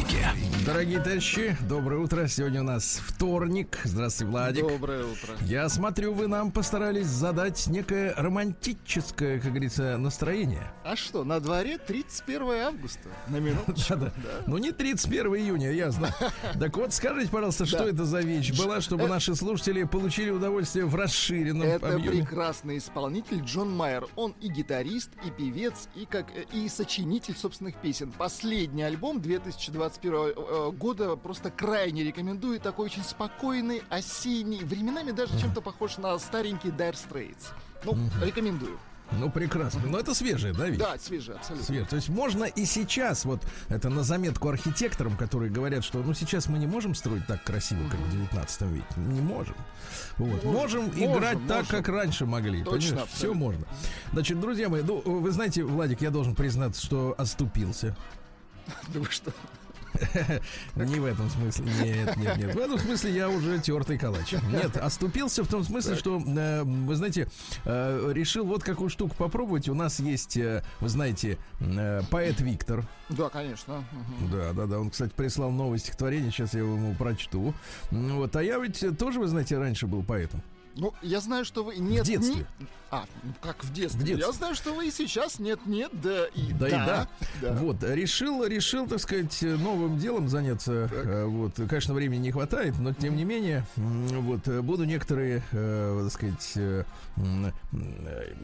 маяке. Дорогие товарищи, доброе утро. Сегодня у нас вторник. Здравствуйте, Владик. Доброе утро. Я смотрю, вы нам постарались задать некое романтическое, как говорится, настроение. А что, на дворе 31 августа? На минуточку. Да-да. Ну, не 31 июня, ясно. Так вот, скажите, пожалуйста, что Да. это за вещь была, чтобы наши слушатели получили удовольствие в расширенном Это прекрасный исполнитель Джон Майер. Он и гитарист, и певец, и как э, и сочинитель собственных песен. Последний альбом 2021 э, года просто крайне рекомендую. Такой очень спокойный, осенний, временами даже чем-то похож на старенький Dire Straits. Ну, рекомендую. Ну, прекрасно. Но это свежее, да, вещь? Да, свежий, абсолютно. Свет. То есть можно и сейчас, вот это на заметку архитекторам, которые говорят, что ну сейчас мы не можем строить так красиво, как в 19 веке. Не можем. Вот. Можем, Можем, играть можем, так, можем. как раньше могли. Точно, Все абсолютно. можно. Значит, друзья мои, ну, вы знаете, Владик, я должен признаться, что оступился. Вы что? Не в этом смысле. Нет, нет, нет. В этом смысле я уже тертый калач. Нет, оступился в том смысле, что, э, вы знаете, э, решил вот какую штуку попробовать. У нас есть, э, вы знаете, поэт Виктор. Да, конечно. Да, да, да. Он, кстати, прислал новое стихотворение. Сейчас я его ему прочту. Ну Вот. А я ведь тоже, вы знаете, раньше был поэтом. Ну, я знаю, что вы... Нет, в детстве. ни- А, ну как в детстве? В детстве. Я знаю, что вы и сейчас нет-нет, да и Да, и да. да. Вот, решил, решил, так сказать, новым делом заняться. Э, Вот, конечно, времени не хватает, но тем не менее, вот, э, буду некоторые, э, так сказать,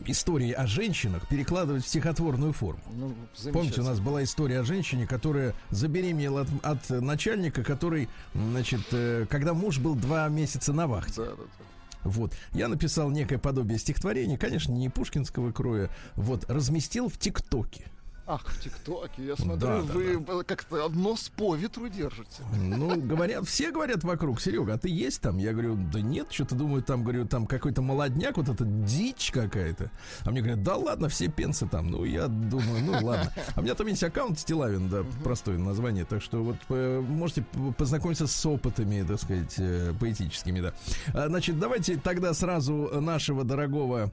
истории о женщинах перекладывать в стихотворную форму. Ну, Помните, у нас была история о женщине, которая забеременела от, от начальника, который, значит, когда муж был два месяца на вахте. Да, да, да. Вот. Я написал некое подобие стихотворения, конечно, не пушкинского кроя. Вот. Разместил в ТикТоке. Ах, в ТикТоке, я смотрю, Да, да, вы э, как-то нос по ветру держите. Ну, говорят, все говорят вокруг, Серега, а ты есть там? Я говорю, да нет, что-то думаю, там, говорю, там какой-то молодняк, вот это дичь какая-то. А мне говорят, да ладно, все пенсы там. Ну, я думаю, ну ладно. А у меня там есть аккаунт Стилавин, да, простое название, так что вот э, можете познакомиться с опытами, так сказать, э, поэтическими, да. А, Значит, давайте тогда сразу нашего дорогого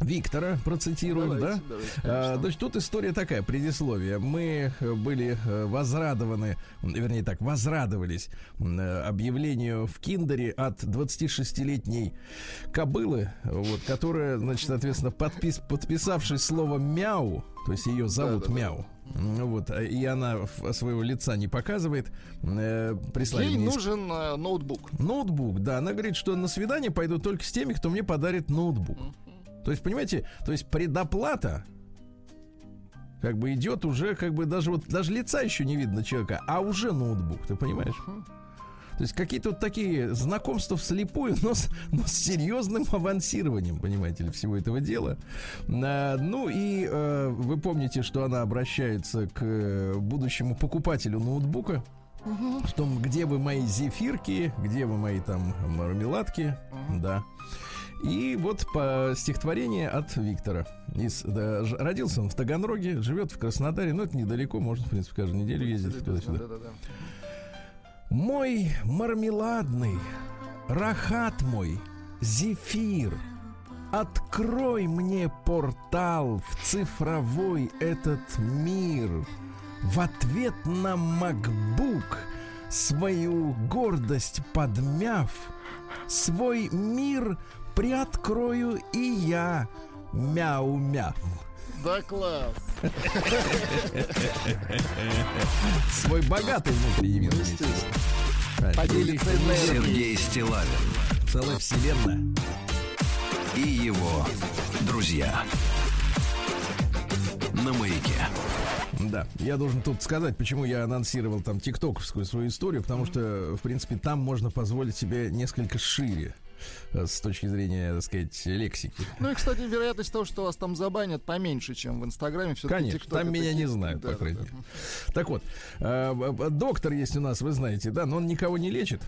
Виктора процитируем, Давайте, да? давайте, А, значит, тут история такая, предисловие. Мы э, были э, возрадованы, вернее так, возрадовались э, объявлению в Киндере от 26-летней кобылы, вот, которая, значит, соответственно, подпис, подписавшись словом «мяу», то есть ее зовут Да-да-да. «мяу», м, вот, и она своего лица не показывает, э, прислали Ей мне нужен э, ноутбук. Ноутбук, да. Она говорит, что на свидание пойду только с теми, кто мне подарит ноутбук. То есть, понимаете, то есть предоплата как бы идет уже, как бы даже вот даже лица еще не видно человека, а уже ноутбук, ты понимаешь? То есть какие-то вот такие знакомства вслепую, но с, но с серьезным авансированием, понимаете ли, всего этого дела. А, ну и э, вы помните, что она обращается к э, будущему покупателю ноутбука. В том, где вы мои зефирки, где вы мои там мармеладки, да. И вот по стихотворение от Виктора. Из, да, ж- родился он в Таганроге, живет в Краснодаре, но это недалеко, можно, в принципе, каждую неделю ездить туда-сюда. Мой мармеладный, рахат мой, зефир, Открой мне портал в цифровой этот мир. В ответ на MacBook свою гордость подмяв, Свой мир приоткрою и я, мяу-мяу. Да, класс. Свой богатый внутренний мир. Поделиться энергией. Сергей Стилавин Целая вселенная. и его друзья на маяке. Да, я должен тут сказать, почему я анонсировал там тиктоковскую свою историю, потому что, в принципе, там можно позволить себе несколько шире с точки зрения, так сказать, лексики. Ну и, кстати, вероятность того, что вас там забанят, поменьше, чем в Инстаграме. Все-таки Конечно, TikTok там меня не хит. знают, Да, по да, крайней да. мере. Так вот, э, э, доктор есть у нас, вы знаете, да, но он никого не лечит.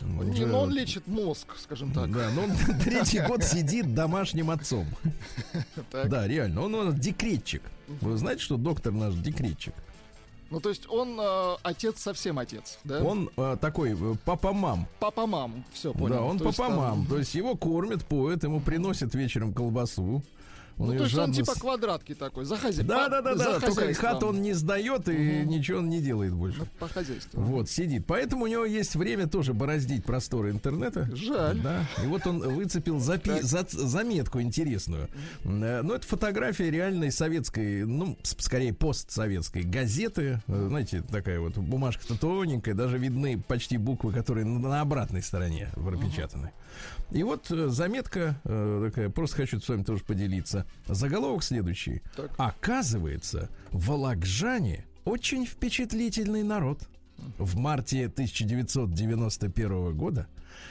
Не, Уже- но он лечит мозг, скажем так. Да, но он третий год сидит домашним отцом. Да, реально, он, он декретчик. Вы знаете, что доктор наш декретчик? Ну, то есть он э, отец совсем отец, да? Он э, такой э, папа-мам. Папа-мам, все понял. Да, он есть там- папа-мам. То есть его кормят, поют, ему приносят вечером колбасу. Он Ну, то есть он жадно типа с- квадратки такой, за хозяйством. Да, да, да, да. Только хату он не сдает и Мгм. ничего он не делает больше. По хозяйству. Вот, сидит. Поэтому у него есть время тоже бороздить просторы интернета. Жаль. Да. И вот он выцепил запи- за- заметку интересную. Э, Ну, это фотография реальной советской, ну, скорее постсоветской газеты. Э, Знаете, такая вот бумажка-то тоненькая, даже видны почти буквы, которые на обратной стороне пропечатаны. И вот э, заметка э, такая, просто хочу с вами тоже поделиться. Заголовок следующий. Так. Оказывается, волокжане очень впечатлительный народ. В марте 1991 года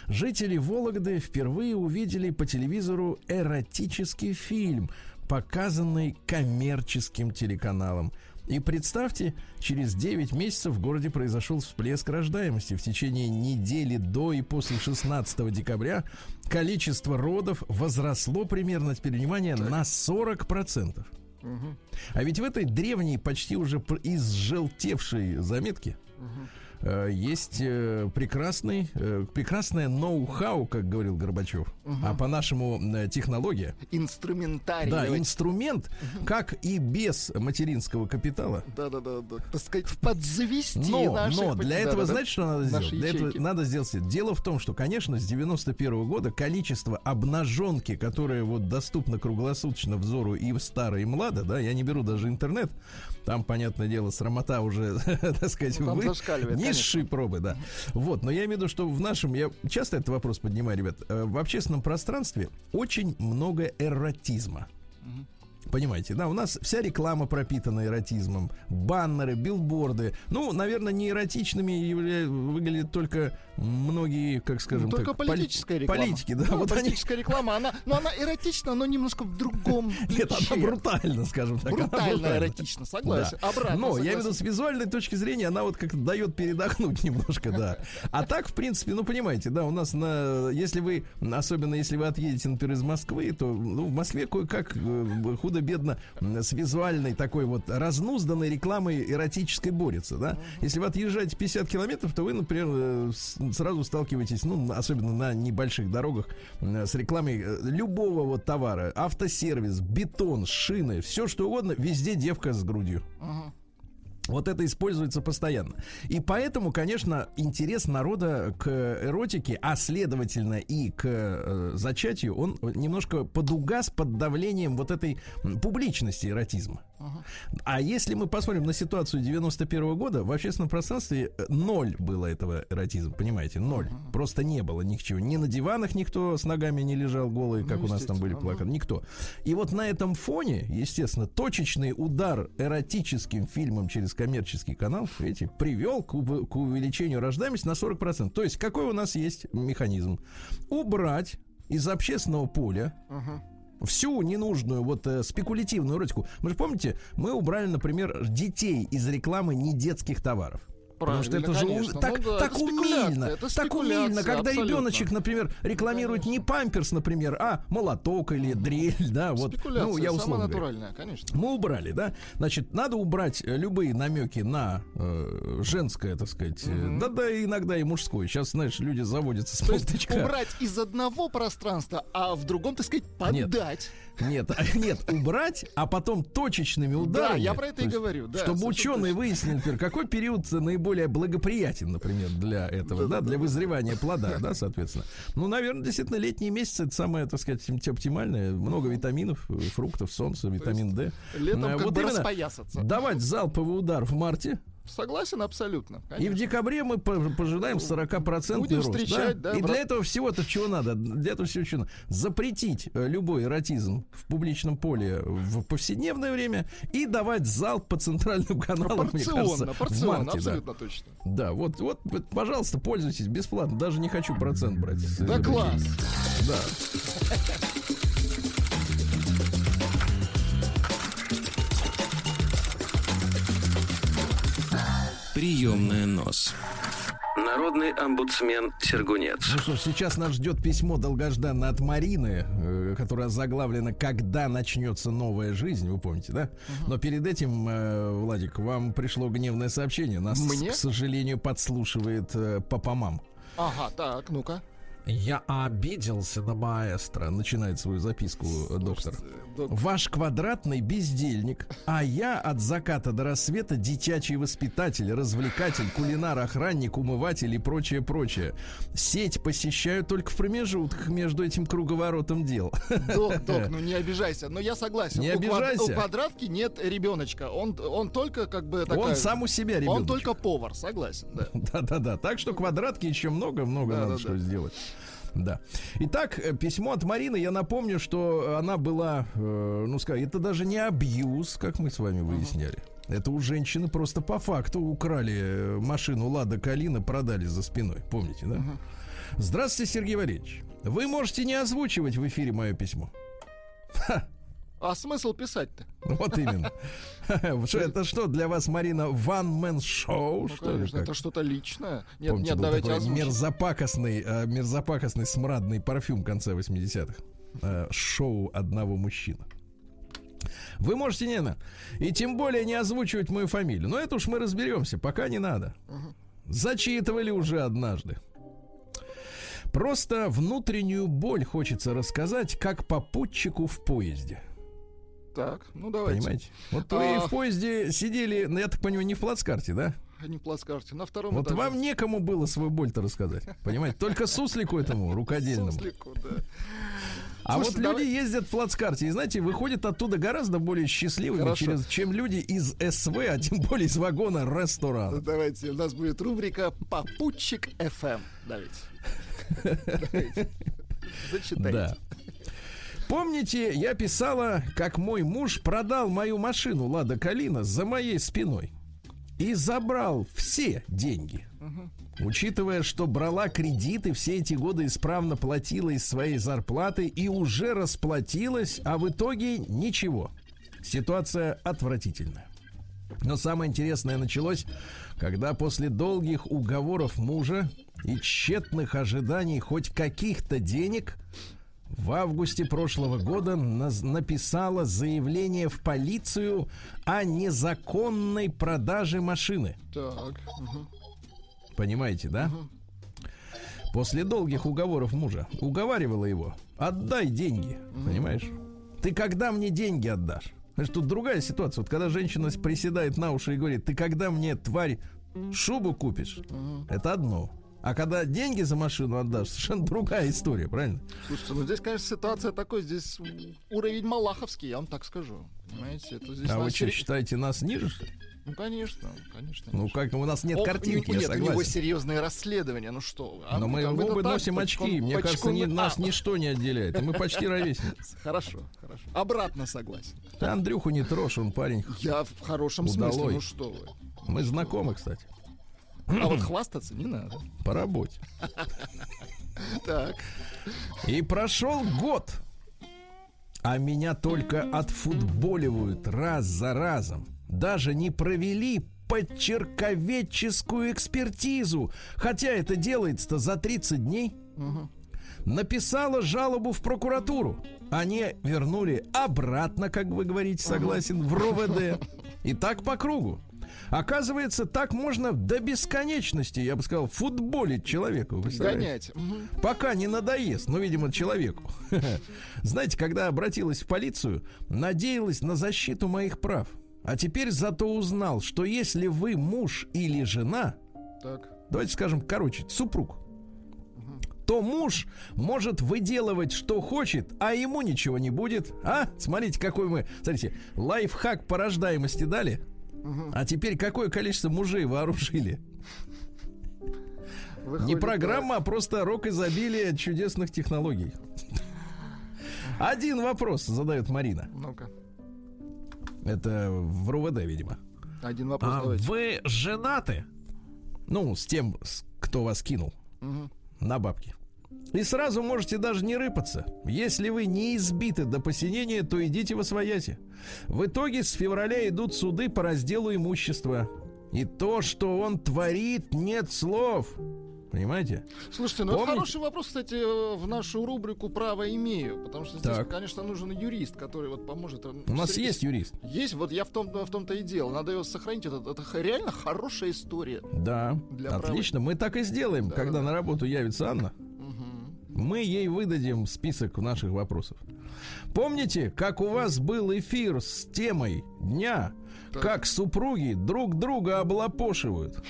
жители Вологды впервые увидели по телевизору эротический фильм, показанный коммерческим телеканалом. И представьте, через 9 месяцев в городе произошел всплеск рождаемости. В течение недели до и после 16 декабря количество родов возросло примерно, теперь внимание, на 40%. Мгм. А ведь в этой древней, почти уже изжелтевшей заметке э, есть э, прекрасный, э, прекрасное ноу-хау, как говорил Горбачев, а по-нашему э, технология. Инструментарий. Да, давайте. инструмент, как и без материнского капитала. Да, да, да, да. Так сказать, подзавести Но, наших но для этого, да, знаете, что надо сделать? Для этого надо сделать. Дело в том, что, конечно, с 91 года количество обнаженки, которое вот доступно круглосуточно взору и в старо, и младо, да, я не беру даже интернет, там, понятное дело, срамота уже, так сказать, Ну, вы- низшие пробы, да. Вот, но я имею в виду, что в нашем, я часто этот вопрос поднимаю, ребят, э, в общественном пространстве очень много эротизма. Понимаете, да, у нас вся реклама пропитана эротизмом, баннеры, билборды. Ну, наверное, не эротичными явля- выглядят только многие, как скажем Ну, только так, поли- политическая реклама. Политики, да, Ну, вот они. политическая реклама, она, но она эротична, но немножко в другом Нет, она брутально, скажем так. Брутально эротично, согласен. Да. Обратно, Но я имею в виду согласен. с визуальной точки зрения, она вот как-то дает передохнуть немножко, да. А так, в принципе, ну понимаете, да, у нас на, если вы, особенно если вы отъедете, например, из Москвы, то ну, в Москве кое-как э, худо-бедно с визуальной такой вот разнузданной рекламой эротической борется, да. Если вы отъезжаете 50 километров, то вы, например, э, сразу сталкиваетесь, ну, особенно на небольших дорогах, с рекламой э, любого вот товара, автосервис, бетон, шины, все что угодно, везде девка с грудью. Мгм. Вот это используется постоянно. И поэтому, конечно, интерес народа к эротике, а следовательно и к э, зачатию, он немножко подугас под давлением вот этой публичности эротизма. А если мы посмотрим на ситуацию 91 года, в общественном пространстве э, ноль было этого эротизма, понимаете, ноль. Просто не было ничего. Ни на диванах никто с ногами не лежал голый, как Ну, у нас там были плакаты. Никто. И вот на этом фоне, естественно, точечный удар эротическим фильмом через коммерческий канал, видите, привел к, к увеличению рождаемости на 40%. То есть какой у нас есть механизм? Убрать из общественного поля Мгм. Всю ненужную вот э, спекулятивную эротику. Вы же помните, мы убрали, например, детей из рекламы недетских товаров. Потому что это Правильно, же конечно. так, Ну да, так это умильно, это так умильно, когда абсолютно. ребеночек, например, рекламирует не памперс, например, а молоток или дрель, да, вот. Ну, я условно натуральная, конечно. Мы убрали, да? Значит, надо убрать э, любые намеки на э, женское, так сказать. э, Да-да, иногда и мужское. Сейчас, знаешь, люди заводятся с То есть убрать из одного пространства, а в другом, так сказать, Нет. Нет, нет, убрать, а потом точечными ударами. я про это То и говорю, да, чтобы ученые точно. выяснили, например, какой период наиболее благоприятен, например, для этого, да, для вызревания плода, да, соответственно. Ну, наверное, действительно, летние месяцы это самое, так сказать, оптимальное. Много витаминов, э, фруктов, солнца, витамин D. Летом как вот бы именно распоясаться. Давать залповый удар в марте, Согласен абсолютно. и в конечно. декабре мы по- пожидаем 40% Будем рост. встречать, да, И в для этого всего-то чего надо? Для этого всего чего надо? Запретить э, любой эротизм в публичном поле в повседневное время и давать залп по центральным каналам, мне кажется, Порционно, в марте, да. абсолютно точно. Да, вот, вот, пожалуйста, пользуйтесь бесплатно. Даже не хочу процент брать. Да класс. Да. Приемная нос. Народный омбудсмен Сергунец. Ну что ж, сейчас нас ждет письмо долгожданное от Марины, э, которое заглавлено «Когда начнется новая жизнь», вы помните, да? Но перед этим, э, Владик, вам пришло гневное сообщение. Нас, Мне? к сожалению, подслушивает э, папа-мам. Ага, так, ну-ка. Я обиделся на маэстро, начинает свою записку доктор. Док- Ваш квадратный бездельник, а я от заката до рассвета дитячий воспитатель, развлекатель, кулинар, охранник, умыватель и прочее, прочее. Сеть посещаю только в промежутках между этим круговоротом дел. Док, док, ну не обижайся. Но я согласен. Не у, квад- обижайся. у квадратки нет ребеночка. Он, он только как бы такая... Он сам у себя ребенок. Он только повар, согласен, да. Да-да-да. Так что квадратки еще много-много Да, надо да, что да. сделать. Да. Итак, э, письмо от Марины. Я напомню, что она была, э, ну скажем, это даже не абьюз, как мы с вами выясняли. Это у женщины просто по факту украли э, машину Лада Калина, продали за спиной. Помните, да? Здравствуйте, Сергей Валерьевич. Вы можете не озвучивать в эфире мое письмо. А смысл писать-то? Вот именно. Что это что для вас, Марина? Ну, что ли, конечно, это что-то личное. Нет, нет, давайте мерзопакостный, э, мерзопакостный смрадный парфюм конца 80-х. Э, шоу одного мужчины. Вы можете не на. И тем более не озвучивать мою фамилию. Но это уж мы разберемся, пока не надо. Зачитывали уже однажды. Просто внутреннюю боль хочется рассказать, как попутчику в поезде. Так, ну давайте. Понимаете? Вот вы А. в поезде сидели, я так понимаю, не в плацкарте, да? Не в плацкарте, на втором Вот этаже. вам некому было свою боль-то рассказать. Понимаете? Только суслику этому рукодельному. Суслику, да. А Слушайте, вот давай- люди ездят в плацкарте, и знаете, выходят оттуда гораздо более счастливыми, Хорошо. через, чем люди из СВ, а тем более из вагона ресторана. Ну, Давайте, у нас будет рубрика «Попутчик FM». Давайте. Давайте. Зачитайте. Да. Помните, я писала, как мой муж продал мою машину Лада Калина за моей спиной и забрал все деньги. Учитывая, что брала кредиты, все эти годы исправно платила из своей зарплаты и уже расплатилась, а в итоге ничего. Ситуация отвратительная. Но самое интересное началось, когда после долгих уговоров мужа и тщетных ожиданий хоть каких-то денег в августе прошлого года наз- написала заявление в полицию о незаконной продаже машины. Так. мгм. Понимаете, да? После долгих уговоров мужа уговаривала его. Отдай деньги, понимаешь? Ты когда мне деньги отдашь? Знаешь, тут другая ситуация. Вот когда женщина приседает на уши и говорит, ты когда мне, тварь, шубу купишь? Это одно. А когда деньги за машину отдашь, совершенно другая история, правильно? Слушайте, ну здесь, конечно, ситуация такой, здесь уровень малаховский, я вам так скажу. Понимаете, это здесь А вы что, сери- считаете нас ниже? что ли? Ну, конечно, конечно. Ну, как у нас нет О, картинки, у- я Нет, у него согласен. серьезные расследования, ну что а? Но мы Там это оба так, носим почком- очки. Мне кажется, почком- ни- нас А, ничто не отделяет. Мы почти ровесники. Хорошо, хорошо. Обратно согласен. Ты Андрюху не трожь, он парень. Я в хорошем Удалой. смысле, ну что вы. Мы знакомы, кстати. А вот хвастаться не надо. По работе. Так. И прошел год. А меня только отфутболивают раз за разом. Даже не провели подчерковедческую экспертизу. Хотя это делается-то за 30 дней. Написала жалобу в прокуратуру. Они вернули обратно, как вы говорите, согласен, в РОВД. И так по кругу. Оказывается, так можно до бесконечности, я бы сказал, футболить представляете? Гонять. Пока не надоест, ну, видимо, человеку. Знаете, когда обратилась в полицию, надеялась на защиту моих прав. А теперь зато узнал, что если вы муж или жена, Так. давайте скажем, короче, супруг, то муж может выделывать, что хочет, а ему ничего не будет. А? Смотрите, какой мы... Смотрите, лайфхак по рождаемости А теперь какое количество мужей вооружили? Не Выходит, программа, а просто рок изобилия чудесных технологий. Один вопрос задает Марина. Ну-ка. Это в РУВД, видимо. Один вопрос А давайте. вы женаты? Ну, с тем, кто вас кинул Мгм. на бабки. И сразу можете даже не рыпаться. Если вы не избиты до посинения, то идите во свояси. В итоге с февраля идут суды по разделу имущества. И то, что он творит, нет слов. Понимаете? Слушайте, ну Помните? это хороший вопрос, кстати, в нашу рубрику «Право имею», потому что здесь, так. конечно, нужен юрист, который вот поможет. У нас встретить. есть юрист. Есть, вот я в, том, в том-то и дело. Надо его сохранить. Это, это реально хорошая история. Да, для отлично. Права. Мы так и сделаем, да, когда да. на работу явится Анна. Мы ей выдадим список наших вопросов. Помните, как у вас был эфир с темой дня, так. как супруги друг друга облапошивают?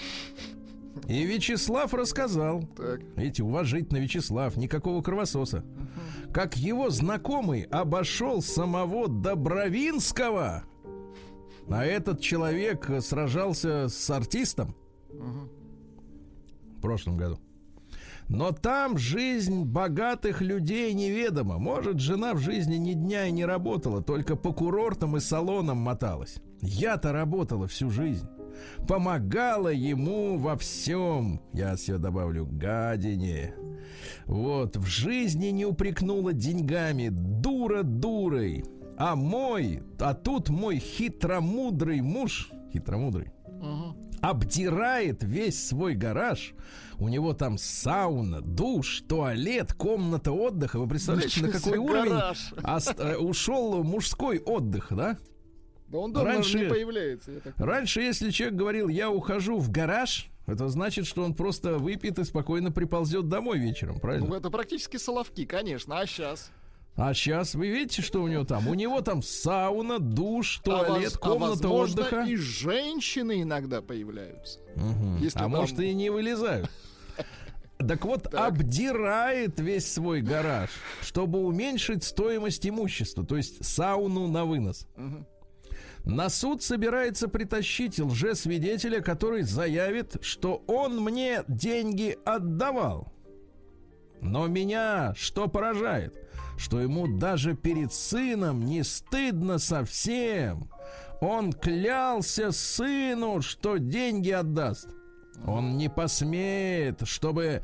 И Вячеслав рассказал. Так. Видите, уважительно Вячеслав, никакого кровососа. Угу. Как его знакомый обошел самого Добровинского. А этот человек сражался с артистом угу. в прошлом году. Но там жизнь богатых людей неведома. Может, жена в жизни ни дня и не работала, только по курортам и салонам моталась. Я-то работала всю жизнь помогала ему во всем. Я все добавлю, гадине. Вот, в жизни не упрекнула деньгами, дура дурой. А мой, а тут мой хитромудрый муж, хитромудрый, угу. Обдирает весь свой гараж. У него там сауна, душ, туалет, комната отдыха. Вы представляете, Ничего на какой уровень ост- э, ушел мужской отдых, да? Да он дома раньше, не появляется. раньше, если человек говорил, я ухожу в гараж, это значит, что он просто выпьет и спокойно приползет домой вечером, правильно? Ну, это практически соловки, конечно. А сейчас? А сейчас вы видите, что у него там? У него там сауна, душ, туалет, а комната а возможно, отдыха. И женщины иногда появляются. Угу. А там... может и не вылезают. Так вот, так. обдирает весь свой гараж, чтобы уменьшить стоимость имущества, то есть сауну на вынос. Угу. На суд собирается притащить лжесвидетеля, который заявит, что он мне деньги отдавал. Но меня что поражает? Что ему даже перед сыном не стыдно совсем. Он клялся сыну, что деньги отдаст. Он не посмеет, чтобы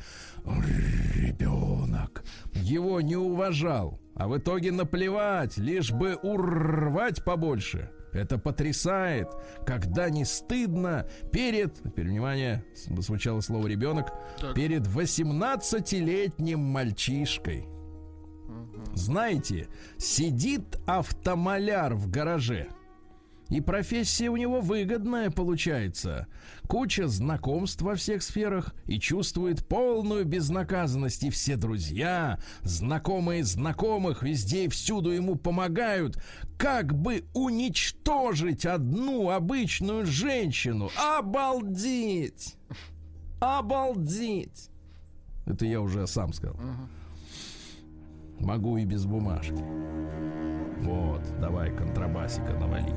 ребенок его не уважал. А в итоге наплевать, лишь бы урвать побольше. Это потрясает, когда не стыдно перед, теперь внимание, звучало слово ребенок, так. перед 18-летним мальчишкой. Знаете, сидит автомаляр в гараже, и профессия у него выгодная получается. Куча знакомств во всех сферах и чувствует полную безнаказанность. И все друзья, знакомые знакомых, везде и всюду ему помогают. Как бы уничтожить одну обычную женщину? Обалдеть! Обалдеть! Это я уже сам сказал. Могу и без бумажки. Вот, давай контрабасика навали.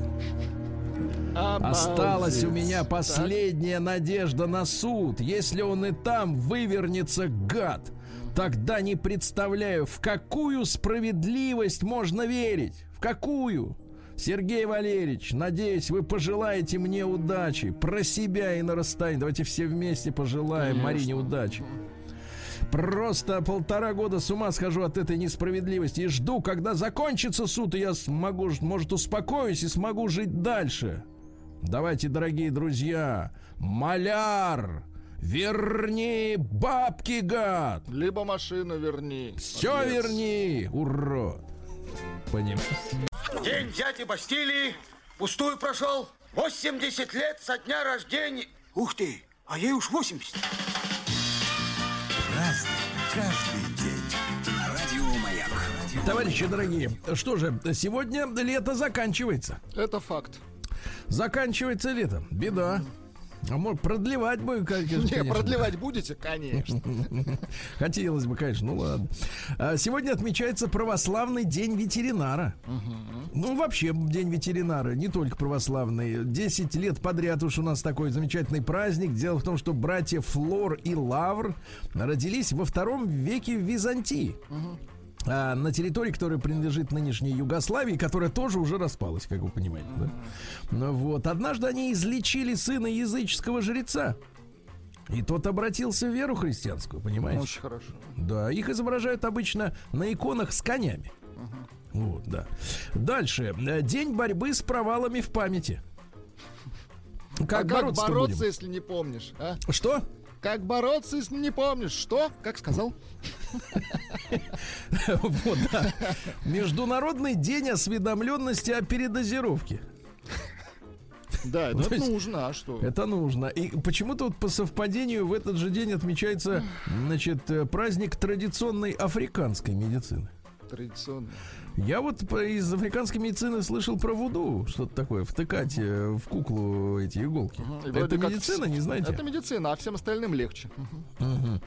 Осталась у меня последняя надежда на суд. Если он и там вывернется, гад, тогда не представляю, в какую справедливость можно верить. В какую? Сергей Валерьевич, надеюсь, вы пожелаете мне удачи. Про себя и на расстоянии. Давайте все вместе пожелаем Конечно. Марине удачи. Просто полтора года с ума схожу от этой несправедливости и жду, когда закончится суд, и я смогу, может, успокоюсь и смогу жить дальше. Давайте, дорогие друзья, маляр, верни бабки, гад! Либо машину верни. Все Отец. верни, урод. Понимаешь? День дяди Бастилии пустую прошел. 80 лет со дня рождения. Ух ты, а ей уж 80 каждый день. Радио Маяк. Товарищи дорогие, что же, сегодня лето заканчивается. Это факт. Заканчивается лето. Беда. А может, продлевать бы, конечно. Не, продлевать будете? Конечно. Хотелось бы, конечно, ну ладно. А, сегодня отмечается православный день ветеринара. Ну, вообще, день ветеринара, не только православный. Десять лет подряд уж у нас такой замечательный праздник. Дело в том, что братья Флор и Лавр родились во втором веке в Византии на территории, которая принадлежит нынешней Югославии, которая тоже уже распалась, как вы понимаете. Да? Ну, вот. Однажды они излечили сына языческого жреца. И тот обратился в веру христианскую, понимаете? Очень хорошо. Да, их изображают обычно на иконах с конями. Угу. Вот, да. Дальше. День борьбы с провалами в памяти. Как а бороться-то как бороться, будем? если не помнишь? А? Что? Как бороться, если не помнишь? Что? Как сказал? Вот, да. Международный день осведомленности о передозировке. Да, Ну, это то есть нужно, а что? Это нужно. И почему-то вот по совпадению в этот же день отмечается, значит, э, праздник традиционной африканской медицины. Традиционно. Я вот из африканской медицины слышал про вуду, что-то такое, втыкать э, в куклу эти иголки. И Это вроде как медицина, вс- не знаете? Это медицина, а всем остальным легче. Мгм.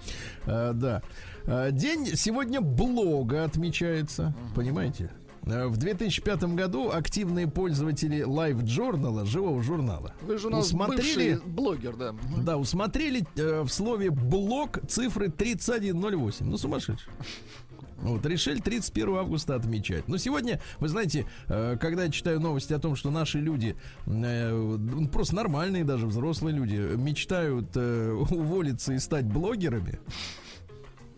А, да. А, день сегодня блога отмечается, понимаете? А, В 2005 году активные пользователи Live Journal, живого журнала, Вы же у нас усмотрели, блогер, да. Да, усмотрели э, в слове блог цифры 3108. Ну, сумасшедший. Вот, решили 31 августа отмечать. Но сегодня, вы знаете, э, когда я читаю новости о том, что наши люди, э, ну, просто нормальные даже взрослые люди, мечтают э, уволиться и стать блогерами,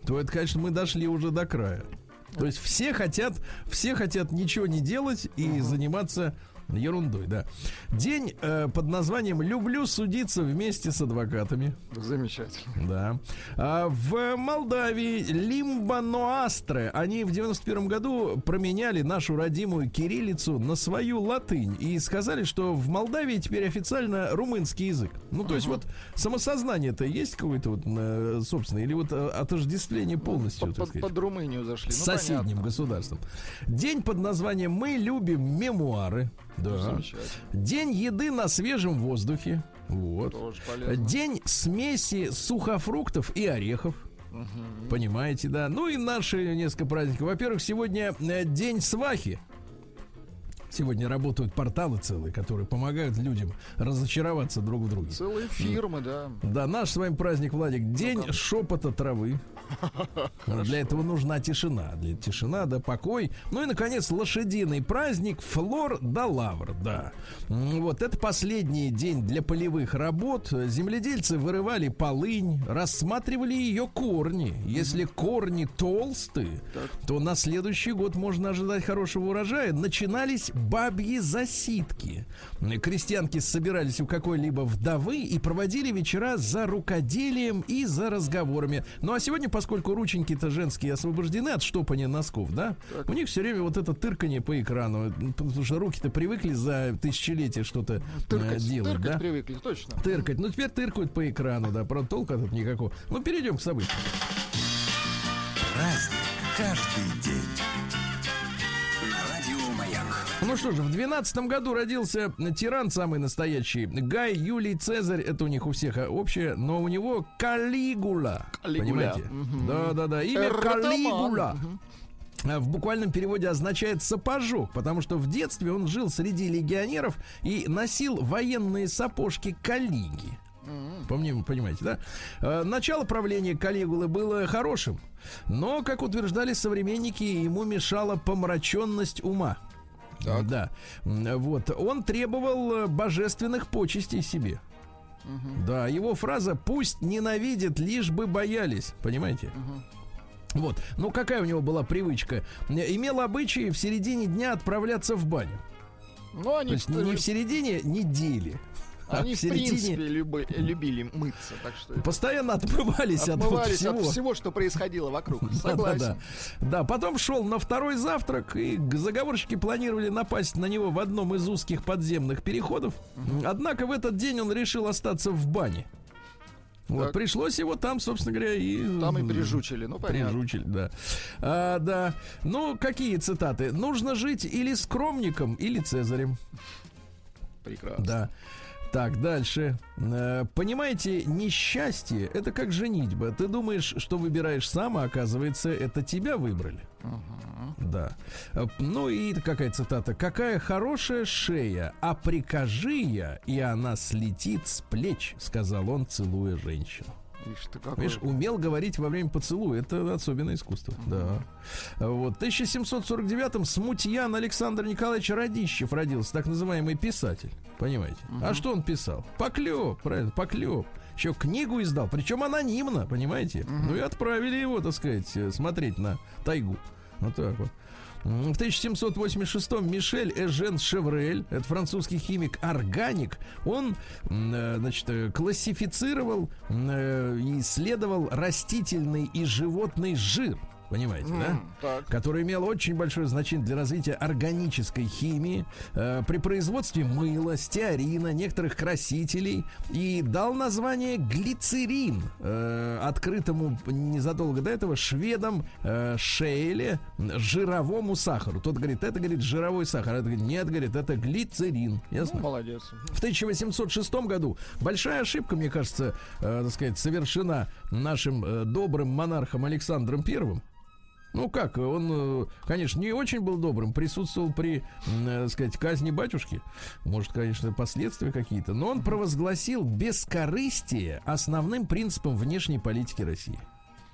то это, конечно, мы дошли уже до края. То есть все хотят, все хотят ничего не делать и заниматься ерундой, да. День э, под названием «Люблю судиться вместе с адвокатами». Замечательно. Да. А в Молдавии Лимбаноастре они в 91 году променяли нашу родимую кириллицу на свою латынь и сказали, что в Молдавии теперь официально румынский язык. Ну, то есть вот самосознание-то есть какое-то вот э, собственное или вот э, отождествление полностью, Под, так сказать? под Румынию зашли. с Ну, соседним понятно. государством. День под названием «Мы любим мемуары». Да. Замечательно. День еды на свежем воздухе. Вот. День смеси сухофруктов и орехов. Понимаете, да. Ну и наши несколько праздников. Во-первых, сегодня э, день свахи. Сегодня работают порталы целые, которые помогают людям разочароваться друг в друге. Целые фирмы, да. Да, наш с вами праздник, Владик, день Ну-ка. шепота травы. Для этого нужна тишина. Для тишина, да, покой. Ну и, наконец, лошадиный праздник Флор да Лавр, да. Вот, это последний день для полевых работ. Земледельцы вырывали полынь, рассматривали ее корни. Если корни толстые, то на следующий год можно ожидать хорошего урожая. Начинались бабьи засидки. Крестьянки собирались у какой-либо вдовы и проводили вечера за рукоделием и за разговорами. Ну а сегодня, поскольку рученьки-то женские освобождены от штопания носков, да, у них все время вот это тырканье по экрану, потому что руки-то привыкли за тысячелетия что-то э, Тыркать, делать, тыркать да? привыкли, точно. Тыркать. Ну, теперь тыркают по экрану, да, правда, толка тут никакого. Ну, перейдем к событиям. Праздник каждый день. Ну что же, в 12 году родился тиран самый настоящий. Гай Юлий Цезарь, это у них у всех общее, но у него Калигула. Понимаете? Мгм. Да-да-да, имя Эртаман. Калигула. А В буквальном переводе означает сапожок, потому что в детстве он жил среди легионеров и носил военные сапожки Калиги. Помним, понимаете, да? Э, Начало правления Калигулы было хорошим, но, как утверждали современники, ему мешала помраченность ума. Да. М, Вот. Он требовал э, божественных почестей себе. Да, его фраза «пусть ненавидят, лишь бы боялись». Понимаете? Вот. Ну, какая у него была привычка? Э, Имел обычай в середине дня отправляться в баню. Ну, То они, есть не в середине недели, они в в принципе люби- любили мыться, так что постоянно отмывались от вот отмывались всего. от всего, что происходило вокруг. Да, да, Согласен. да. Да, потом шел на второй завтрак, и заговорщики планировали напасть на него в одном из узких подземных переходов. Однако в этот день он решил остаться в бане. Вот, Так. пришлось его там, собственно говоря, и... Там и прижучили, ну понятно. Прижучили, да. А, да. Ну, какие цитаты? Нужно жить или скромником, или цезарем. Прекрасно. Да. Так, дальше. Э, Понимаете, несчастье это как женитьба. Ты думаешь, что выбираешь сам, а оказывается, это тебя выбрали. Да. Э, Ну и какая цитата? Какая хорошая шея, а прикажи я, и она слетит с плеч, сказал он, целуя женщину. Ишь ты какой. Видишь, умел говорить во время поцелуя. Это особенное искусство. Да. Вот. В 1749-м Смутьян Александр Николаевич Радищев родился, так называемый писатель. Понимаете? А что он писал? Поклеп, правильно, поклеп. Еще книгу издал, причем анонимно, понимаете? Ну и отправили его, так сказать, э, смотреть на тайгу. Вот так вот. В 1786-м Мишель Эжен Шеврель, это французский химик, органик, он, э, значит, э, классифицировал э, и исследовал растительный и животный жир. Понимаете, да? М, Так. который имел очень большое значение для развития органической химии э, при производстве мыла, стеарина, некоторых красителей и дал название глицерин э, открытому незадолго до этого шведом э, Шейле жировому сахару. Тот говорит, это, говорит, жировой сахар. Это говорит, нет, говорит, это глицерин. Ну, Ясно? молодец. В 1806 году большая ошибка, мне кажется, э, так сказать, совершена нашим э, добрым монархом Александром Первым. Ну как, он, э, конечно, не очень был добрым, присутствовал при, м, э, так сказать, казни батюшки. Может, конечно, последствия какие-то. Но он провозгласил бескорыстие основным принципом внешней политики России.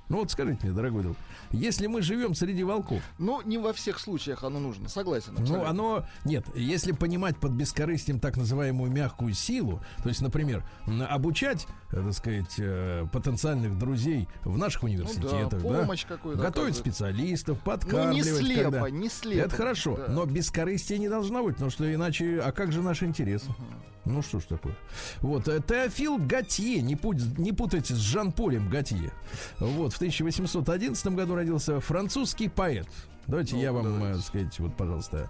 Ну вот скажите мне, дорогой друг, если мы живем среди волков, Ну, не во всех случаях оно нужно, согласен. ну, абсолютно. оно... Нет, если понимать под бескорыстием так называемую мягкую силу, то есть, например, обучать, так сказать, э, потенциальных друзей в наших университетах, да, Ну помощь какую-то готовить специалистов, Ну, подкармливать. не слепо, когда- не слепо. Это хорошо, Да. но бескорыстие не должно быть, потому что иначе... А как же наши интересы? Ну что ж такое. Вот, э, Теофил Готье, не, путь- не путайте с Жан-Полем Готье. Вот, в 1811 году родился французский поэт. Давайте Ну, я вам, давайте. э, сказать, вот, пожалуйста.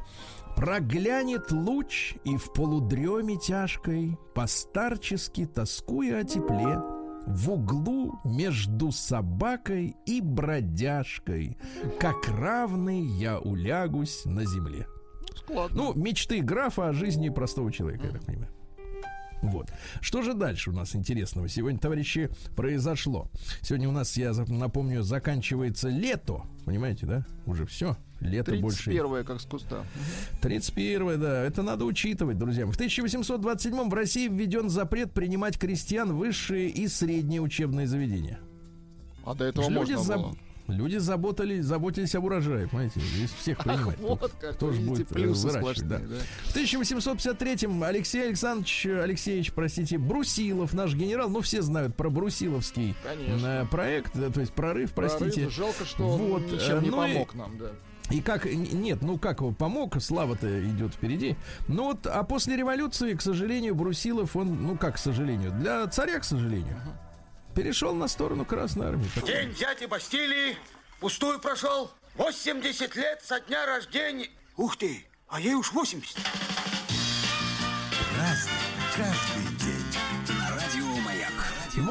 Проглянет луч, и в полудреме тяжкой, Постарчески тоскуя о тепле, В углу между собакой и бродяжкой, Как равный я улягусь на земле. Складно. Ну, мечты графа о жизни простого человека, я так понимаю. Вот. Что же дальше у нас интересного сегодня, товарищи, произошло? Сегодня у нас, я напомню, заканчивается лето. Понимаете, да? Уже все. Лето больше. 31 как с куста. 31 да, это надо учитывать, друзья. В 1827 в России введен запрет принимать крестьян в высшие и средние учебные заведения. А до этого Люди, можно заб- было. люди заботались, заботились об урожае, понимаете, из всех принимать. Вот как, Кто ж видите, будет, э, плюсы выращивать, сплошные, да. да. В 1853-м Алексей Александрович, Алексеевич, простите, Брусилов, наш генерал, ну все знают про Брусиловский Конечно. э, проект, да, то есть прорыв, простите. Прорыв. Жалко, что он Вот, ничем э, не ну и- помог нам, да. И как, нет, ну как его помог, слава-то идет впереди. Ну вот, а после революции, к сожалению, Брусилов, он, ну как, к сожалению, для царя, к сожалению, перешел на сторону Красной Армии. День взятия Бастилии пустую прошел. 80 лет со дня рождения. Ух ты, а ей уж 80. Разный, каждый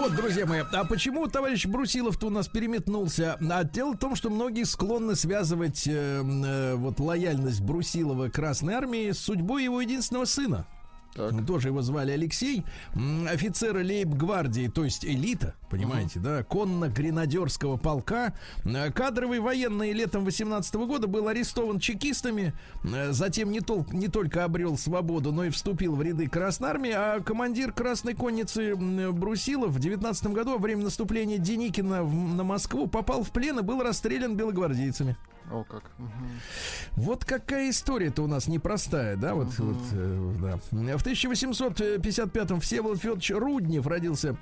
Вот, друзья мои, а почему товарищ Брусилов-то у нас переметнулся? А дело в том, что многие склонны связывать э, э, вот лояльность Брусилова Красной Армии с судьбой его единственного сына. Так. Тоже его звали Алексей, м, офицера лейб-гвардии, то есть элита, понимаете, да, конно-гренадерского полка. Э, Кадровый военный летом 18 года был арестован чекистами, э, затем не, тол- не только обрел свободу, но и вступил в ряды Красной Армии, а командир Красной конницы Брусилов в 19 году во время наступления Деникина в- на Москву попал в плен и был расстрелян белогвардейцами. О, как. Вот какая история-то у нас непростая, да? Вот, вот, э, да. В 1855-м Всеволод Федорович Руднев родился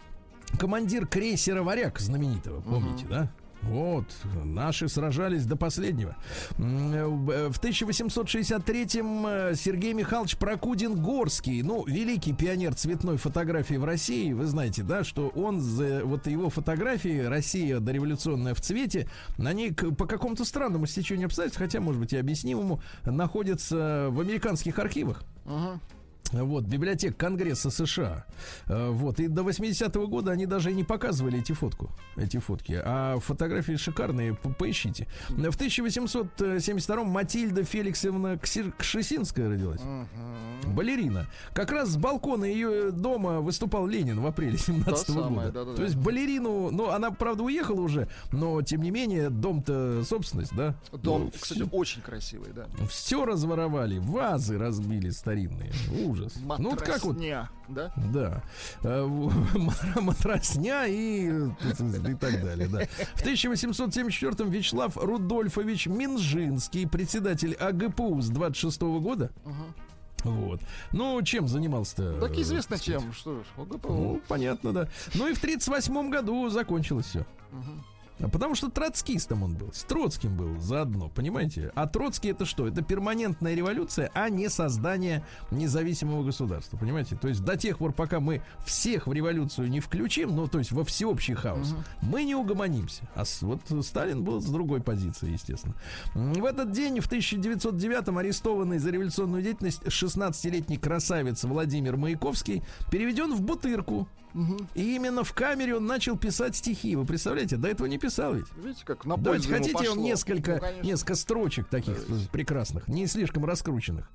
командир крейсера «Варяг» знаменитого, помните, да? Вот, наши сражались до последнего. Э, В 1863-м э, Сергей Михайлович Прокудин-Горский, ну, великий пионер цветной фотографии в России, вы знаете, да, что он, за- вот его фотографии «Россия дореволюционная в цвете», они к- по какому-то странному стечению обстоятельств, хотя, может быть, и объяснимому, находятся в американских архивах. Ага. Вот, библиотек Конгресса США. Э, Вот, и до 80-го года они даже и не показывали эти фотку, эти фотки. А фотографии шикарные, по- поищите. В 1872-м Матильда Феликсовна Ксир- Кшесинская родилась. Балерина. Как раз с балкона ее дома выступал Ленин в апреле 17 Та года. самая, да-да-да. То есть балерину, ну, она, правда, уехала уже, но, тем не менее, дом-то собственность, да? Дом, Ну, кстати, очень красивый, да. все разворовали, вазы разбили старинные. Ужас. Ну вот как вот, Матросня, да? да, Э, матросня и, и так далее, да. В 1874-м Вячеслав Рудольфович Минжинский, председатель АГПУ с 26 года. Вот. Ну, чем занимался-то? Так э, известно так сказать? чем. Что ж, ОГПУ. Ну, понятно, да. Ну и в 38 году закончилось все. А Потому что троцкистом он был. С Троцким был заодно, понимаете? А Троцкий это что? Это перманентная революция, а не создание независимого государства, понимаете? То есть до тех пор, пока мы всех в революцию не включим, ну, то есть во всеобщий хаос, мы не угомонимся. А вот Сталин был с другой позиции, естественно. В этот день, в 1909-м, арестованный за революционную деятельность 16-летний красавец Владимир Маяковский переведен в Бутырку. И именно в камере он начал писать стихи. Вы представляете, до этого не писал ведь. Видите, как на Давайте, хотите, пошло? несколько, Ну, конечно. несколько строчек таких э, прекрасных, не слишком раскрученных.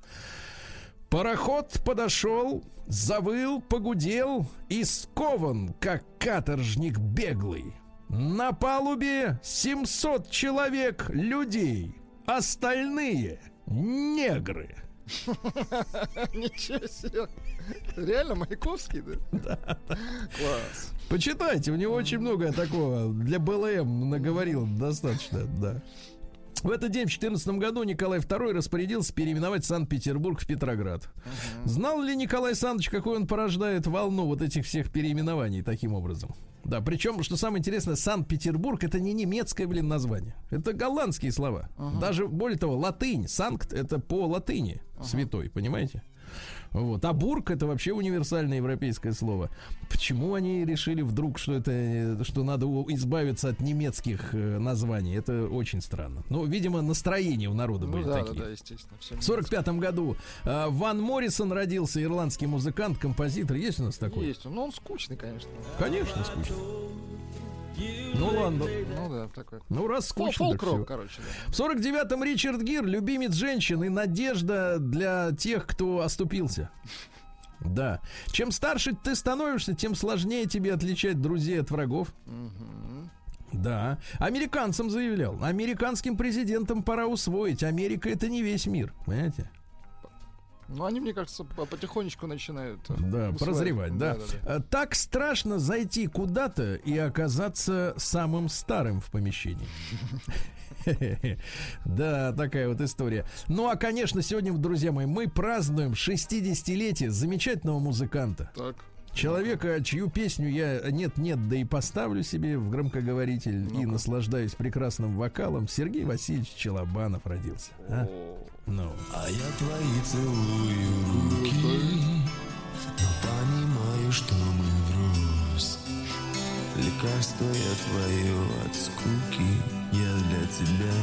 Пароход подошел, завыл, погудел и скован, как каторжник беглый. На палубе 700 человек людей, остальные негры. Ничего себе. Реально Маяковский, да? Класс. Почитайте, у него очень много такого для БЛМ наговорил достаточно, да. В этот день, в 2014 году, Николай II распорядился переименовать Санкт-Петербург в Петроград. Знал ли Николай Александрович, какой он порождает волну вот этих всех переименований таким образом? Да, причем, что самое интересное, Санкт-Петербург это не немецкое, блин, название. Это голландские слова. Даже, более того, латынь. Санкт это по латыни святой, понимаете? Вот. А бург это вообще универсальное европейское слово. Почему они решили вдруг, что это, э, что надо избавиться от немецких э, названий? Это очень странно. Ну, видимо, настроения у народа Ну были да, да, такие. да, естественно. всё В 45 году э, Ван Моррисон родился, ирландский музыкант, композитор. Есть у нас такой? Есть. Ну, он скучный, конечно. Конечно, скучно. Ну ладно. Ну да, такой. Ну, раз Фол- скучно, так Фолк-рок, всё. короче, да. В 49-м Ричард Гир, любимец женщин и надежда для тех, кто оступился. Да. Чем старше ты становишься, тем сложнее тебе отличать друзей от врагов. Да. Американцам заявлял. Американским президентам пора усвоить. Америка это не весь мир. Понимаете? Ну, они, мне кажется, по- потихонечку начинают... э, Да, усваивать. прозревать, да. Да-да-да. Э, Так страшно зайти куда-то и оказаться самым старым в помещении. Да, такая вот история. Ну, а, конечно, сегодня, друзья мои, мы празднуем 60-летие замечательного музыканта. Так. Человека, чью песню я нет-нет, да и поставлю себе в громкоговоритель и наслаждаюсь прекрасным вокалом. Сергей Васильевич Челобанов родился. а? Ну. А я твои целую руки Но понимаю, что мы врозь Лекарство я твое от скуки Я для тебя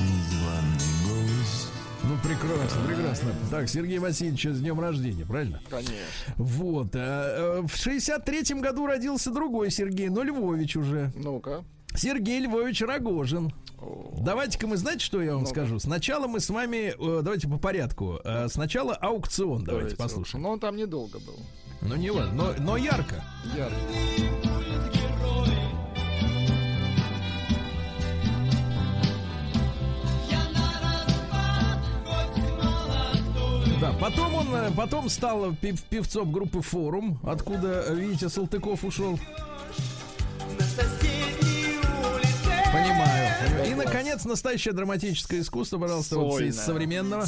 незваный гость Ну, прекрасно, прекрасно. Так, Сергей Васильевич, с днем рождения, правильно? Конечно. Вот. а, э, В 63-м году родился другой Сергей, но Львович уже. Ну-ка. Сергей Львович Рогожин. Давайте-ка мы, знаете, что я вам скажу? Сначала мы с вами, э, давайте по порядку. Э, Сначала аукцион давайте, послушаем. Но он там недолго был. Ну, не важно, но, но ярко. Ярко. Да, потом он, э, потом стал пев- певцом группы Форум, откуда Витя Салтыков ушел. Понимаю. понимаю. И, наконец, настоящее драматическое искусство, пожалуйста, вот из современного.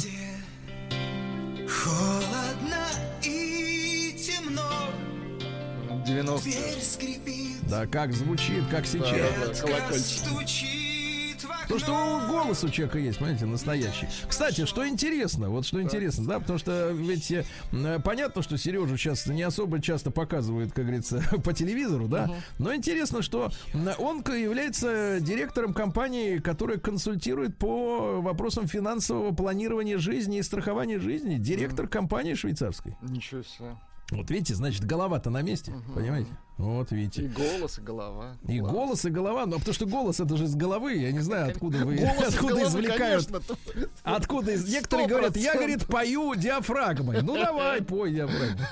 Холодно и темно 90 Дверь скрипит Да, как звучит, как сейчас. Да, колокольчик. То, что голос у человека есть, понимаете, настоящий. Кстати, что интересно, вот что интересно, да, потому что ведь э, понятно, что Сережу сейчас не особо часто показывают, как говорится, по телевизору, да, но интересно, что он является директором компании, которая консультирует по вопросам финансового планирования жизни и страхования жизни, директор компании швейцарской. Ничего себе. Вот видите, значит, голова-то на месте, понимаете? Вот И видите. голос, и голова. И Класс. голос, и голова. Ну, потому что голос это же из головы. Я не знаю, откуда вы Голос откуда головы, извлекают. конечно. Откуда из... Некоторые говорят, я, 100%. говорит, пою диафрагмой. Ну, давай, пой диафрагмой.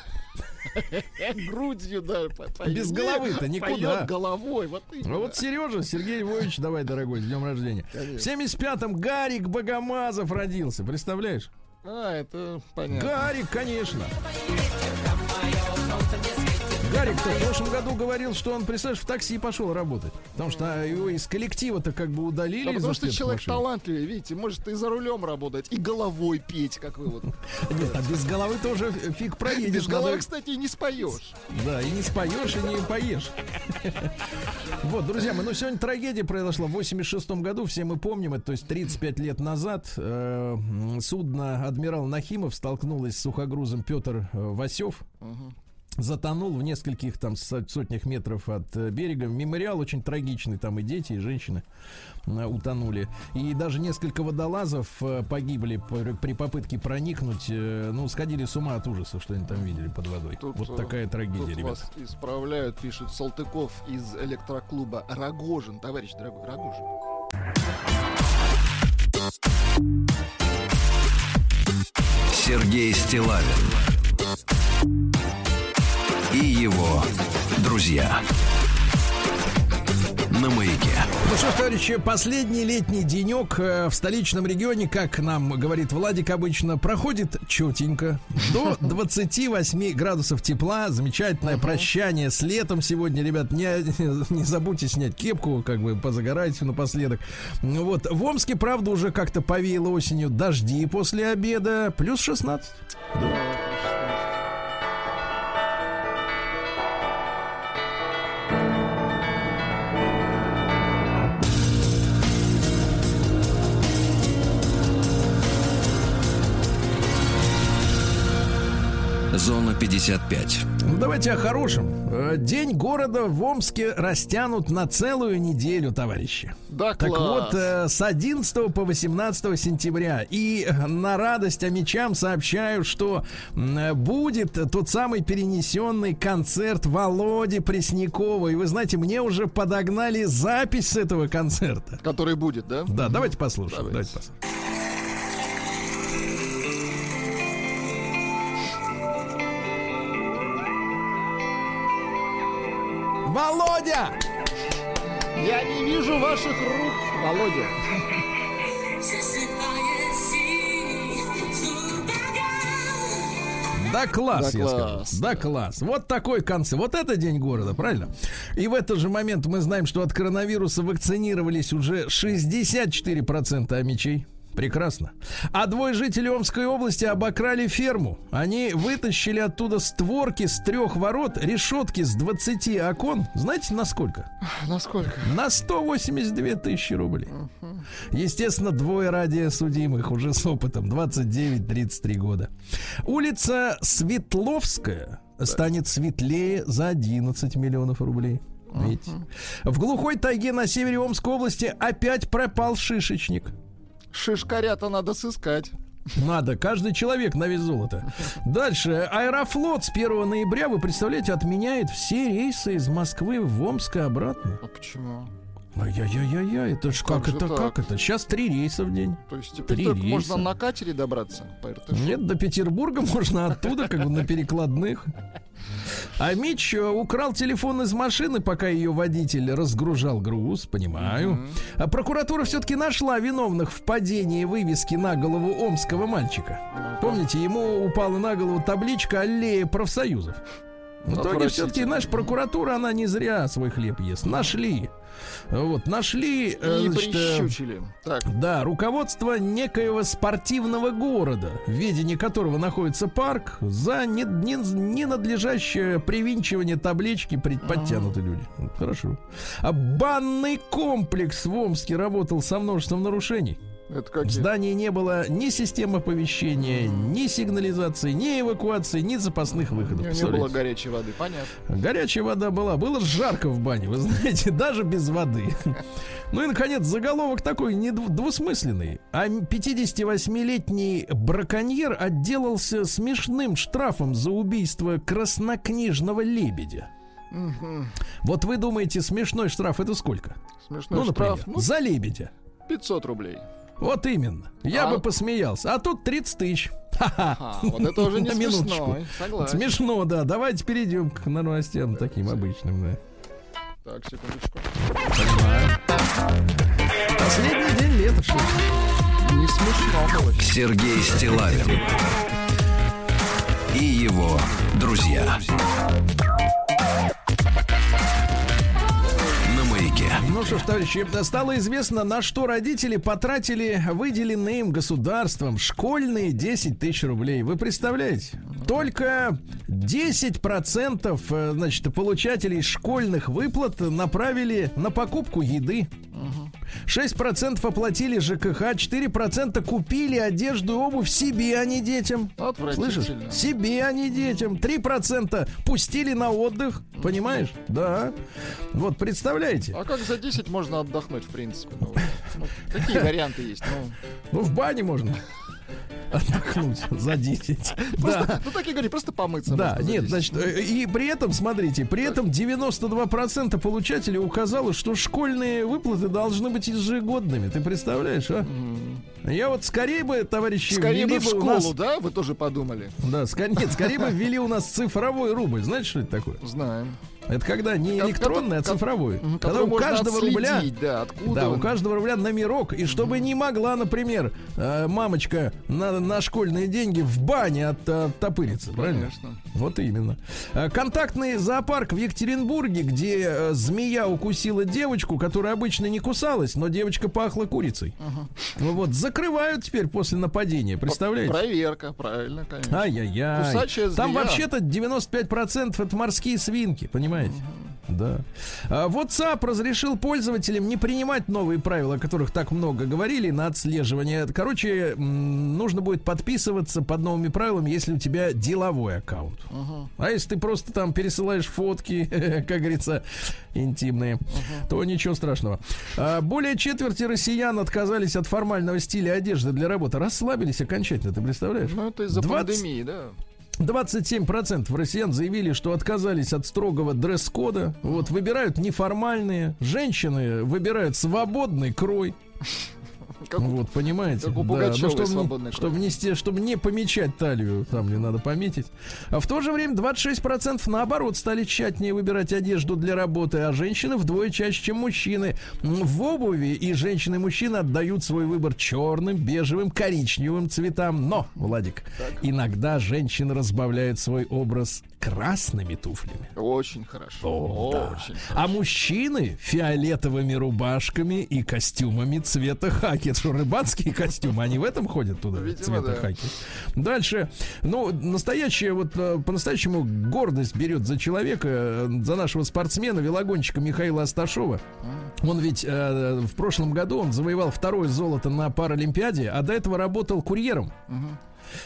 Грудью, да. Без головы-то никуда. Поет головой, вот Ну именно. вот Сережа, Сергей Львович, давай, дорогой, с днем рождения. В 75-м Гарик Богомазов родился, представляешь? А, это понятно. Гарик, конечно. my all. Something is Гарик-то в прошлом году говорил, что он, представляешь, в такси пошел работать. Потому что его из коллектива-то как бы удалили. Да потому что человек машины. талантливый, видите, может и за рулем работать, и головой петь, как вы вот. Нет, а без головы тоже фиг проедешь. Без головы, кстати, и не споешь. Да, и не споешь, и не поешь. Вот, друзья мои, ну сегодня трагедия произошла в 86 году, все мы помним это, то есть 35 лет назад э, судно «Адмирал Нахимов» столкнулось с сухогрузом Петр э, Васев. Затонул в нескольких там со- сотнях метров от э, берега. Мемориал очень трагичный, там и дети, и женщины э, утонули. И даже несколько водолазов э, погибли при, попытке проникнуть. ну, сходили с ума от ужаса, что они там видели под водой. Тут, вот такая трагедия, Тут ребята. вас исправляют, пишут Салтыков из электроклуба Рогожин. Товарищ дорогой, Рогожин. Сергей Стилавин и его друзья на маяке. Ну что ж, товарищи, последний летний денек э, в столичном регионе, как нам говорит Владик обычно, проходит четенько. До 28 градусов тепла. Замечательное прощание с летом сегодня, ребят. Не, не забудьте снять кепку, как бы позагорайте напоследок. Ну Вот. В Омске, правда, уже как-то повеяло осенью дожди после обеда. Плюс 16. Зона 55. Ну, давайте о хорошем. Э, День города в Омске растянут на целую неделю, товарищи. Да, Так класс. вот, э, с 11 по 18 сентября. И э, на радость амичам сообщаю, что м, э, будет тот самый перенесенный концерт Володи Преснякова. И вы знаете, мне уже подогнали запись с этого концерта. Который будет, да? Да, давайте послушаем. Давайте. Давайте послушаем. Володя! Я не вижу ваших рук, Володя. Да класс, Да я класс, скажу. Да класс. Вот такой концерт. Вот это день города, правильно? И в этот же момент мы знаем, что от коронавируса вакцинировались уже 64% амичей. Прекрасно. А двое жителей Омской области обокрали ферму. Они вытащили оттуда створки с трех ворот, решетки с 20 окон. Знаете, на сколько? Насколько? На 182 тысячи рублей. Естественно, двое ради судимых уже с опытом. 29-33 года. Улица Светловская станет светлее за 11 миллионов рублей. Видите? В глухой тайге на севере Омской области опять пропал шишечник. Шишкаря-то надо сыскать. Надо, каждый человек на вес золота. Дальше. Аэрофлот с 1 ноября, вы представляете, отменяет все рейсы из Москвы в Омск и обратно. А почему? Ай-яй-яй-яй, это ж Как как, это, так? как это? Сейчас три рейса в день. То есть теперь Три только рейса. можно на катере добраться по РТШ? Нет, до Петербурга можно оттуда, как бы на перекладных. А Мич э, украл телефон из машины, пока ее водитель разгружал груз, понимаю. А прокуратура все-таки нашла виновных в падении вывески на голову омского мальчика. Помните, ему упала на голову табличка аллея профсоюзов. В итоге все-таки наша прокуратура, она не зря свой хлеб ест. Нашли. Вот, нашли... э, И значит, э, прищучили. Так, да, руководство некоего спортивного города, в ведении которого находится парк, за не- не- ненадлежащее привинчивание таблички при- подтянуты люди. Хорошо. А банный комплекс в Омске работал со множеством нарушений. Это В какие? здании не было ни системы оповещения, ни сигнализации, ни эвакуации, ни запасных выходов. Не, не было горячей воды, понятно. Горячая вода была. Было жарко в бане, вы знаете, даже без воды. Ну и, наконец, заголовок такой недвусмысленный. А 58-летний браконьер отделался смешным штрафом за убийство краснокнижного лебедя. Вот вы думаете, смешной штраф это сколько? Смешной ну, например, штраф. Ну, за лебедя. 500 рублей. Вот именно. Я А? бы посмеялся. А тут 30 тысяч. Ха-ха. А, вот это уже не смешно. Согласен. Смешно, да. Давайте перейдем к новостям таким обычным, да. Так, секундочку. Последний день лета, что? Не смешно было. Сергей Стилавин и его друзья ну что ж, товарищи, стало известно, на что родители потратили выделенные им государством школьные 10 тысяч рублей. Вы представляете? Только 10% э, значит, получателей школьных выплат направили на покупку еды. 6% оплатили ЖКХ, 4% купили одежду и обувь себе, а не детям. Слышишь? Себе, а не детям. 3% пустили на отдых. Понимаешь? Да. Вот, представляете? А как за 10 можно отдохнуть, в принципе? Ну, ну, какие варианты есть? Ну, Ну, в бане можно отдохнуть за 10. Да. ну так и говори, просто помыться. Да, нет, 10. значит, э, и при этом, смотрите, при этом 92% получателей указало, что школьные выплаты должны быть ежегодными. Ты представляешь, а? Я вот скорее бы, товарищи, Скорее бы в школу, нас... да? Вы тоже подумали? Да, ска- нет, скорее бы ввели у нас цифровой рубль. Знаете, что это такое? Знаем. Это когда не электронный, а цифровой. Когда у каждого рубля... Да, Да, у каждого рубля номерок, и чтобы не могла, например, э, мамочка на, на школьные деньги в бане от, оттопыриться, правильно? Конечно. Вот именно. Э, Контактный зоопарк в Екатеринбурге, где э, змея укусила девочку, которая обычно не кусалась, но девочка пахла курицей. Ну Вот, закрывают теперь после нападения, представляете? Проверка, правильно, конечно. Ай-яй-яй. Там вообще-то 95% это морские свинки, понимаете? Да. А, WhatsApp разрешил пользователям не принимать новые правила, о которых так много говорили, на отслеживание. Короче, нужно будет подписываться под новыми правилами, если у тебя деловой аккаунт. А если ты просто там пересылаешь фотки, как говорится, интимные, то ничего страшного. А, Более четверти россиян отказались от формального стиля одежды для работы. Расслабились окончательно, ты представляешь? Ну, это из-за 20 пандемии, да. 27% россиян заявили, что отказались от строгого дресс-кода. Вот, выбирают неформальные. Женщины выбирают свободный крой. Как Вот, понимаете? как у Да, Пугачёвой чтобы, чтобы, не, сте- чтобы не помечать талию, там не надо пометить. А в то же время 26% наоборот стали тщательнее выбирать одежду для работы, а женщины вдвое чаще, чем мужчины. В обуви и женщины, и мужчины отдают свой выбор черным, бежевым, коричневым цветам. Но, Владик, иногда женщины разбавляют свой образ красными туфлями. Очень хорошо. О, да. Очень. А мужчины фиолетовыми рубашками и костюмами цвета хаки. Это что, рыбацкие костюмы? Они в этом ходят туда? Видимо, цвета да. хаки. Дальше. Ну, настоящая, вот э, по-настоящему гордость берет за человека, э, за нашего спортсмена, велогонщика Михаила Асташова. Он ведь э, в прошлом году он завоевал второе золото на Паралимпиаде, а до этого работал курьером.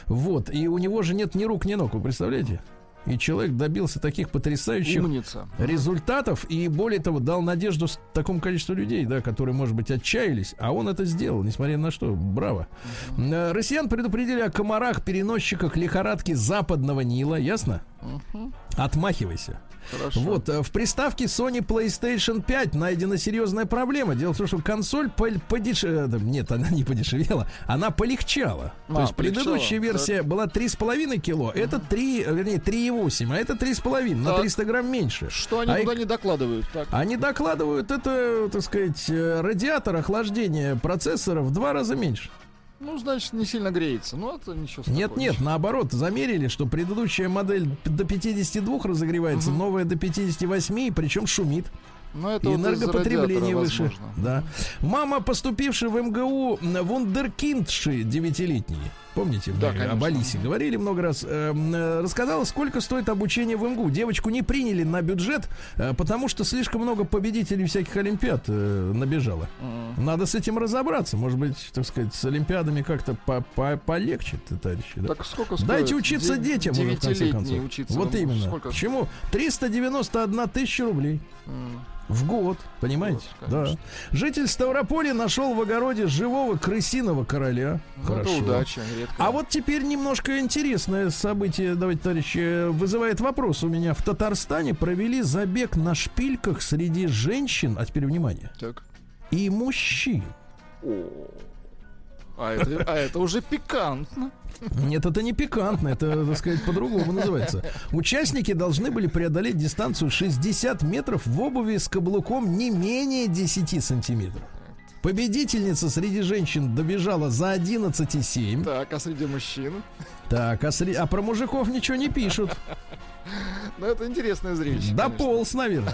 Вот. И у него же нет ни рук, ни ног, вы представляете? И человек добился таких потрясающих Умница. результатов и более того дал надежду такому количеству людей, да, которые, может быть, отчаялись, а он это сделал, несмотря на что. Браво. Э, Россиян предупредили о комарах, переносчиках лихорадки западного Нила, ясно? Отмахивайся. Хорошо. Вот, э, в приставке Sony PlayStation 5 найдена серьезная проблема. Дело в том, что консоль пол- подеш- э, Нет, она не подешевела, она полегчала. А, То есть полегчала, предыдущая версия была 3,5 кило, это 3, э, вернее, 3,8, а это 3,5, на Так. 300 грамм меньше. Что они А туда и- не докладывают? Так. Они докладывают, это, так сказать, радиатор охлаждения процессора в два раза меньше. Ну, значит, не сильно греется. Ну, это ничего страшного. Нет, нет, наоборот, замерили, что предыдущая модель до 52 разогревается, новая до 58, причем шумит. Но это И энергопотребление выше. возможно. Да. Мама, поступившая в МГУ вундеркиндши девятилетней. Помните, Да, мы конечно. об Алисе говорили много раз. эм, рассказала, сколько стоит обучение в МГУ. Девочку не приняли на бюджет, э, потому что слишком много победителей всяких олимпиад э, набежало. Надо с этим разобраться. Может быть, так сказать, с олимпиадами как-то по- по- полегче, товарищи. да? Так сколько стоит? Дайте учиться Де- детям уже, в конце концов. учиться. Вот Ну, именно. Сколько? Почему? 391 тысяча рублей. В год, понимаете? год, да. Житель Ставрополя нашел в огороде живого крысиного короля. Ну, Это удача, редко. А вот теперь немножко интересное событие, давайте, товарищи, вызывает вопрос у меня. В Татарстане провели забег на шпильках среди женщин, а теперь внимание, Так. и мужчин. А это, а это уже пикантно. Нет, это не пикантно, это, так сказать, по-другому называется. Участники должны были преодолеть дистанцию 60 метров в обуви с каблуком не менее 10 сантиметров. Победительница среди женщин добежала за 11,7. Так, а среди мужчин? Так, а, сре- а про мужиков ничего не пишут. Ну, это интересное зрелище. конечно. Дополз, наверное.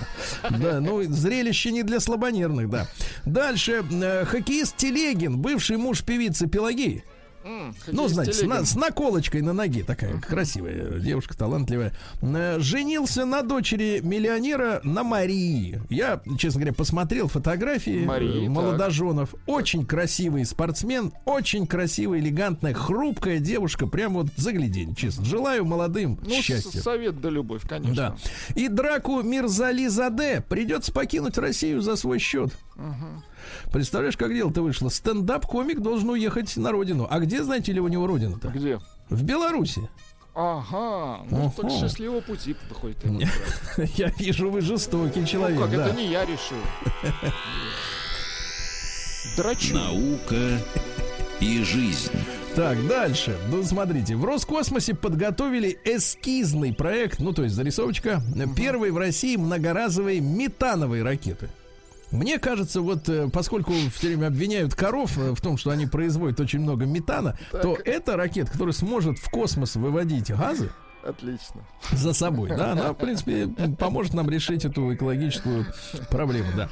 Да, ну, зрелище не для слабонервных, да. Дальше. э, Хоккеист Телегин, бывший муж певицы Пелагеи. Ну, знаете, с, на- с наколочкой на ноге такая красивая девушка, талантливая. Э, Женился на дочери миллионера на Марии. Я, честно говоря, посмотрел фотографии Марии, э, так. молодоженов. Очень красивый спортсмен, очень красивая, элегантная, хрупкая девушка. Прям вот заглядень, честно. Желаю молодым Ну, счастья. совет да любовь, конечно. Да. И драку Мирзали Заде придется покинуть Россию за свой счет. Представляешь, как дело-то вышло? Стендап-комик должен уехать на родину. А где, знаете ли, у него родина-то? Где? В Беларуси. Ага, ну так Ого. счастливого пути выходит. Я вижу, вы жестокий человек. Ну как, да. это не я решил. Драчу. Наука и жизнь. Так, дальше. Ну, смотрите. В Роскосмосе подготовили эскизный проект, ну, то есть зарисовочка, первой в России многоразовой метановой ракеты. Мне кажется, вот э, поскольку все время обвиняют коров э, в том, что они производят очень много метана, то эта ракета, которая сможет в космос выводить газы Отлично. за собой, да, она, в принципе, поможет нам решить эту экологическую проблему, да.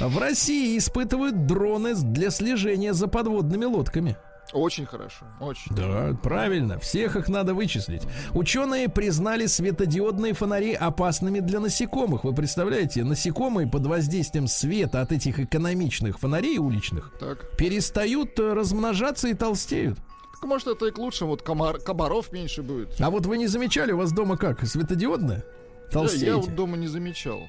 В России испытывают дроны для слежения за подводными лодками. Очень хорошо. Очень. Да, правильно. Всех их надо вычислить. Ученые признали светодиодные фонари опасными для насекомых. Вы представляете, насекомые под воздействием света от этих экономичных фонарей уличных Так. перестают э, размножаться и толстеют. Так, может, это и к лучшему. Вот комар- комаров меньше будет. А вот вы не замечали, у вас дома как? Светодиодная? Я, я Толстеете? вот дома не замечал.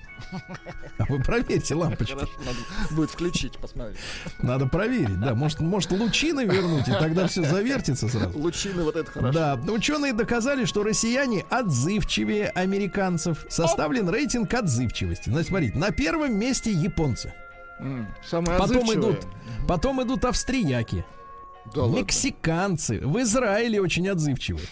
А вы проверьте лампочку. Хорошо, надо будет включить, посмотреть. Надо проверить, да. Может, может лучины вернуть, и тогда все завертится сразу. Лучины, вот это хорошо. Да, ученые доказали, что россияне отзывчивее американцев. Составлен рейтинг отзывчивости. Значит, смотрите, на первом месте японцы. Самые Потом идут, потом идут австрияки, Да ладно. мексиканцы. В Израиле очень отзывчивые.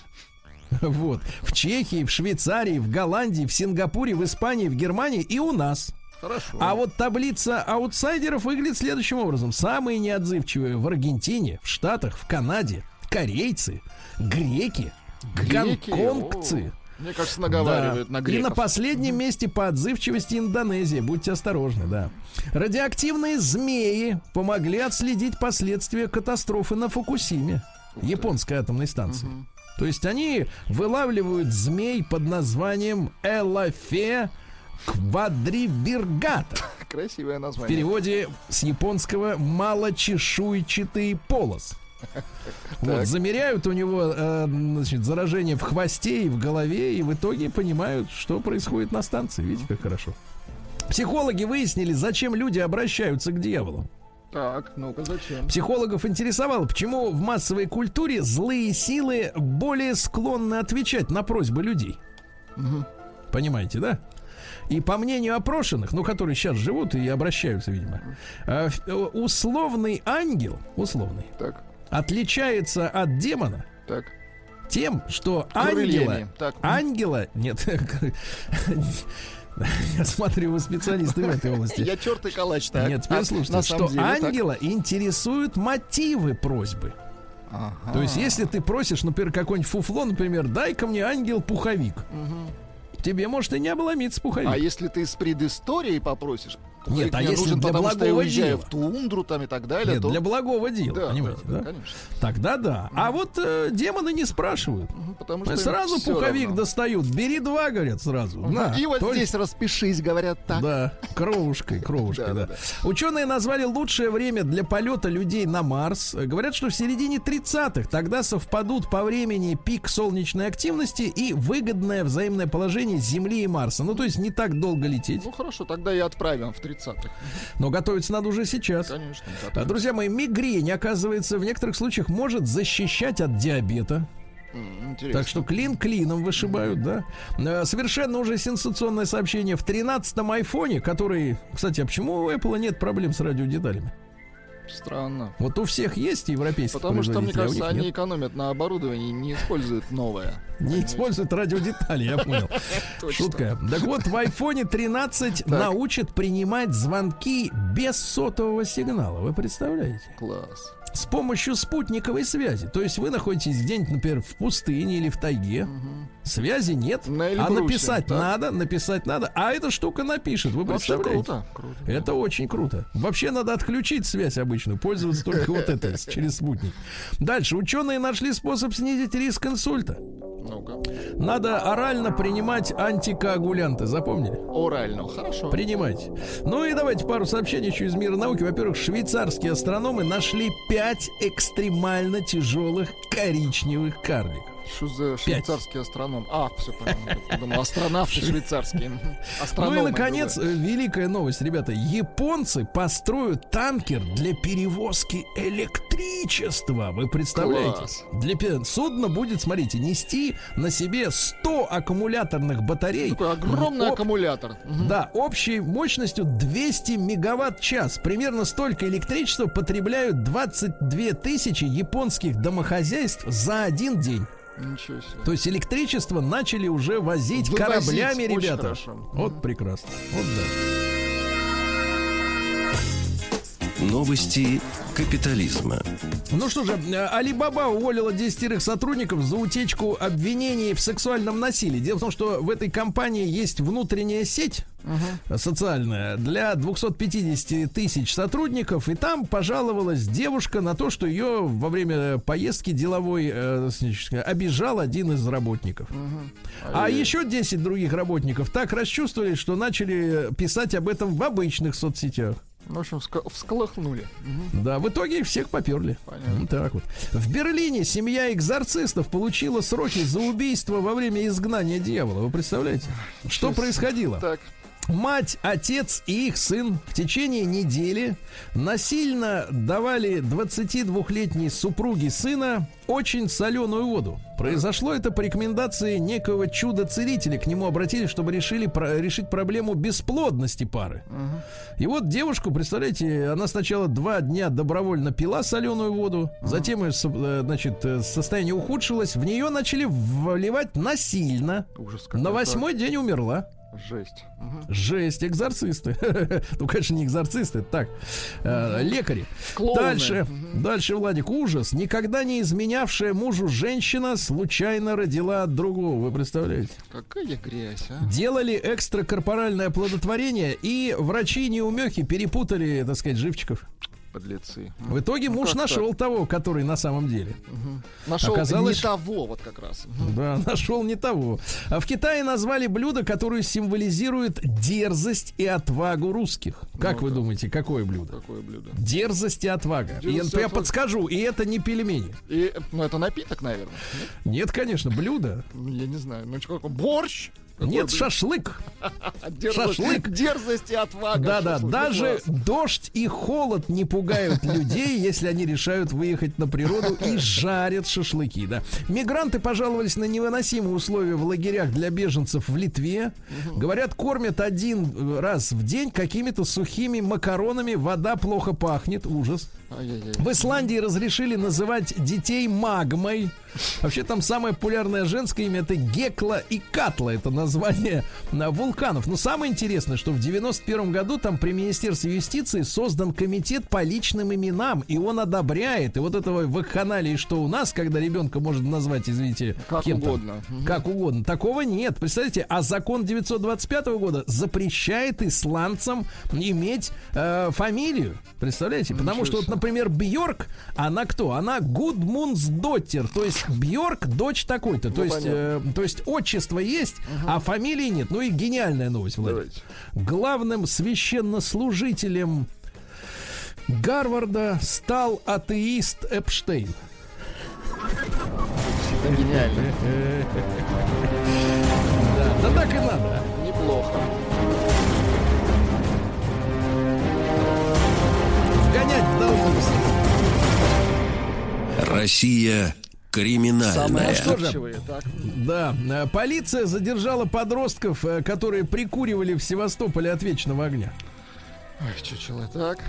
Вот. В Чехии, в Швейцарии, в Голландии, в Сингапуре, в Испании, в Германии и у нас. Хорошо. А вот таблица аутсайдеров выглядит следующим образом. Самые неотзывчивые в Аргентине, в Штатах, в Канаде, корейцы, греки, Греки, гонконгцы. о, Мне кажется, наговаривают Да. на И на греков. последнем месте по отзывчивости Индонезия. Будьте осторожны, да. Радиоактивные змеи помогли отследить последствия катастрофы на Фукусиме, японской атомной станции. То есть они вылавливают змей под названием Элафе квадрибергата. Красивое В название. переводе с японского малочешуйчатый полос. Вот, замеряют у него э, значит, заражение в хвосте и в голове, и в итоге понимают, что происходит на станции. Видите, как хорошо. Психологи выяснили, зачем люди обращаются к дьяволу. Так, ну-ка, зачем? Психологов интересовало, почему в массовой культуре злые силы более склонны отвечать на просьбы людей. Понимаете, да? И по мнению опрошенных, ну, которые сейчас живут и обращаются, видимо, ф- э, условный ангел, условный, Так, отличается от демона так. тем, что ангела. Так. ангела, нет, я смотрю, вы специалисты в этой области. Я тертый калач, так. Нет, теперь А, слушайте, что так. ангела интересуют мотивы просьбы. Ага. То есть, если ты просишь, например, какой-нибудь фуфло, например, дай-ка мне ангел пуховик. Тебе может и не обломиться пуховик. А если ты с предысторией попросишь, Нет, а если нужен, для потому что я благого дела? в тундру там и так далее, Нет, то... для благого дела, Да, понимаете, да, да? конечно. Тогда да. А вот э, демоны не спрашивают. Потому Ну, что сразу пуховик равно. достают. Бери два, говорят, сразу. На, И вот только- здесь распишись, говорят так. Да, кровушкой, кровушкой, Да, да, да, Ученые назвали лучшее время для полета людей на Марс. Э, Говорят, что в середине 30-х тогда совпадут по времени пик солнечной активности и выгодное взаимное положение Земли и Марса. Ну, то есть не так долго лететь. Ну хорошо, тогда и отправим в 30-х. Но готовиться надо уже сейчас. Конечно. А, Друзья мои, мигрень, оказывается, в некоторых случаях может защищать от диабета. Интересно. Так что клин клином вышибают, да. Э, Совершенно уже сенсационное сообщение. В 13-м айфоне, который... Кстати, а почему у Apple нет проблем с радиодеталями? Странно. Вот у всех есть европейских Потому что, мне а кажется, они нет. экономят на оборудовании, не используют новое. Не используют радиодетали, я понял. Шутка. Так вот, в iPhone 13 научат принимать звонки без сотового сигнала. Вы представляете? Класс. с помощью спутниковой связи. То есть вы находитесь где-нибудь, например, в пустыне или в тайге. Связи нет, На а написать так. надо, написать надо, а эта штука напишет. Вы Вообще представляете? круто. круто. Это очень круто. Вообще надо отключить связь обычную, пользоваться только вот это через спутник. Дальше. Ученые нашли способ снизить риск инсульта. Надо орально принимать антикоагулянты. Запомнили? Орально. Хорошо. Принимайте. Ну и давайте пару сообщений еще из мира науки. Во-первых, швейцарские астрономы нашли пять экстремально тяжелых коричневых карликов. Что за швейцарский астроном? А, все понятно. Астронавты швейцарские. Мгм. Ну Астрономы, и, наконец, великая новость, ребята. Японцы построят танкер для перевозки электричества. Вы представляете? Класс. Для судно будет, смотрите, нести на себе 100 аккумуляторных батарей. Такой огромный Об- аккумулятор. Да, общей мощностью 200 мегаватт-час. Примерно столько электричества потребляют 22 тысячи японских домохозяйств за один день. Ничего себе. То есть электричество начали уже возить Вывозить. кораблями, ребята. хорошо. Вот прекрасно. Вот да. Новости капитализма. Ну что же, э, Алибаба уволила десятерых сотрудников за утечку обвинений в сексуальном насилии. Дело в том, что в этой компании есть внутренняя сеть э, социальная для 250 тысяч сотрудников, и там пожаловалась девушка на то, что ее во время поездки деловой э, значит, обижал один из работников. А еще 10 других работников так расчувствовались, что начали писать об этом в обычных соцсетях. В общем, всколыхнули. Да, в итоге всех поперли. Понятно. Так вот. В Берлине семья экзорцистов получила сроки за убийство во время изгнания дьявола. Вы представляете? Что происходило? Так. Мать, отец и их сын в течение недели насильно давали 22-летней супруге сына очень соленую воду. Произошло это по рекомендации некого чудо-целителя. К нему обратились, чтобы решили, про- решить проблему бесплодности пары. И вот девушку, представляете, она сначала два дня добровольно пила соленую воду, затем её, со- э, значит, э, состояние ухудшилось, в нее начали вливать насильно. Ужас. На восьмой день умерла. Жесть. Мгм. Жесть, экзорцисты. Ну, конечно, не экзорцисты, так, э, лекари. Клоуны. Дальше, дальше, Владик, ужас. Никогда не изменявшая мужу женщина случайно родила от другого. Вы представляете? Какая грязь, а? Делали экстракорпоральное оплодотворение, и врачи-неумехи перепутали, так сказать, живчиков. Подлецы. В итоге Ну, муж нашел того, который на самом деле. Нашел Оказалось, не того, вот как раз. Да, нашел не того. А в Китае назвали блюдо, которое символизирует дерзость и отвагу русских. Как вы думаете, какое блюдо? Какое блюдо? Дерзость и отвага. И Дерзость и я отвага. подскажу, и это не пельмени. И, ну, это напиток, наверное. Нет, конечно, блюдо. Ну, Я не знаю. Ну, что? Борщ? Нет, блюдо? шашлык. Дерзость, шашлык. Дерзость и отвага. Да-да. Ну, даже дождь и холод не пугают людей, если они решают выехать на природу и жарят шашлыки, да. Мигранты пожаловались на невыносимые условия в лагерях для беженцев в Литве. Говорят, кормят один э, раз в день какими-то сухими макаронами, вода плохо пахнет, ужас. В Исландии разрешили называть детей магмой. Вообще там самое популярное женское имя это Гекла и Катла. Это название а, вулканов. Но самое интересное, что в 91 году там при Министерстве юстиции создан комитет по личным именам. И он одобряет. И вот этого вакханалии, что у нас, когда ребенка можно назвать, извините, Как кем там, угодно. Как угодно. Такого нет. Представляете, а закон 925 года запрещает исландцам иметь э, фамилию. Представляете? Потому что, вот, себе. Например, Бьорк, она кто? Она Гудмунсдоттер. То есть Бьорк дочь такой-то. То, Ну, есть, э, то есть отчество есть, а фамилии нет. Ну и гениальная новость, Владимир. Давайте. Главным священнослужителем Гарварда стал атеист Эпштейн. Гениально. Да, да так и надо. Неплохо. Вгонять в долгу. Россия криминальная. Так. Да, э, полиция задержала подростков, э, которые прикуривали в Севастополе от вечного огня. Ой, чучело, так.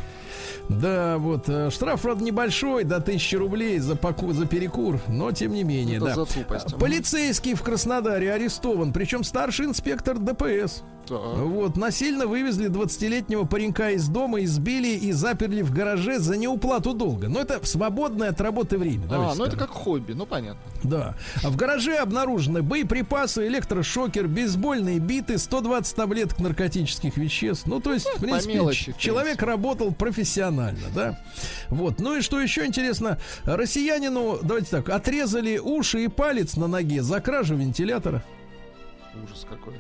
Да, вот, э, штраф, правда, небольшой, до 1000 рублей за, поку- за перекур, но тем не менее, Это да. за тупость. Полицейский в Краснодаре арестован, причем старший инспектор ДПС. Вот, насильно вывезли 20-летнего паренька из дома, избили и заперли в гараже за неуплату долга. Но это свободное от работы время. А, ну это как хобби, ну понятно. Да. А в гараже обнаружены боеприпасы, электрошокер, бейсбольные биты, 120 таблеток наркотических веществ. Ну, то есть, в принципе, мелочи, в человек работал профессионально, да. Вот. Ну и что еще интересно, россиянину, давайте так, отрезали уши и палец на ноге за кражу вентилятора. Ужас какой.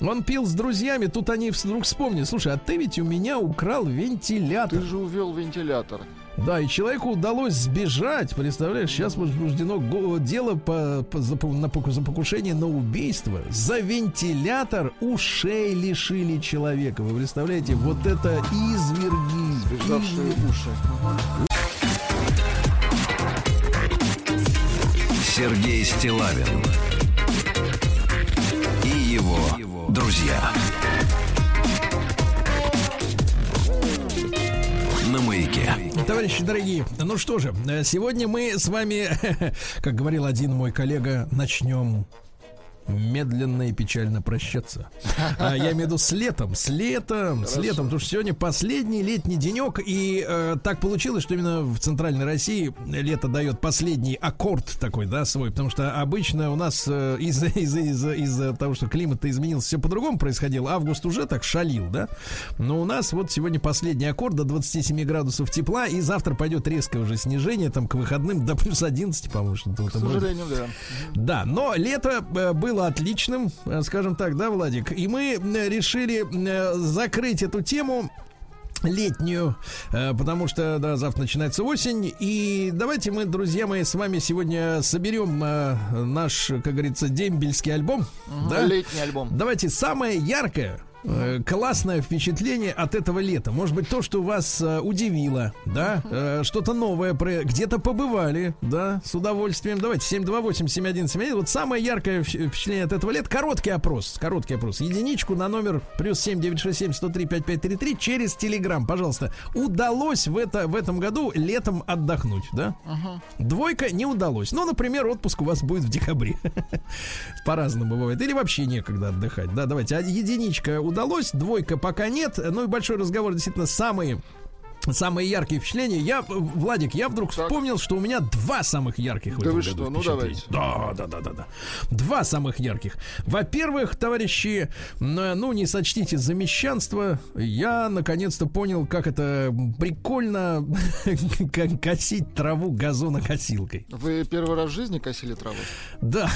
Он пил с друзьями, тут они вдруг вспомнили, слушай, а ты ведь у меня украл вентилятор. Ты же увел вентилятор. Да, и человеку удалось сбежать, представляешь, сейчас возбуждено дело по, по- за, на за покушение на убийство. За вентилятор ушей лишили человека. Вы представляете, вот это изверги. Сбежавшие уши. Сергей Стилавин и его друзья. На маяке. Товарищи дорогие, ну что же, э, сегодня мы с вами, как говорил один мой коллега, начнем медленно и печально прощаться. А, я имею в виду с летом, с летом, с летом, потому что сегодня последний летний денек, и э, так получилось, что именно в центральной России лето дает последний аккорд такой, да, свой, потому что обычно у нас э, из-за из-за из-за из-за того, что климат изменился, все по-другому происходило. Август уже так шалил, да, но у нас вот сегодня последний аккорд до 27 градусов тепла, и завтра пойдет резкое уже снижение, там к выходным до плюс 11, по-моему, что-то К сожалению, да. Да, но лето э, было отличным, э, скажем так, да, Владик? И мы решили э, закрыть эту тему летнюю, э, потому что, да, завтра начинается осень. И давайте мы, друзья мои, с вами сегодня соберем наш, как говорится, дембельский альбом. да? Летний альбом. Давайте самое яркое, классное впечатление от этого лета. Может быть, то, что вас э, удивило, да, Э, что-то новое, где-то побывали, да, с удовольствием. Давайте 728-7171. Вот самое яркое впечат- впечатление от этого лета. Короткий опрос, короткий опрос. Единичку на номер плюс 7967-103-5533 через Телеграм, пожалуйста. Удалось в, это, в этом году летом отдохнуть, да? Двойка не удалось. Ну, например, отпуск у вас будет в декабре. По-разному бывает. Или вообще некогда отдыхать. Да, давайте. А единичка удалось, двойка пока нет. Ну и большой разговор действительно самые Самые яркие впечатления. Я, Владик, я вдруг Так. вспомнил, что у меня два самых ярких Да вы что, ну впечатления. Да, да, да, да, да. Два самых ярких. Во-первых, товарищи, н- ну не сочтите за мещанство, я наконец-то понял, как это прикольно косить траву газонокосилкой. Вы первый раз в жизни косили траву? Да,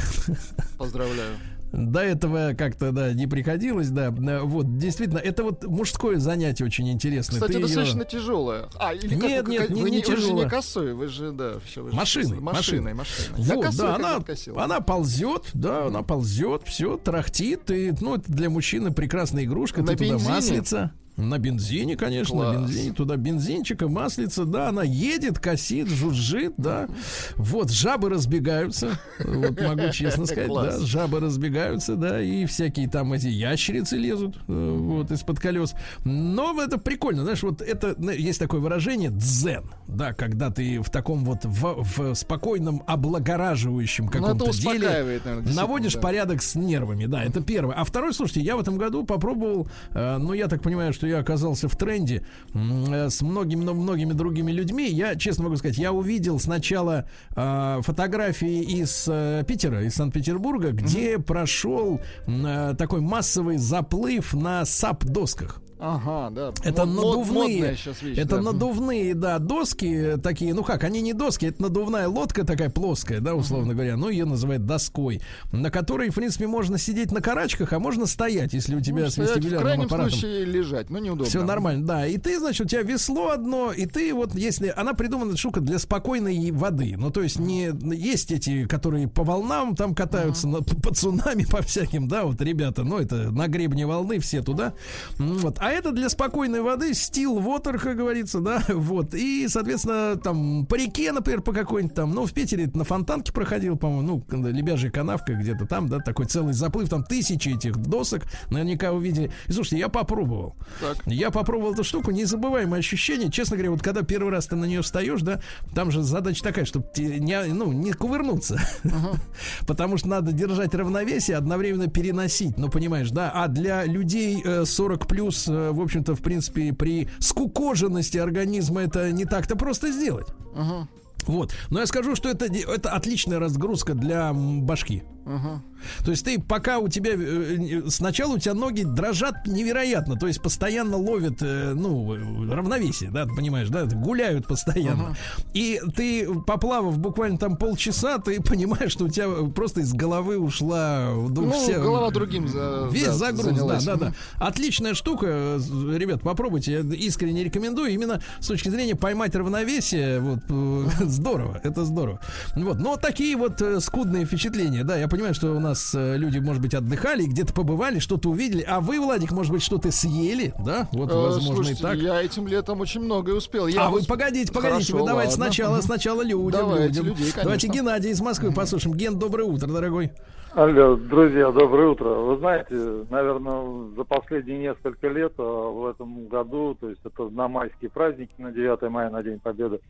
Поздравляю. До этого как-то, да, не приходилось, да. Э, Вот, действительно, это вот мужское занятие очень интересное. Кстати, Ты достаточно тяжелое. А, или как Нет, вы- нет, как- не- вы, не вы же не косой, вы же, да, все, вы же Машиной, машиной, машиной. Я Вот, косой да, она, косил. она ползет, да, она ползет, все, трахтит, и, ну, это для мужчины прекрасная игрушка, На ты туда бензине? маслица. На бензине, конечно, Класс. на бензине. Туда бензинчика, маслица, да, она едет, косит, жужжит, да. Вот, жабы разбегаются, вот могу честно сказать, да, жабы разбегаются, да, и всякие там эти ящерицы лезут, э, вот, из-под колес. Но это прикольно, знаешь, вот это, есть такое выражение дзен, да, когда ты в таком вот, в, в спокойном, облагораживающем Ну, каком-то деле наверное, наводишь да. порядок с нервами, да, это первое. А второе, слушайте, я в этом году попробовал, э, ну, я так понимаю, что я оказался в тренде э, с многими, но многими другими людьми. Я, честно могу сказать, я увидел сначала э, фотографии из э, Питера, из Санкт-Петербурга, где прошел м, э, такой массовый заплыв на САП-досках. Ага, да. Это Мод- надувные, вещь, это да. надувные, да, доски такие, ну как, они не доски, это надувная лодка такая плоская, да, условно говоря, ну ее называют доской, на которой, в принципе, можно сидеть на карачках, а можно стоять, если у тебя Ну, с стоять, в вестибулярным крайнем аппаратом. случае лежать, но неудобно. Все нормально, да. И ты, значит, у тебя весло одно, и ты вот, если она придумана штука для спокойной воды, ну то есть не есть эти, которые по волнам там катаются, на, по цунами, по всяким, да, вот ребята, ну это на гребне волны все туда, вот. А это для спокойной воды, стил water, как говорится, да, вот. И, соответственно, там по реке, например, по какой-нибудь там, ну, в Питере на фонтанке проходил, по-моему, ну, лебяжья канавка где-то там, да, такой целый заплыв, там тысячи этих досок, наверняка увидели. И слушайте, я попробовал. Так. Я попробовал эту штуку, незабываемое ощущение. Честно говоря, вот когда первый раз ты на нее встаешь, да, там же задача такая, чтобы не, ну, не кувырнуться. Потому что надо держать равновесие, одновременно переносить. Ну, понимаешь, да? А для людей э, 40 плюс, э, в общем-то, в принципе, при скукоженности организма это не так-то просто сделать. Ага, Вот. Но я скажу, что это, это отличная разгрузка для башки. ага. То есть ты пока у тебя э, сначала у тебя ноги дрожат невероятно, то есть постоянно ловят э, ну равновесие, да, ты понимаешь, да, гуляют постоянно. И ты поплавав буквально там полчаса, ты понимаешь, что у тебя просто из головы ушла ну, Ну, вся- голова другим за, Весь да, загруз, занялась. да, да, да. Отличная штука, э, ребят, попробуйте, я искренне рекомендую. Именно с точки зрения поймать равновесие, вот здорово, это здорово. Вот, но такие вот скудные впечатления, да, я понимаю, что у нас э, люди, может быть, отдыхали, где-то побывали, что-то увидели, а вы, Владик, может быть, что-то съели, да, вот, Э, возможно, слушайте, и так. я этим летом очень многое успел. Я а вы погодите, погодите, Хорошо, вы давайте ладно. сначала, сначала людям, Давайте, людям. людей, конечно. Давайте Геннадий из Москвы послушаем. Ген, доброе утро, дорогой. Алло, друзья, доброе утро. Вы знаете, наверное, за последние несколько лет а, в этом году, то есть это на майские праздники, на 9 мая, на День Победы,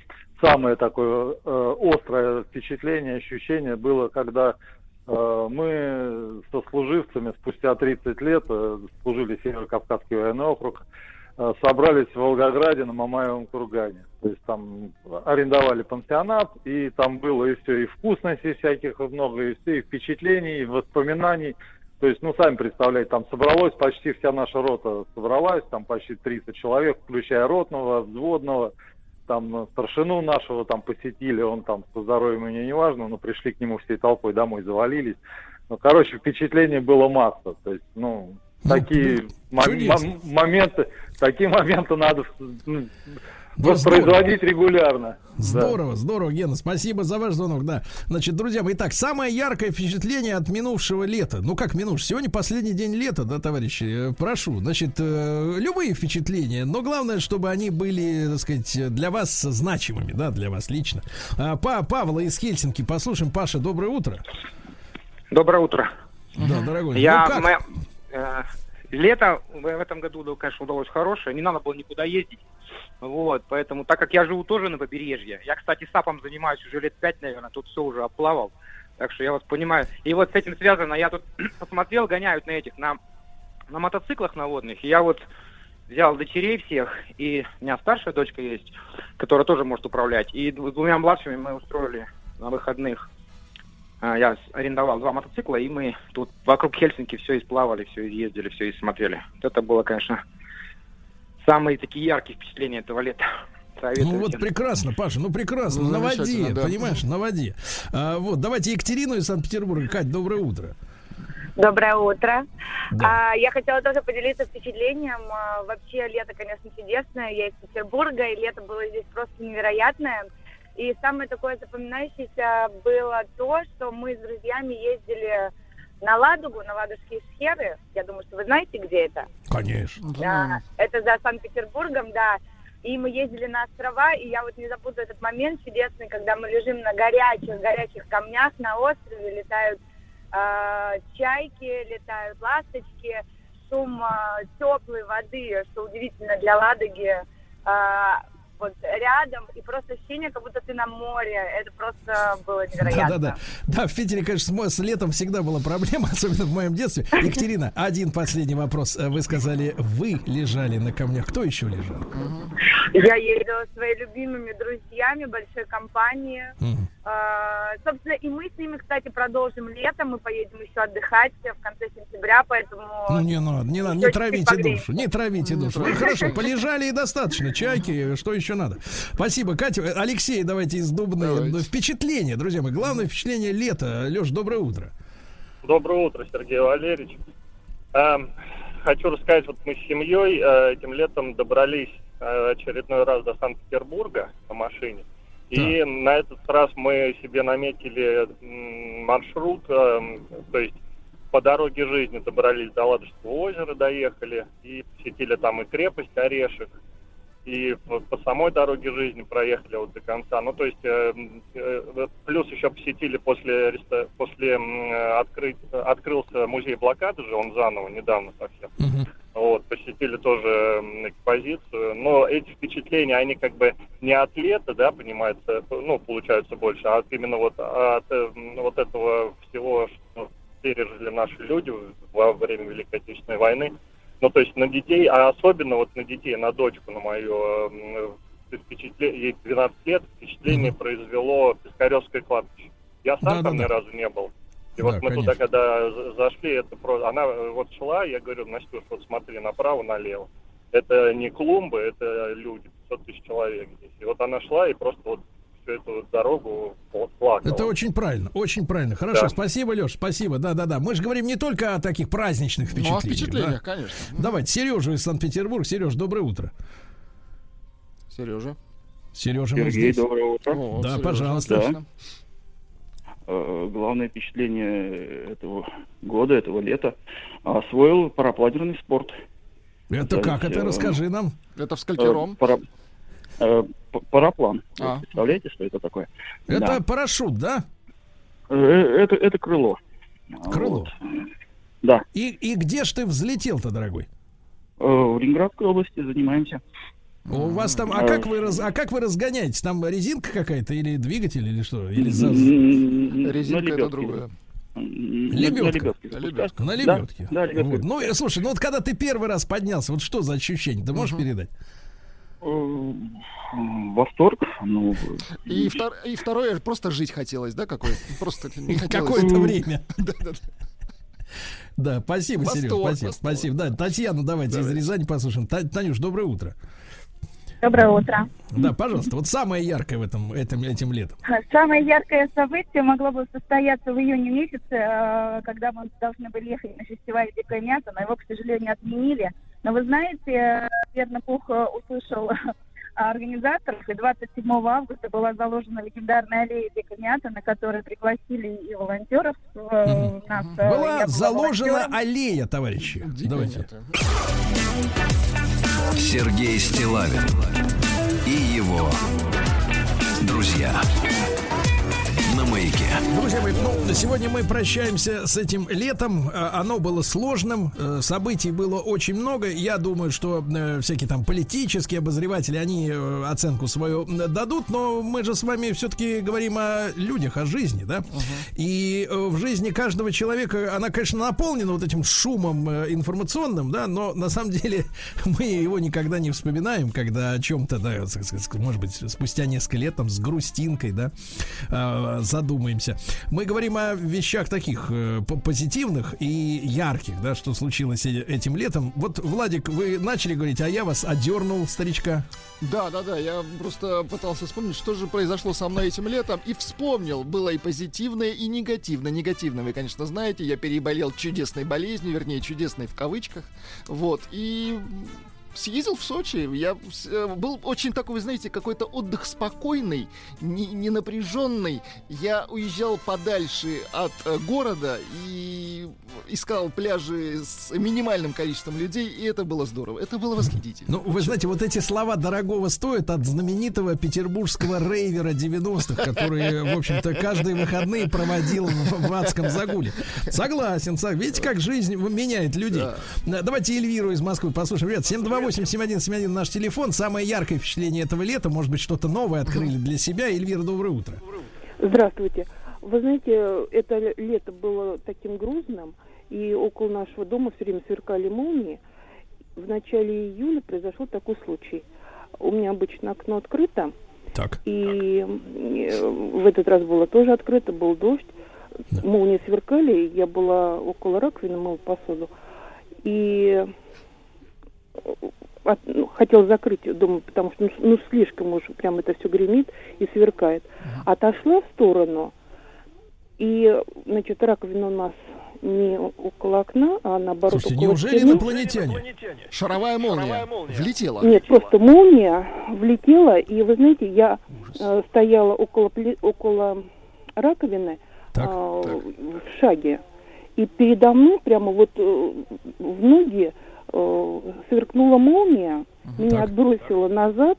самое такое э, острое впечатление, ощущение было, когда мы со служивцами спустя 30 лет, э, служили Северо-Кавказский военный округ, э, собрались в Волгограде на Мамаевом кургане. То есть там арендовали пансионат, и там было и все, и вкусностей всяких много, и все, и впечатлений, и воспоминаний. То есть, ну, сами представляете, там собралось, почти вся наша рота собралась, там почти 300 человек, включая ротного, взводного, там э, старшину нашего там посетили, он там по здоровью мне не важно, но пришли к нему всей толпой домой, завалились. Ну, короче, впечатлений было масса. То есть, ну, Ну, такие мо- чудесно. мо- моменты, такие моменты надо воспроизводить регулярно. Да. Здорово, здорово, Гена, спасибо за ваш звонок, да. Значит, друзья мои, итак, самое яркое впечатление от минувшего лета. Ну, как минувший? Сегодня последний день лета, да, товарищи? Э, Прошу, значит, э, любые впечатления, но главное, чтобы они были, так сказать, для вас значимыми, да, для вас лично. А, Па Павла из Хельсинки послушаем. Паша, доброе утро. Доброе утро. Да, дорогой. Я, ну, как? мо- э, лето в этом году, конечно, удалось хорошее. Не надо было никуда ездить. Вот, поэтому, так как я живу тоже на побережье, я, кстати, САПом занимаюсь уже лет пять, наверное, тут все уже оплавал. Так что я вас понимаю. И вот с этим связано, я тут посмотрел, гоняют на этих, на, на мотоциклах наводных. И я вот взял дочерей всех, и у меня старшая дочка есть, которая тоже может управлять. И дв- двумя младшими мы устроили на выходных а, Я арендовал два мотоцикла, и мы тут вокруг Хельсинки все исплавали, все изъездили, все и Вот это было, конечно, самые такие яркие впечатления этого лета. Советую Ну вот всем. прекрасно, Паша, ну прекрасно, Ну, на воде, да. понимаешь, на воде. А, вот, давайте Екатерину из Санкт-Петербурга. Кать, доброе утро. Доброе утро. Да. А, я хотела тоже поделиться впечатлением. А, вообще лето, конечно, чудесное. Я из Петербурга, и лето было здесь просто невероятное. И самое такое запоминающееся было то, что мы с друзьями ездили на Ладогу, на Ладожские схеры. Я думаю, что вы знаете, где это. Конечно. А, это за Санкт-Петербургом, да. И мы ездили на острова, и я вот не забуду этот момент чудесный, когда мы лежим на горячих, горячих камнях на острове, летают а, чайки, летают ласточки, шум теплой воды, что удивительно для Ладоги, а, вот рядом, и просто ощущение, как будто ты на море. Это просто было невероятно. Да, да, да. Да, в Питере, конечно, с летом всегда была проблема, особенно в моем детстве. Екатерина, один последний вопрос. Вы сказали, вы лежали на камнях. Кто еще лежал? Я ездила с своими любимыми друзьями, большой компании. А, собственно, и мы с ними, кстати, продолжим летом. Мы поедем еще отдыхать в конце сентября, поэтому... Ну, не надо, не надо, не травите душу, не травите душу. Ну, хорошо, полежали и достаточно. Чайки, что еще надо? Спасибо, Катя. Э, Алексей, давайте из Дубны. Давайте. Впечатление, друзья мои. Главное впечатление лета. Леш, доброе утро. Доброе утро, Сергей Валерьевич. Эм, хочу рассказать, вот мы с семьей э, этим летом добрались э, очередной раз до Санкт-Петербурга на машине. И на этот раз мы себе наметили м, маршрут, эм, то есть по дороге жизни добрались до Ладожского озера, доехали, и посетили там и крепость Орешек, и по, по самой дороге жизни проехали вот до конца. Ну, то есть, э, э, плюс еще посетили после, после э, открыть, открылся музей блокады же, он заново, недавно совсем. Вот, посетили тоже экспозицию. Но эти впечатления, они как бы не от лета, да, понимается, ну, получаются больше, а от именно вот от э, вот этого всего, что пережили наши люди во время Великой Отечественной войны. Ну, то есть на детей, а особенно вот на детей, на дочку, на мою, м, впечатление, ей 12 лет, впечатление произвело Пискаревское кладбище. Я сам там ни разу не был. И Да, вот мы туда, конечно. когда за- зашли, это просто... Она э, вот шла, я говорю, Настюш, вот смотри направо, налево. Это не клумбы, это люди, 500 тысяч человек здесь. И вот она шла и просто вот всю эту дорогу пла- плакала. Это очень правильно, очень правильно. Хорошо, Да. спасибо, Леш, спасибо. Да, да, да. Мы же говорим не только о таких праздничных Ну, о впечатлениях. впечатлениях, да? конечно. Давайте, Сережа из Санкт-Петербурга. Сереж, доброе утро. Сережа. Сережа, мы Сергей, здесь. доброе утро. О, Да, Сережа, пожалуйста. отлично. Э, Главное впечатление этого года, этого лета освоил парапланерный спорт. Это То как? есть, Это э, расскажи нам. Это в Э, скалькером. пара- э, Параплан. Вы А. представляете, что это такое? Это Да. парашют, да? Э, Это, это крыло. Крыло. Вот. Да. И, и где ж ты взлетел-то, дорогой? Э, В Ленинградской области занимаемся. У вас там, а Э, как вы раз, а как вы разгоняетесь? Там резинка какая-то или двигатель или что? Или за- Резинка это другое. Лебедка. На лебедке. На лебедке. Да, лебедке? Да. Вот. Ну, э, слушай, ну вот когда ты первый раз поднялся, вот что за ощущение? Ты можешь передать? Э, м, Восторг. Ну, И, втор- и второе, просто жить хотелось, да, какой? Просто. Какое-то время. Да, спасибо, Сереж, спасибо, спасибо. Да, Татьяну давайте из Рязани послушаем. Та- Танюш, доброе утро. Доброе утро. Да, пожалуйста, вот самое яркое в этом, этим, этим летом. Самое яркое событие могло бы состояться в июне месяце, э, когда мы должны были ехать на фестиваль «Дикая мята», но его, к сожалению, отменили. Но вы знаете, верно, Пух э, услышал организаторов, и 27 августа была заложена легендарная аллея «Дикая мята», на которой пригласили и волонтеров. э, нас, э, Была заложена волонтером. аллея, товарищи. Давайте. Сергей Стилавин и его друзья на маяке. Друзья мои, ну, сегодня мы прощаемся с этим летом. Э, Оно было сложным, э, событий было очень много. Я думаю, что э, всякие там политические обозреватели, они оценку свою дадут, но мы же с вами все-таки говорим о людях, о жизни, да? И э, в жизни каждого человека, она, конечно, наполнена вот этим шумом информационным, да, но на самом деле мы его никогда не вспоминаем, когда о чем-то, да, может быть, спустя несколько лет там с грустинкой, да, э, задумаемся. Мы говорим о вещах таких э, по- позитивных и ярких, да, что случилось э- этим летом. Вот, Владик, вы начали говорить, а я вас одернул, старичка. Да, да, да, я просто пытался вспомнить, что же произошло со мной этим летом, и вспомнил, было и позитивное, и негативное. Негативное, вы, конечно, знаете, я переболел чудесной болезнью, вернее, чудесной в кавычках, вот, и съездил в Сочи, я э, был очень такой, вы знаете, какой-то отдых спокойный, не, не напряженный. Я уезжал подальше от э, города и искал пляжи с минимальным количеством людей, и это было здорово, это было восхитительно. Ну, вы знаете, вот эти слова дорогого стоят от знаменитого петербургского рейвера 90-х, который, в общем-то, каждые выходные проводил в, в адском загуле. Согласен, сог- видите, как жизнь меняет людей. Да, Давайте Эльвиру из Москвы послушаем. Ребят, 728-7171 наш телефон. Самое яркое впечатление этого лета. Может быть, что-то новое открыли для себя. Эльвира, доброе утро. Здравствуйте. Вы знаете, это лето было таким грузным, и около нашего дома все время сверкали молнии. В начале июля произошел такой случай. У меня обычно окно открыто, Так. и э, в этот раз было тоже открыто, был дождь, молнии сверкали, я была около раковины, мыла посуду, и от- ну, хотела закрыть дом, потому что ну, ну, слишком уж прям это все гремит и сверкает. Отошла в сторону, и, значит, раковина у нас не около окна, а наоборот Слушайте, около неужели стены. инопланетяне? Шаровая молния. Влетела. Нет, просто молния влетела, и вы знаете, я э, стояла около, пле- около раковины Так. а, в шаге. И передо мной прямо вот э, в ноги э, сверкнула молния, меня Так. отбросило назад,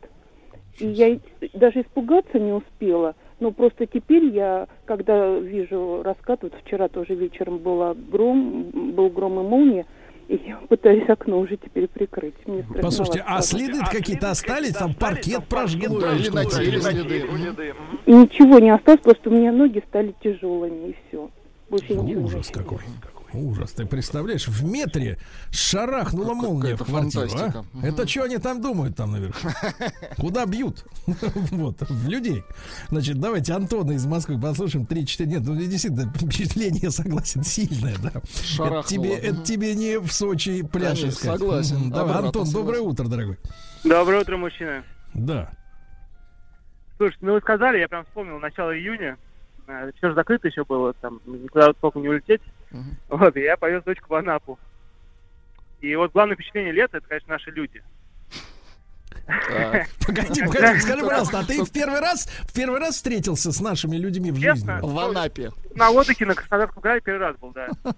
и я даже испугаться не успела. Но просто теперь я, когда вижу раскат, вот вчера тоже вечером была гром, был гром и молния, и я пытаюсь окно уже теперь прикрыть. Мне Послушайте, а следы какие-то остались? Там паркет прожгло? Или на теле следы. И ничего не осталось, просто у меня ноги стали тяжелыми, и все. Больше не Ужас какой. Ужас. Ты представляешь, в метре шарахнула молния в квартиру. а? Это что они там думают там наверху? Куда бьют? Вот, в людей. Значит, давайте Антона из Москвы послушаем. 3-4. Нет, ну действительно, впечатление, согласен, сильное, да. Это тебе, это тебе не в Сочи пляж искать. согласен. Давай, Антон, доброе утро, дорогой. Доброе утро, мужчина. Да. Слушайте, ну вы сказали, я прям вспомнил, начало июня. Все же закрыто еще было, там никуда толком не улететь. Вот, и я повез дочку в Анапу. И вот главное впечатление лета, это, конечно, наши люди. Погоди, погоди, скажи, пожалуйста, а ты в первый раз, в первый раз встретился с нашими людьми в жизни? В Анапе. На отдыхе на Краснодарском крае первый раз был, да.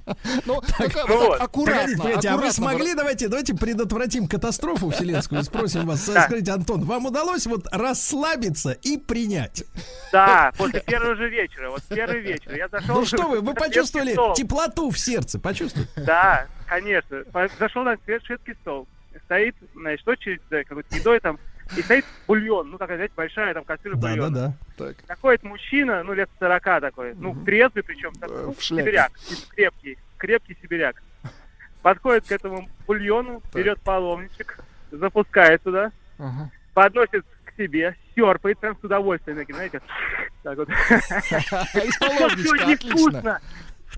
Ну, ну аккуратно. А вы смогли, давайте, давайте предотвратим катастрофу вселенскую, спросим вас. Скажите, Антон, вам удалось вот расслабиться и принять? Да, после первого же вечера, вот первый вечер. Я зашел... Ну что вы, вы почувствовали теплоту в сердце, почувствовали? Да, конечно. Зашел на свет- шведский стол. Стоит, значит, очередь за какой-то едой там. И стоит бульон, ну такая, знаете, большая там кастрюля Да, да, бульона. да. Так. Заходит мужчина, ну лет 40 такой, ну трезвый причем, такой, Э, ну, в шляпе. сибиряк, крепкий, крепкий сибиряк. Подходит к этому бульону, берет половничек, запускает туда, Ага. подносит к себе, серпает прям с удовольствием, знаете, так вот. Из Всё половничка, отлично.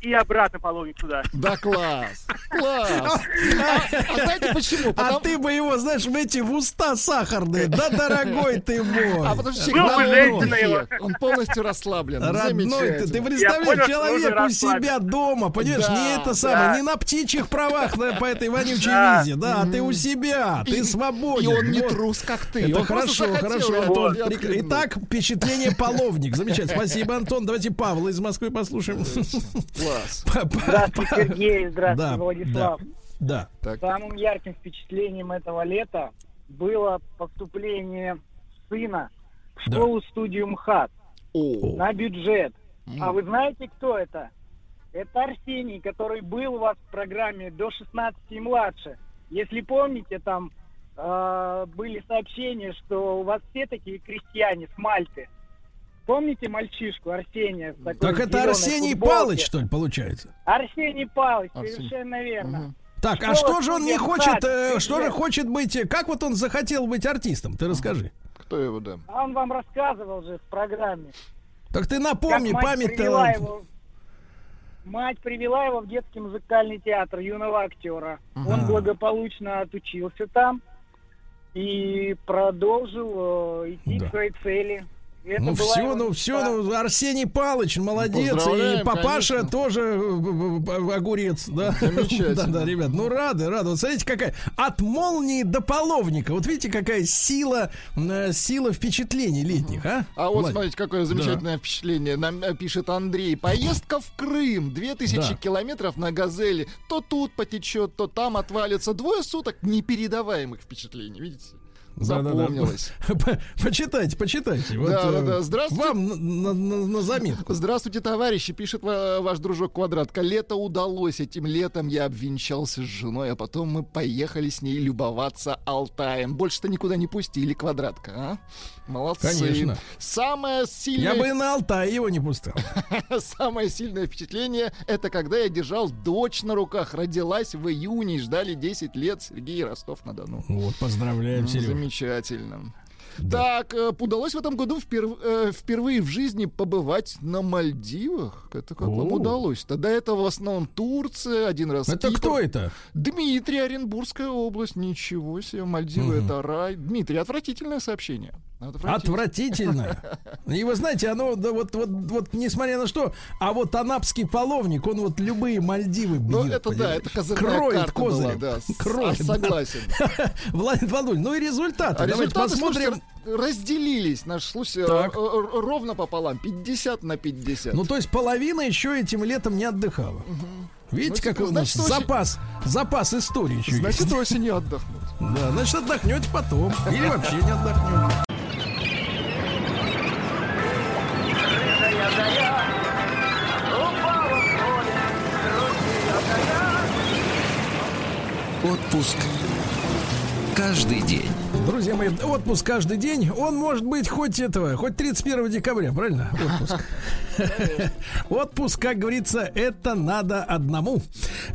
И обратно половник туда. Да класс. Класс. А, а знаете почему? А Потому- ты бы его, знаешь, в эти в уста сахарные. Да, дорогой ты мой. А потому что Был человек его. Он полностью расслаблен. Родной ты, ты представляешь, человек у себя дома, понимаешь, Да, не это самое, да. не на птичьих правах на- по этой вонючей Да. визе, да, а ты у себя, ты И- свободен. И он не Вот. трус, как ты. Это Он хорошо, захотел хорошо, отхлебнул. Итак, впечатление половник. Замечательно. Спасибо, Антон. Давайте Павла из Москвы послушаем. Класс. Здравствуйте, Сергей, здравствуйте, Да, Владислав. Да. Самым ярким впечатлением этого лета было поступление сына в школу-студию МХАТ О, на бюджет. М. А вы знаете, кто это? Это Арсений, который был у вас в программе до 16 и младше. Если помните, там э, были сообщения, что у вас все такие крестьяне с Мальты. Помните мальчишку Арсения? с такой Так это Арсений футболке? Палыч, что ли, получается? Арсений Павлович, Арсений. совершенно верно. Мгм. Так, а Школа что же он не хочет, э, что же хочет быть, э, как вот он захотел быть артистом? Ты расскажи. кто его, да? А он вам рассказывал же в программе. Так ты напомни, память привела его, Мать привела его в детский музыкальный театр юного актера. Он благополучно отучился там и продолжил э, идти Да. к своей цели. Это Ну все, его ну все, ну Арсений Палыч, молодец, и папаша конечно. тоже э, э, э, огурец, да. Замечательно. Да, да, ребят, ну рады, рады. Вот смотрите, какая от молнии до половника. Вот видите, какая сила, сила впечатлений летних, а? А вот Владик? смотрите, какое замечательное впечатление. Нам пишет Андрей. Поездка в Крым. 2000 Да. километров на газели. То тут потечет, то там отвалится. Двое суток непередаваемых впечатлений. Видите? Запомнилось. По- Почитайте, почитайте. Вот, Да, да, э, да. Здравствуйте. Вам на, на- на заметку. Здравствуйте, товарищи, пишет ва- ваш дружок Квадратка. Лето удалось. Этим летом я обвенчался с женой, а потом мы поехали с ней любоваться Алтаем. Больше-то никуда не пустили, Квадратка, а? Молодцы. Конечно. Самое сильное... Я бы и на Алтай его не пустил. Самое сильное впечатление это когда я держал дочь на руках. Родилась в июне, ждали 10 лет. Сергей Ростов-на-Дону. Вот, поздравляем, Серега. Замечательно. Так, э, удалось в этом году э, впервые в жизни побывать на Мальдивах. Это как вам О. удалось-то? До этого в основном Турция, один раз Это Кипр. кто это? Дмитрий, Оренбургская область. Ничего себе, Мальдивы это рай. Дмитрий, отвратительное сообщение. Отвратительно. И вы знаете, оно да, вот, вот, вот, несмотря на что, а вот анапский половник, он вот любые Мальдивы бьет. Ну, это да, это козырная Кроет карта была, да. Кроет, а, согласен. да. Владимир Владимирович, ну и результаты. А Давайте результаты, посмотрим. слушайте, разделились, наш слушай, Так. э, э, ровно пополам, 50 на 50. Ну, то есть половина еще этим летом не отдыхала. Видите, Ну, какой у значит, нас осень- запас, запас истории еще Значит, есть. осенью отдохнут. Да, значит, отдохнете потом. Или вообще не отдохнете. Отпуск каждый день. Друзья мои, отпуск каждый день, он может быть хоть этого, хоть 31 декабря, правильно? Отпуск. Отпуск, как говорится, это надо одному.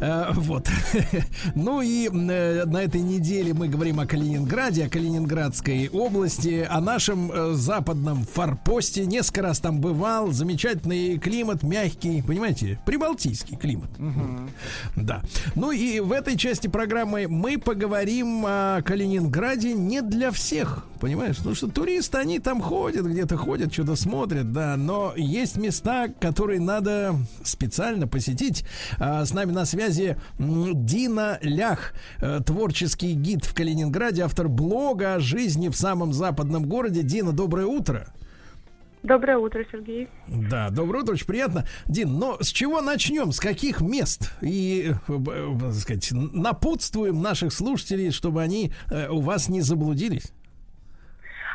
Э, Вот. Ну и э, на этой неделе мы говорим о Калининграде, о Калининградской области, о нашем э, западном форпосте. Несколько раз там бывал. Замечательный климат, мягкий, понимаете, прибалтийский климат. Да. Ну и в этой части программы мы поговорим о Калининграде не для всех. Понимаешь? Ну что туристы, они там ходят, где-то ходят, что-то смотрят, да. Но есть места, которые надо специально посетить. А, с нами на связи Дина Лях, э, творческий гид в Калининграде, автор блога о жизни в самом западном городе. Дина, доброе утро. Доброе утро, Сергей. Да, доброе утро, очень приятно. Дин, но с чего начнем? С каких мест? И, э, э, так сказать, напутствуем наших слушателей, чтобы они э, у вас не заблудились.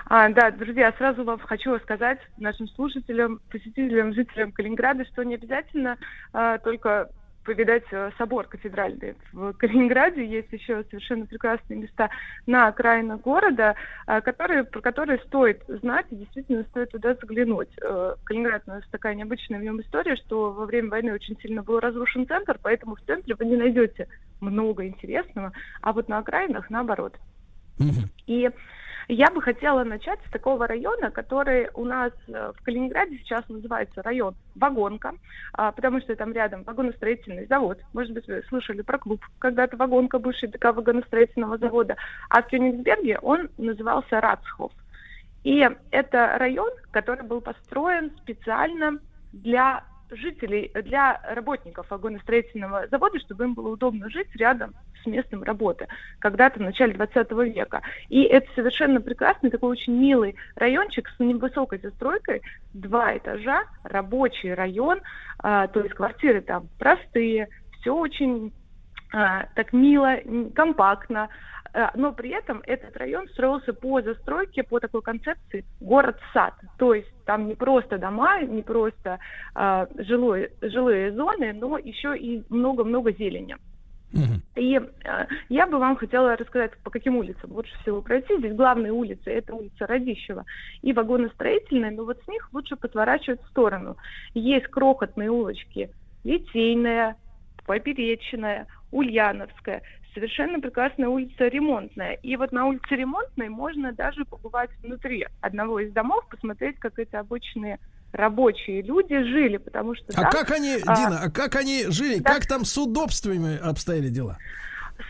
А, да, друзья, сразу вам хочу сказать нашим слушателям, посетителям, жителям Калининграда, что не обязательно а, только повидать э, собор кафедральный. В Калининграде есть еще совершенно прекрасные места на окраинах города, а, которые, про которые стоит знать и действительно стоит туда заглянуть. Э, Калининград у нас такая необычная в нем история, что во время войны очень сильно был разрушен центр, поэтому в центре вы не найдете много интересного, а вот на окраинах наоборот. И я бы хотела начать с такого района, который у нас э, в Калининграде сейчас называется район Вагонка, а, потому что там рядом вагоностроительный завод. Может быть, вы слышали про клуб когда-то Вагонка, бывший ДК вагоностроительного завода. А в Кёнигсберге он назывался Рацхоф. И это район, который был построен специально для жителей, для работников вагоностроительного завода, чтобы им было удобно жить рядом с местом работы, когда-то в начале 20 века. И это совершенно прекрасный, такой очень милый райончик с невысокой застройкой, два этажа, рабочий район, а, то есть квартиры там простые, все очень а, так мило, компактно, но при этом этот район строился по застройке, по такой концепции город-сад. То есть там не просто дома, не просто а, жилой- жилые зоны, но еще и много-много зелени. И э, я бы вам хотела рассказать, по каким улицам лучше всего пройти. Здесь главные улицы – это улица Радищева и вагоностроительная, но вот с них лучше подворачивать в сторону. Есть крохотные улочки Литейная, Поперечная, Ульяновская. Совершенно прекрасная улица Ремонтная. И вот на улице Ремонтной можно даже побывать внутри одного из домов, посмотреть, как это обычные рабочие люди жили, потому что А там, как они, а, Дина, а как они жили? да. Как там с удобствами обстояли дела?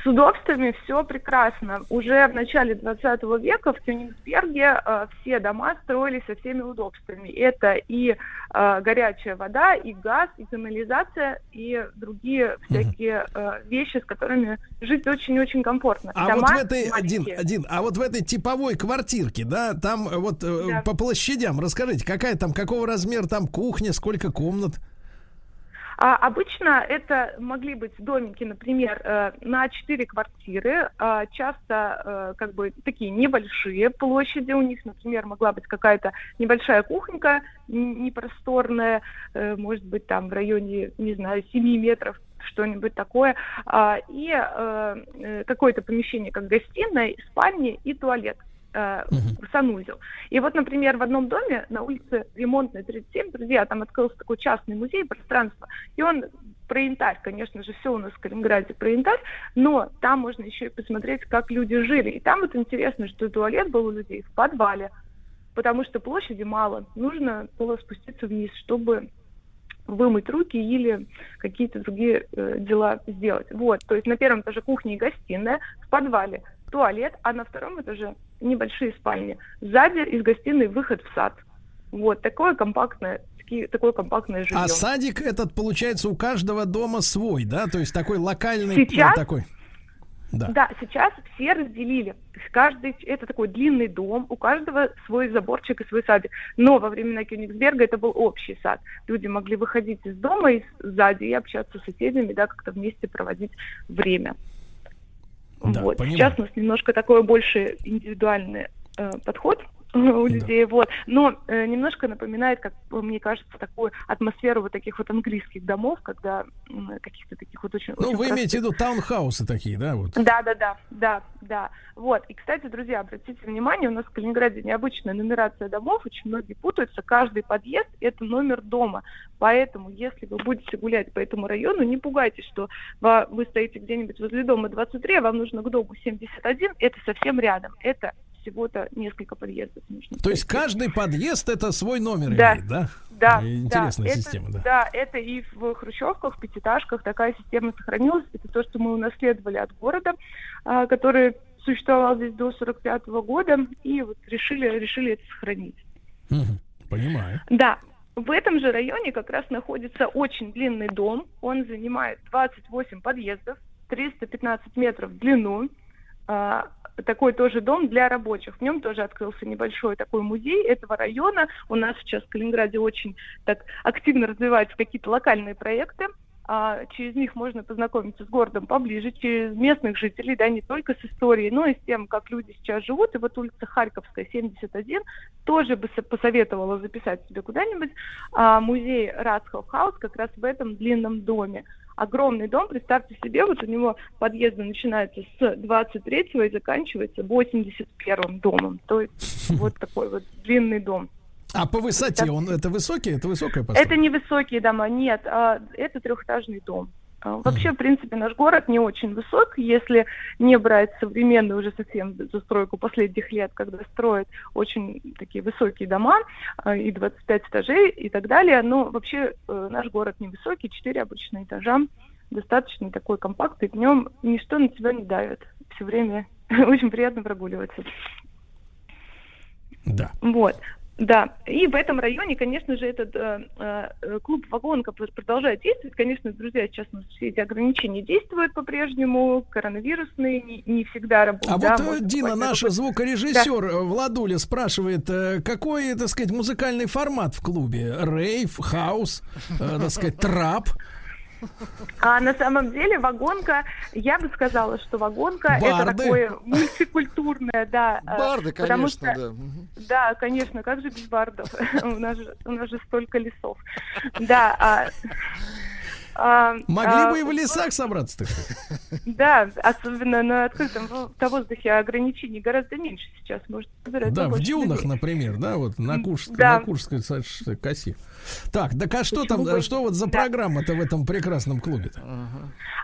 С удобствами все прекрасно. Уже в начале 20 века в Кёнигсберге э, все дома строились со всеми удобствами. Это и э, горячая вода, и газ, и канализация, и другие всякие э, вещи, с которыми жить очень-очень комфортно. А Дома вот в этой один, один, а вот в этой типовой квартирке, да, там э, вот э, Да. по площадям, расскажите, какая там, какого размера там кухня, сколько комнат? А, обычно это могли быть домики, например, э, на 4 квартиры, а, часто э, как бы такие небольшие площади у них, например, могла быть какая-то небольшая кухонька, непросторная, э, может быть, там в районе, не знаю, 7 метров, что-нибудь такое, а, и какое-то помещение, как гостиная, спальня и туалет э, санузел. И вот, например, в одном доме на улице Ремонтной 37, друзья, там открылся такой частный музей пространства, и он про янтарь, конечно же, все у нас в Калининграде про янтарь, но там можно еще и посмотреть, как люди жили. И там вот интересно, что туалет был у людей в подвале, потому что площади мало, нужно было спуститься вниз, чтобы вымыть руки или какие-то другие э, дела сделать. Вот, то есть на первом этаже кухня и гостиная, в подвале туалет, а на втором этаже небольшие спальни. Сзади из гостиной выход в сад. Вот, такое компактное, таки- такое компактное жилье. А садик этот, получается, у каждого дома свой, да? То есть такой локальный, Сейчас? ну, такой. Да. Да, сейчас все разделили. Каждый, это такой длинный дом, у каждого свой заборчик и свой садик. Но во времена Кёнигсберга это был общий сад. Люди могли выходить из дома и сзади и общаться с соседями, да, как-то вместе проводить время. Да, вот. понимаю. Сейчас у нас немножко такой больше индивидуальный э, подход у людей, вот. Но э, немножко напоминает, как мне кажется, такую атмосферу вот таких вот английских домов, когда м, каких-то таких вот очень... Ну, очень вы имеете в простых- виду таунхаусы такие, да, вот? да, да, да, да, да. Вот. И, кстати, друзья, обратите внимание, у нас в Калининграде необычная нумерация домов, очень многие путаются. Каждый подъезд – это номер дома. Поэтому, если вы будете гулять по этому району, не пугайтесь, что вы стоите где-нибудь возле дома 23, а вам нужно к дому 71. Это совсем рядом. Это всего-то несколько подъездов нужно. То есть каждый подъезд это свой номер Да. имеет, да? Да, Интересная да, это- система, да. Да, это и в хрущевках, в пятиэтажках такая система сохранилась. Это то, что мы унаследовали от города, а, который существовал здесь до 45 года, и вот решили, решили это сохранить. Понимаю. Да, в этом же районе как раз находится очень длинный дом. Он занимает 28 подъездов, 315 метров в длину. А, Такой тоже дом для рабочих. В нем тоже открылся небольшой такой музей этого района. У нас сейчас в Калининграде очень так активно развиваются какие-то локальные проекты. А, через них можно познакомиться с городом поближе, через местных жителей, да, не только с историей, но и с тем, как люди сейчас живут. И вот улица Харьковская, 71, тоже бы со- посоветовала записать себе куда-нибудь. А, музей Расхов Хаус как раз в этом длинном доме. Огромный дом, представьте себе, вот у него подъезды начинаются с 23 и заканчивается 81 домом. То есть вот такой вот длинный дом. А по высоте он это высокий, это высокая постройка? Это не высокие дома, нет, а, это трехэтажный дом. А, Вообще, в принципе, наш город не очень высок, если не брать современную уже совсем застройку последних лет, когда строят очень такие высокие дома, а, и 25 этажей и так далее. Но вообще э, наш город невысокий, 4 обычные этажа, достаточно такой компактный, в нем ничто на тебя не давит. Все время очень приятно прогуливаться. Да. Вот. Да, и в этом районе, конечно же, этот э, э, клуб «Вагонка» пр- продолжает действовать. Конечно, друзья, сейчас у нас все эти ограничения действуют по-прежнему, коронавирусные, не, не всегда работают. А да, вот, э, Дина, наш какой-то- звукорежиссер э, Владуля спрашивает, э, какой, так сказать, музыкальный формат в клубе? Рейв, хаус, э, так сказать, трап? А на самом деле вагонка, я бы сказала, что вагонка это Барды. такое мультикультурное, да. э, Барды, потому конечно, что- да. Да, конечно, как же без бардов? у, нас же, у нас же столько лесов. Да. а, а, Могли а, бы и в лесах собраться, так. Да, особенно на открытом на воздухе ограничений гораздо меньше сейчас может собираться Да, в дюнах, людей. например, да, вот на Куршской, Да. на Куршской косе. Так, так а что Почему там, бы- что вот за Да. программа-то в этом прекрасном клубе-то?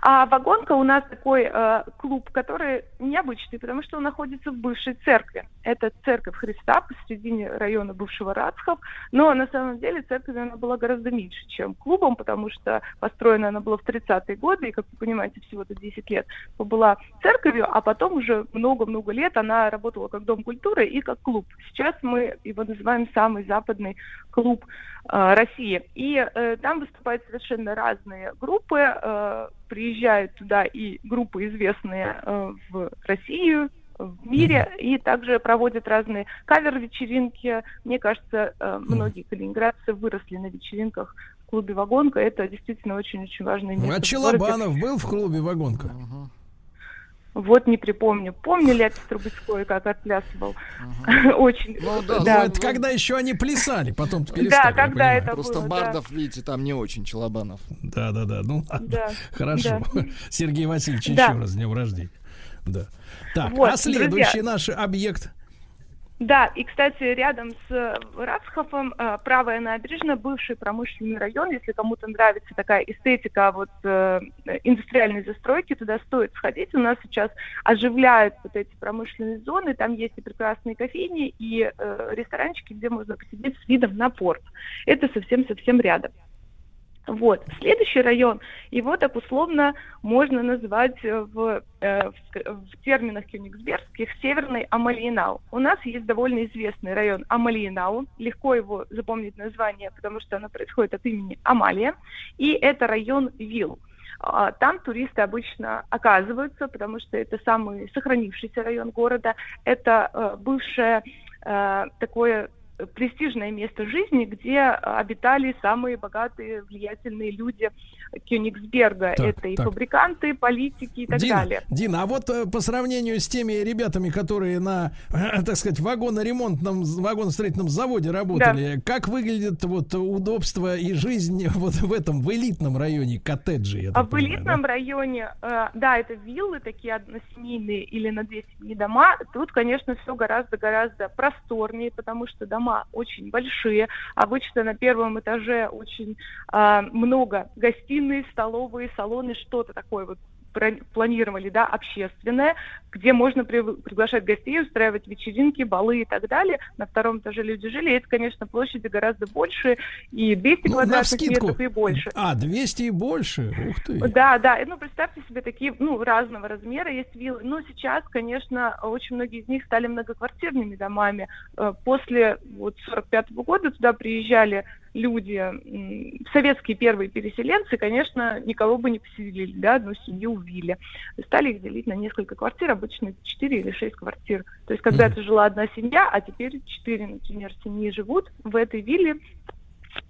А вагонка у нас такой э, клуб, который необычный, потому что он находится в бывшей церкви. Это церковь Христа посередине района бывшего Рацхов, но на самом деле церковь она была гораздо меньше, чем клубом, потому что построена она была в 30-е годы, и, как вы понимаете, всего-то 10 лет была церковью, а потом уже много-много лет она работала как дом культуры и как клуб. Сейчас мы его называем самый западный клуб э, России. И э, там выступают совершенно разные группы. э, приезжают туда и группы известные э, в Россию, в мире, и также проводят разные кавер-вечеринки. Мне кажется, э, многие калининградцы выросли на вечеринках в клубе «Вагонка». Это действительно очень-очень важное место. А. Челобанов был в клубе «Вагонка»? Вот не припомню. Помню Ляпис Трубецкой, как отплясывал? Очень. Ну да, Ну, да. это когда еще они плясали, потом Да, перестали. я когда это Просто было, да. бардов, видите, там не очень челобанов. Да, да, да. Ну, ладно. Да, Хорошо. да. Сергей Васильевич, Да. еще раз с днем рождения. Да. Так, Вот, а следующий друзья. наш объект. Да, и, кстати, рядом с э, Рацхофом э, правая набережная, бывший промышленный район. Если кому-то нравится такая эстетика вот э, индустриальной застройки, туда стоит сходить. У нас сейчас оживляют вот эти промышленные зоны. Там есть и прекрасные кофейни, и ресторанчики, где можно посидеть с видом на порт. Это совсем-совсем рядом. Вот. Следующий район, его так условно можно назвать э, в, э, в, терминах кёнигсбергских Северный Амалиенау. У нас есть довольно известный район Амалиенау. Легко его запомнить название, потому что оно происходит от имени Амалия. И это район Вилл. А, Там туристы обычно оказываются, потому что это самый сохранившийся район города. Это э, бывшее такое престижное место жизни, где обитали самые богатые, влиятельные люди Кёнигсберга. Так, это и так. фабриканты, политики и так Дина, далее. Дина, а вот э, по сравнению с теми ребятами, которые на, так сказать, вагоноремонтном, вагоностроительном заводе работали, как выглядит вот удобство и жизнь вот в этом, в элитном районе коттеджи? А в понимаю, элитном районе, э, да, это виллы, такие односемейные или на две семьи дома. Тут, конечно, все гораздо-гораздо просторнее, потому что дома очень большие. Обычно на первом этаже очень э, много гостиные, столовые, салоны, что-то такое вот планировали, да, общественное, где можно при- приглашать гостей, устраивать вечеринки, балы и так далее. На втором этаже люди жили, и это, конечно, площади гораздо больше, и 200 Ну, квадратных метров, и больше. А, 200 и больше? Ух ты. Да, да. Ну, представьте себе такие, ну, разного размера есть виллы. Но сейчас, конечно, очень многие из них стали многоквартирными домами. Э, После вот 45 года туда приезжали люди, советские первые переселенцы, конечно, никого бы не поселили, да, одну семью в вилле. Стали их делить на несколько квартир, обычно это 4 или 6 квартир. То есть когда-то жила одна семья, а теперь 4, например, семьи живут в этой вилле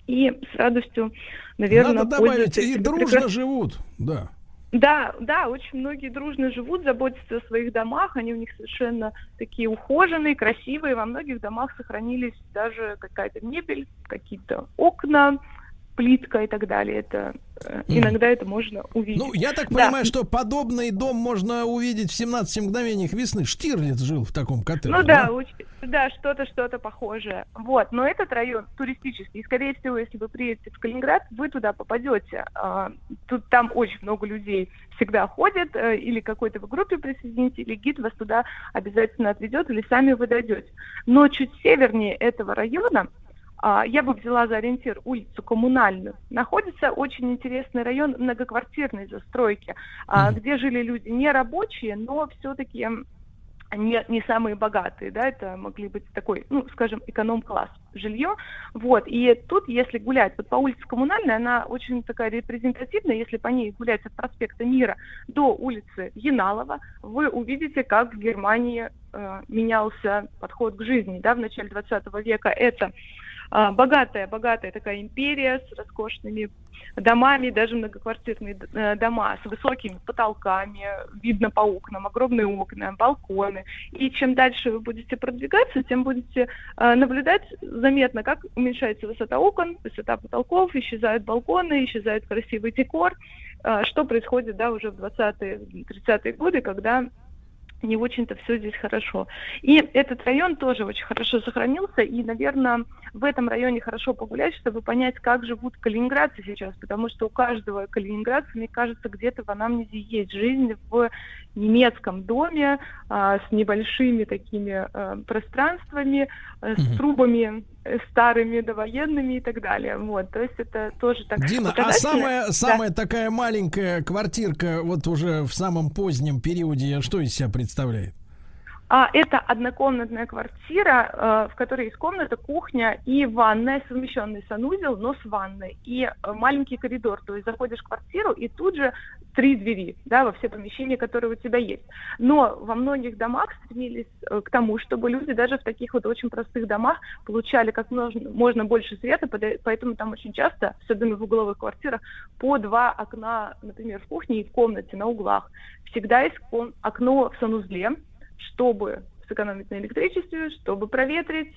и с радостью, наверное, Надо добавить, и дружно прекрасным- живут, да. Да, да, очень многие дружно живут, заботятся о своих домах, они у них совершенно такие ухоженные, красивые. Во многих домах сохранились даже какая-то мебель, какие-то окна, плитка и так далее. Это Мгм. иногда это можно увидеть. Ну, я так Да. понимаю, что подобный дом можно увидеть в 17 мгновениях весны. Штирлиц жил в таком коттедже. Ну да, уч- да, что-то, что-то похожее. Вот, но этот район туристический, и, скорее всего, если вы приедете в Калининград, вы туда попадете. А, Тут там очень много людей всегда ходят, э, или какой-то вы группе присоедините, или гид вас туда обязательно отведет, или сами вы дойдете. Но чуть севернее этого района, я бы взяла за ориентир улицу Коммунальную. Находится очень интересный район многоквартирной застройки, а, где жили люди не рабочие, но все-таки не, не самые богатые, да, это могли быть такой, ну, скажем, эконом-класс жилье, вот, и тут, если гулять, вот по улице Коммунальной, она очень такая репрезентативная, если по ней гулять от проспекта Мира до улицы Яналова, вы увидите, как в Германии э, менялся подход к жизни, да, в начале 20 века. Это а, богатая, богатая такая империя с роскошными домами, даже многоквартирные э, дома с высокими потолками, видно по окнам, огромные окна, балконы. И чем дальше вы будете продвигаться, тем будете э, наблюдать заметно, как уменьшается высота окон, высота потолков, исчезают балконы, исчезает красивый декор, э, что происходит, да, уже в 20-е, 30-е годы, когда не очень-то все здесь хорошо. И этот район тоже очень хорошо сохранился, и, наверное, в этом районе хорошо погулять, чтобы понять, как живут калининградцы сейчас, потому что у каждого калининградца, мне кажется, где-то в анамнезе есть жизнь в немецком доме а, с небольшими такими а, пространствами, а, с трубами старыми довоенными и так далее. Вот, то есть это тоже так Дина, а показательно. самая, Да. самая такая маленькая квартирка, вот уже в самом позднем периоде, что из себя представляет? А, это однокомнатная квартира, э, в которой есть комната, кухня и ванная, совмещенный санузел, но с ванной. И э, маленький коридор, то есть заходишь в квартиру, и тут же три двери, да, во все помещения, которые у тебя есть. Но во многих домах стремились э, к тому, чтобы люди даже в таких вот очень простых домах получали как можно, можно больше света, поэтому там очень часто, особенно в угловых квартирах, по два окна, например, в кухне и в комнате на углах. Всегда есть окно в санузле, чтобы сэкономить на электричестве, чтобы проветрить,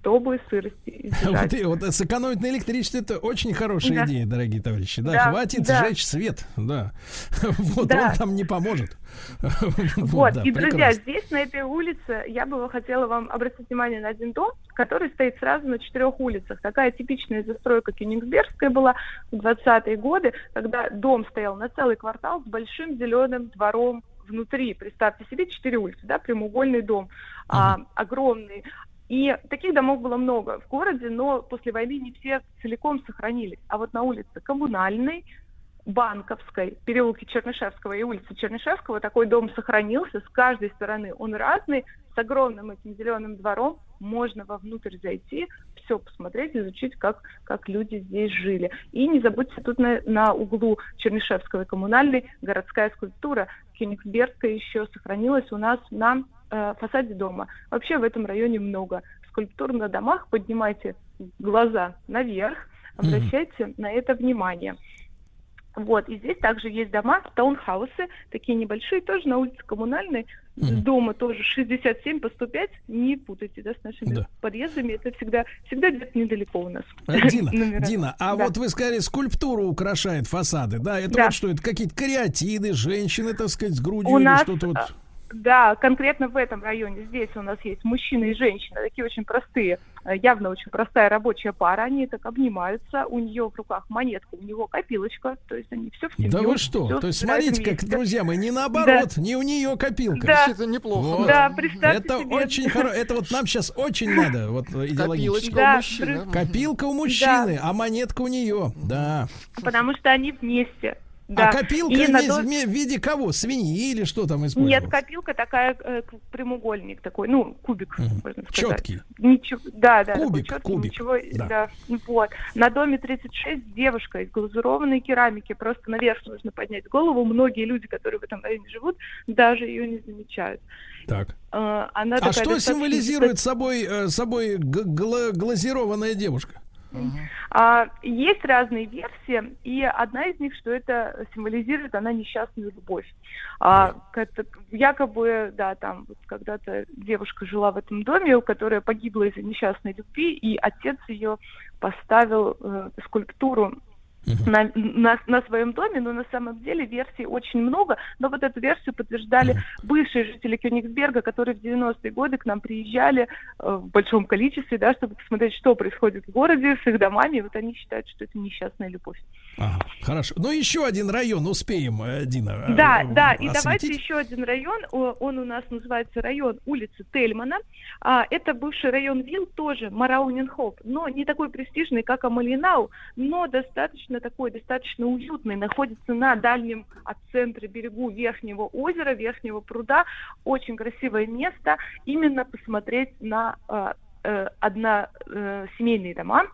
чтобы сырости избежать. Вот, вот сэкономить на электричестве это очень хорошая Да. идея, дорогие товарищи. Да, Да, хватит да. сжечь свет. Да. Вот Да. он там не поможет. Вот, да, и, друзья, прекрасно. здесь, на этой улице, я бы хотела вам обратить внимание на один дом, который стоит сразу на четырех улицах. Такая типичная застройка Кёнигсбергская была в 20-е годы, когда дом стоял на целый квартал с большим зеленым двором внутри. Представьте себе четыре улицы, да, прямоугольный дом, а, огромный. И таких домов было много в городе, но после войны не все целиком сохранились. А вот на улице Коммунальной, Банковской, переулке Чернышевского и улице Чернышевского такой дом сохранился. С каждой стороны он разный, с огромным этим зеленым двором. Можно вовнутрь зайти, все посмотреть, изучить, как, как люди здесь жили. И не забудьте, тут на, на углу Чернышевского и Коммунальной городская скульптура Кёнигсбергская еще сохранилась у нас на э, фасаде дома. Вообще в этом районе много скульптур на домах. Поднимайте глаза наверх, обращайте на это внимание. Вот, и здесь также есть дома, таунхаусы, такие небольшие, тоже на улице Коммунальной, с дома тоже 67 по 105, не путайте, да, с нашими Да. подъездами, это всегда, всегда где-то недалеко у нас. Э, Дина. Дина, а Да. вот вы сказали, скульптура украшает фасады, да? Это Да. вот что, это какие-то кариатиды, женщины, так сказать, с грудью У или нас, что-то вот... Да, конкретно в этом районе здесь у нас есть мужчина и женщина, такие очень простые, э, явно очень простая рабочая пара, они так обнимаются, у нее в руках монетка, у него копилочка, то есть они все в семью. Да вы что? То есть смотрите, как, друзья мои, не наоборот, не у нее копилка. Да. Это неплохо. Вот. Да, представьте Это себе. очень хорошо. Это вот нам сейчас очень надо, вот э, идеологически. Копилочка Да, у мужчины. Копилка у мужчины, а монетка у нее. Да. Потому что они вместе. Да. А копилка И вместе- дом- в виде кого? Свиньи или что там использовалось? Нет, копилка такая, э, прямоугольник такой, ну, кубик, можно сказать. Чёткий. Ничего, да, да, Кубик, чёткий, кубик, ничего, да. да. Вот. На доме 36 девушка из глазурованной керамики, просто наверх нужно поднять голову. Многие люди, которые в этом районе живут, даже ее не замечают. Так. Э, Она А что символизирует собой, э, собой глазированная девушка? А, есть разные версии, и одна из них, что это символизирует она несчастную любовь. А, как-то якобы, да, там вот когда-то девушка жила в этом доме, у которой погибла из-за несчастной любви, и отец ее поставил э, скульптуру на, на, на своем доме, но на самом деле версий очень много, но вот эту версию подтверждали бывшие жители Кёнигсберга, которые в 90-е годы к нам приезжали э, в большом количестве, да, чтобы посмотреть, что происходит в городе с их домами, и вот они считают, что это несчастная любовь. Ага, хорошо. Ну, еще один район успеем, э, Дина. э, Да, э, да, и осветить. давайте еще один район, он у нас называется район улицы Тельмана. А, это бывший район Вилл, тоже Марауненхоп, но не такой престижный, как Амалинау, но достаточно такой, достаточно уютный, находится на дальнем от центра берегу Верхнего озера, Верхнего пруда. Очень красивое место, именно посмотреть на а, э, односемейные дома,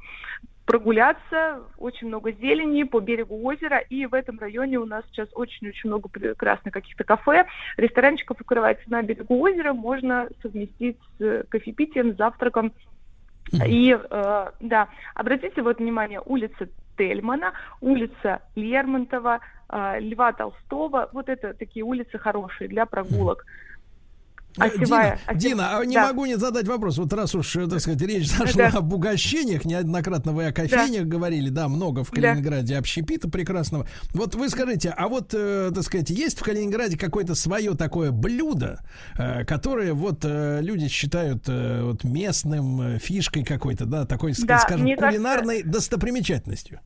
прогуляться, очень много зелени по берегу озера, и в этом районе у нас сейчас очень-очень много прекрасных каких-то кафе, ресторанчиков открывается на берегу озера, можно совместить с э, кофепитием, завтраком. И, э, да, обратите вот внимание, улица Тельмана, улица Лермонтова, э, Льва Толстого, вот это такие улицы хорошие для прогулок. Осевая- Дина, осев- Дина, а не да. могу не задать вопрос. Вот раз уж, э, так сказать, речь зашла Да. об угощениях, неоднократно вы о кофейнях говорили, да, много в Да. Калининграде общепита прекрасного. Вот вы скажите, а вот, э, так сказать, есть в Калининграде какое-то свое такое блюдо, э, которое вот э, люди считают э, вот местным э, фишкой какой-то, да, такой, Да, скажем, кулинарной достопримечательностью?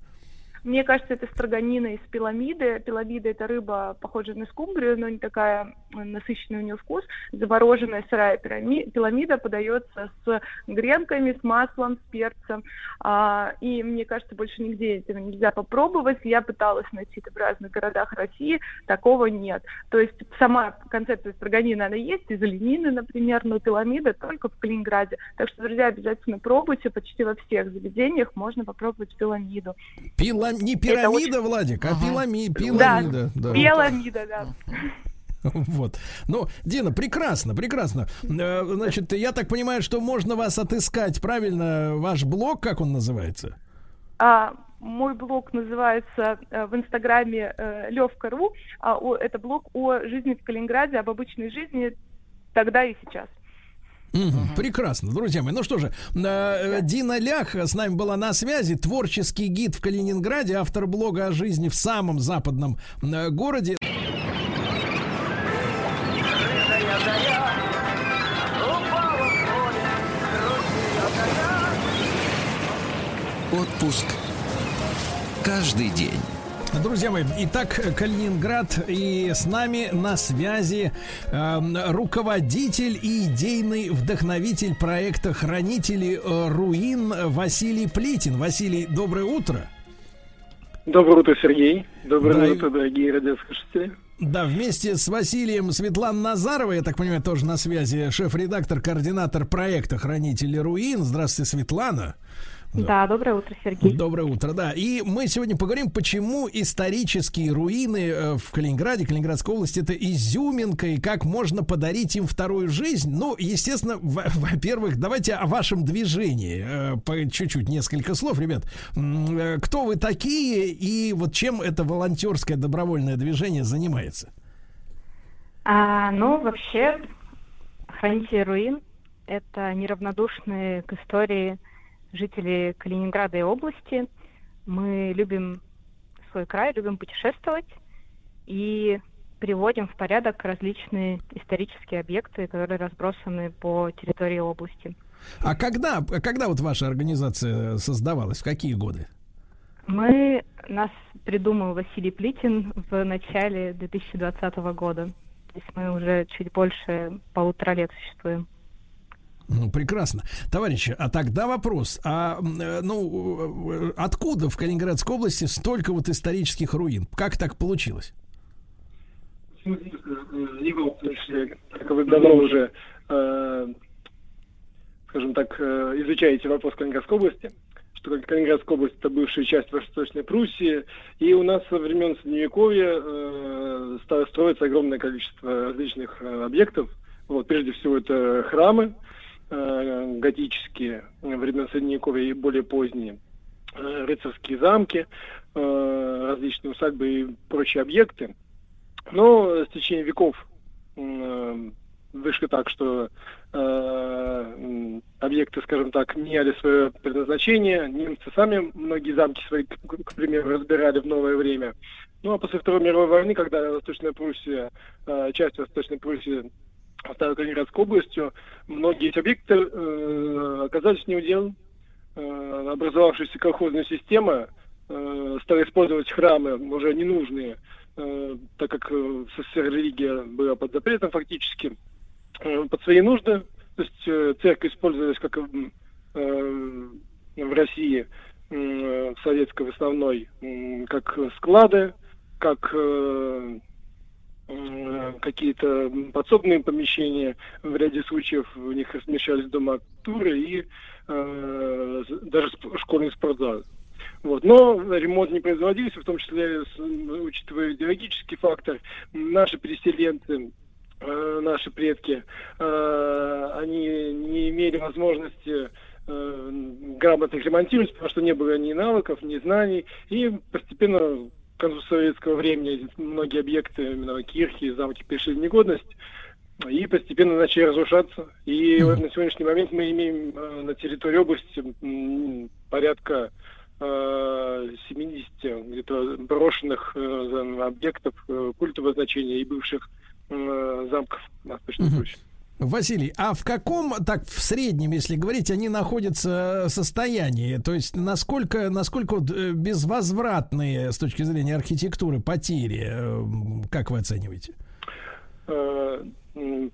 Мне кажется, это строганина из пиламиды. Пиламида – это рыба, похожая на скумбрию, но не такая э, насыщенная у нее вкус. Замороженная сырая пиламида подается с гренками, с маслом, с перцем. А, и мне кажется, больше нигде этого нельзя попробовать. Я пыталась найти это в разных городах России, такого нет. То есть сама концепция строганины, она есть, из оленины, например, но пиламида только в Калининграде. Так что, друзья, обязательно пробуйте. Почти во всех заведениях можно попробовать пиламиду. Пила- Не пирамида, Владик, а пилами- Да, пиламида. да. пиламида, да. Вот. Ну, Дина, прекрасно, прекрасно. Э, Значит, я так понимаю, что можно вас отыскать, правильно, ваш блог, как он называется? А, мой блог называется э, в инстаграме э, Левка.ру. А, это блог о жизни в Калининграде, об обычной жизни тогда и сейчас. Мгм, Прекрасно, друзья мои. Ну что же, э, э, Дина Лях с нами была на связи, творческий гид в Калининграде, автор блога о жизни в самом западном э, городе. Отпуск каждый день. Друзья мои, итак, Калининград и с нами на связи э, руководитель и идейный вдохновитель проекта «Хранители э, руин» Василий Плитин. Василий, доброе утро. Доброе утро, Сергей. Доброе Да, утро, дорогие радиослушатели. Да, вместе с Василием Светлана Назарова, я так понимаю, тоже на связи, шеф-редактор, координатор проекта «Хранители руин». Здравствуйте, Светлана. Да. доброе утро, Сергей. Доброе утро, да. И мы сегодня поговорим, почему исторические руины э, в Калининграде, Калининградской области, это изюминка, и как можно подарить им вторую жизнь. Ну, естественно, во-первых, давайте о вашем движении. Э, по чуть-чуть несколько слов, ребят. Э, кто вы такие и вот чем это волонтерское добровольное движение занимается? А, ну, вообще, хранители руин — это неравнодушные к истории жители Калининграда и области. Мы любим свой край, любим путешествовать и приводим в порядок различные исторические объекты, которые разбросаны по территории области. А когда, когда вот ваша организация создавалась? В какие годы? Мы, нас придумал Василий Плитин в начале 2020 года. То есть мы уже чуть больше полутора лет существуем. Ну, прекрасно. Товарищи, а тогда вопрос. А, э, ну, э, откуда в Калининградской области столько вот исторических руин? Как так получилось? Его, как вы давно уже, э, скажем так, э, изучаете вопрос Калининградской области, что Калининградская область это бывшая часть Восточной Пруссии, и у нас со времен Средневековья э, стало строиться огромное количество различных э, объектов. Вот, прежде всего это храмы, Э, готические времен Средневековья и более поздние, э, рыцарские замки, э, различные усадьбы и прочие объекты. Но с течением веков вышло так, что объекты, скажем так, меняли свое предназначение. Немцы сами многие замки свои, к, примеру, разбирали в новое время. Ну а после Второй мировой войны, когда Восточная Пруссия, часть Восточной Пруссии стала Калининградской областью, многие эти объекты э, оказались неудел. Э, образовавшаяся колхозная система э, стала использовать храмы уже ненужные, э, так как э, в СССР религия была под запретом фактически, э, под свои нужды. То есть э, церковь использовалась как э, в России, э, в советской в основной, э, как склады, как э, какие-то подсобные помещения, в ряде случаев в них размещались дома туры и э, даже школьный спортзал. Вот. Но ремонт не производился, в том числе учитывая идеологический фактор. Наши переселенцы, э, наши предки, э, они не имели возможности э, грамотно ремонтировать, потому что не было ни навыков, ни знаний, и постепенно к концу советского времени многие объекты, именно кирхи, замки пришли в негодность и постепенно начали разрушаться. И mm-hmm. вот на сегодняшний момент мы имеем э, на территории области порядка э, 70 где-то брошенных э, объектов э, культового значения и бывших э, замков Восточной mm-hmm. Василий, а в каком, так в среднем, если говорить, они находятся состоянии? То есть насколько, насколько э, безвозвратные с точки зрения архитектуры потери, э, как вы оцениваете? Э,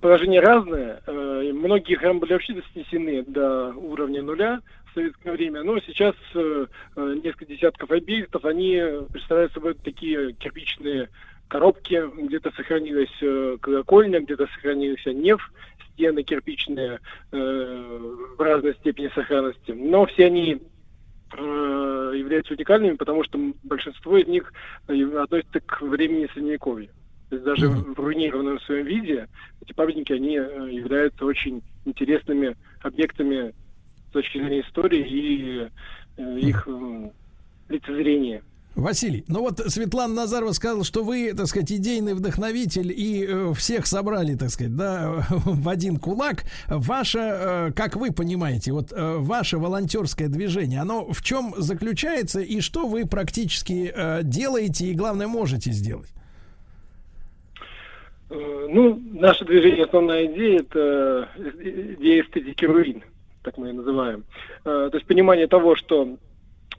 положение разное. Многие храмы были вообще снесены до уровня нуля в советское время, но сейчас несколько десятков объектов, они представляют собой такие кирпичные коробки, где-то сохранилась э, колокольня, где-то сохранился неф, стены кирпичные э, в разной степени сохранности. Но все они э, являются уникальными, потому что большинство из них относятся к времени Средневековья. То есть даже mm-hmm. в руинированном своем виде эти памятники, они являются очень интересными объектами с точки зрения истории и их лицезрения. Василий, ну вот Светлана Назарова сказала, что вы, так сказать, идейный вдохновитель и э, всех собрали, так сказать, да, в один кулак. Ваше, э, как вы понимаете, вот э, ваше волонтерское движение, оно в чем заключается и что вы практически делаете и, главное, можете сделать? Ну, наше движение, основная идея, это идея эстетики руин, так мы ее называем. То есть понимание того, что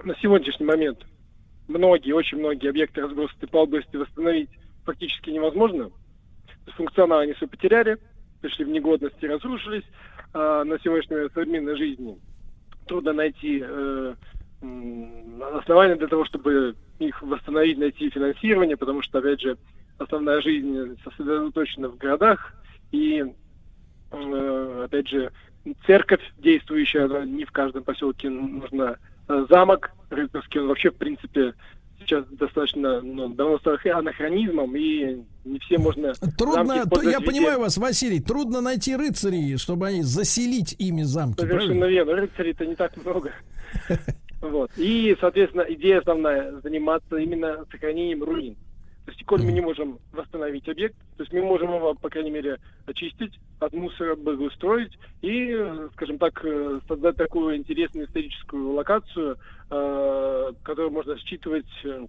на сегодняшний момент многие, очень многие объекты разбросаны по области восстановить практически невозможно. Функционал они все потеряли, пришли в негодность и разрушились. А на сегодняшней современной жизни трудно найти э, основания для того, чтобы их восстановить, найти финансирование, потому что, опять же, основная жизнь сосредоточена в городах, и, э, опять же, церковь действующая, не в каждом поселке нужна. Э, Замок рыцарский, он вообще, в принципе, сейчас достаточно ну, давно стал анахронизмом, и не все можно... Трудно, то, я везде. понимаю вас, Василий, трудно найти рыцарей, чтобы они заселить ими замки, Совершенно правильно? верно. Рыцарей-то не так много. Вот. И, соответственно, идея основная заниматься именно сохранением руин. Коль мы не можем восстановить объект, то есть мы можем его, по крайней мере, очистить, от мусора благоустроить и, скажем так, э, создать такую интересную историческую локацию, э, которую можно считывать э,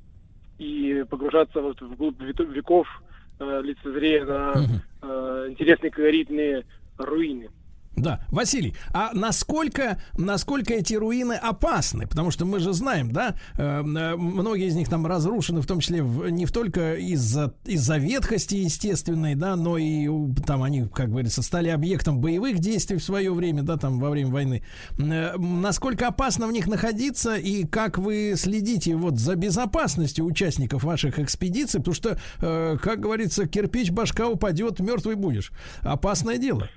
и погружаться вот вглубь вето- веков, лицезрея на интересные колоритные руины. Да, Василий, а насколько, насколько эти руины опасны? Потому что мы же знаем, да, э, многие из них там разрушены, в том числе в- не только из-за из-за ветхости естественной, да, но и там они, как говорится, стали объектом боевых действий в свое время, да, там во время войны. Э, Насколько опасно в них находиться и как вы следите вот за безопасностью участников ваших экспедиций? Потому что, э, как говорится, кирпич башка упадет, мертвый будешь. Опасное дело.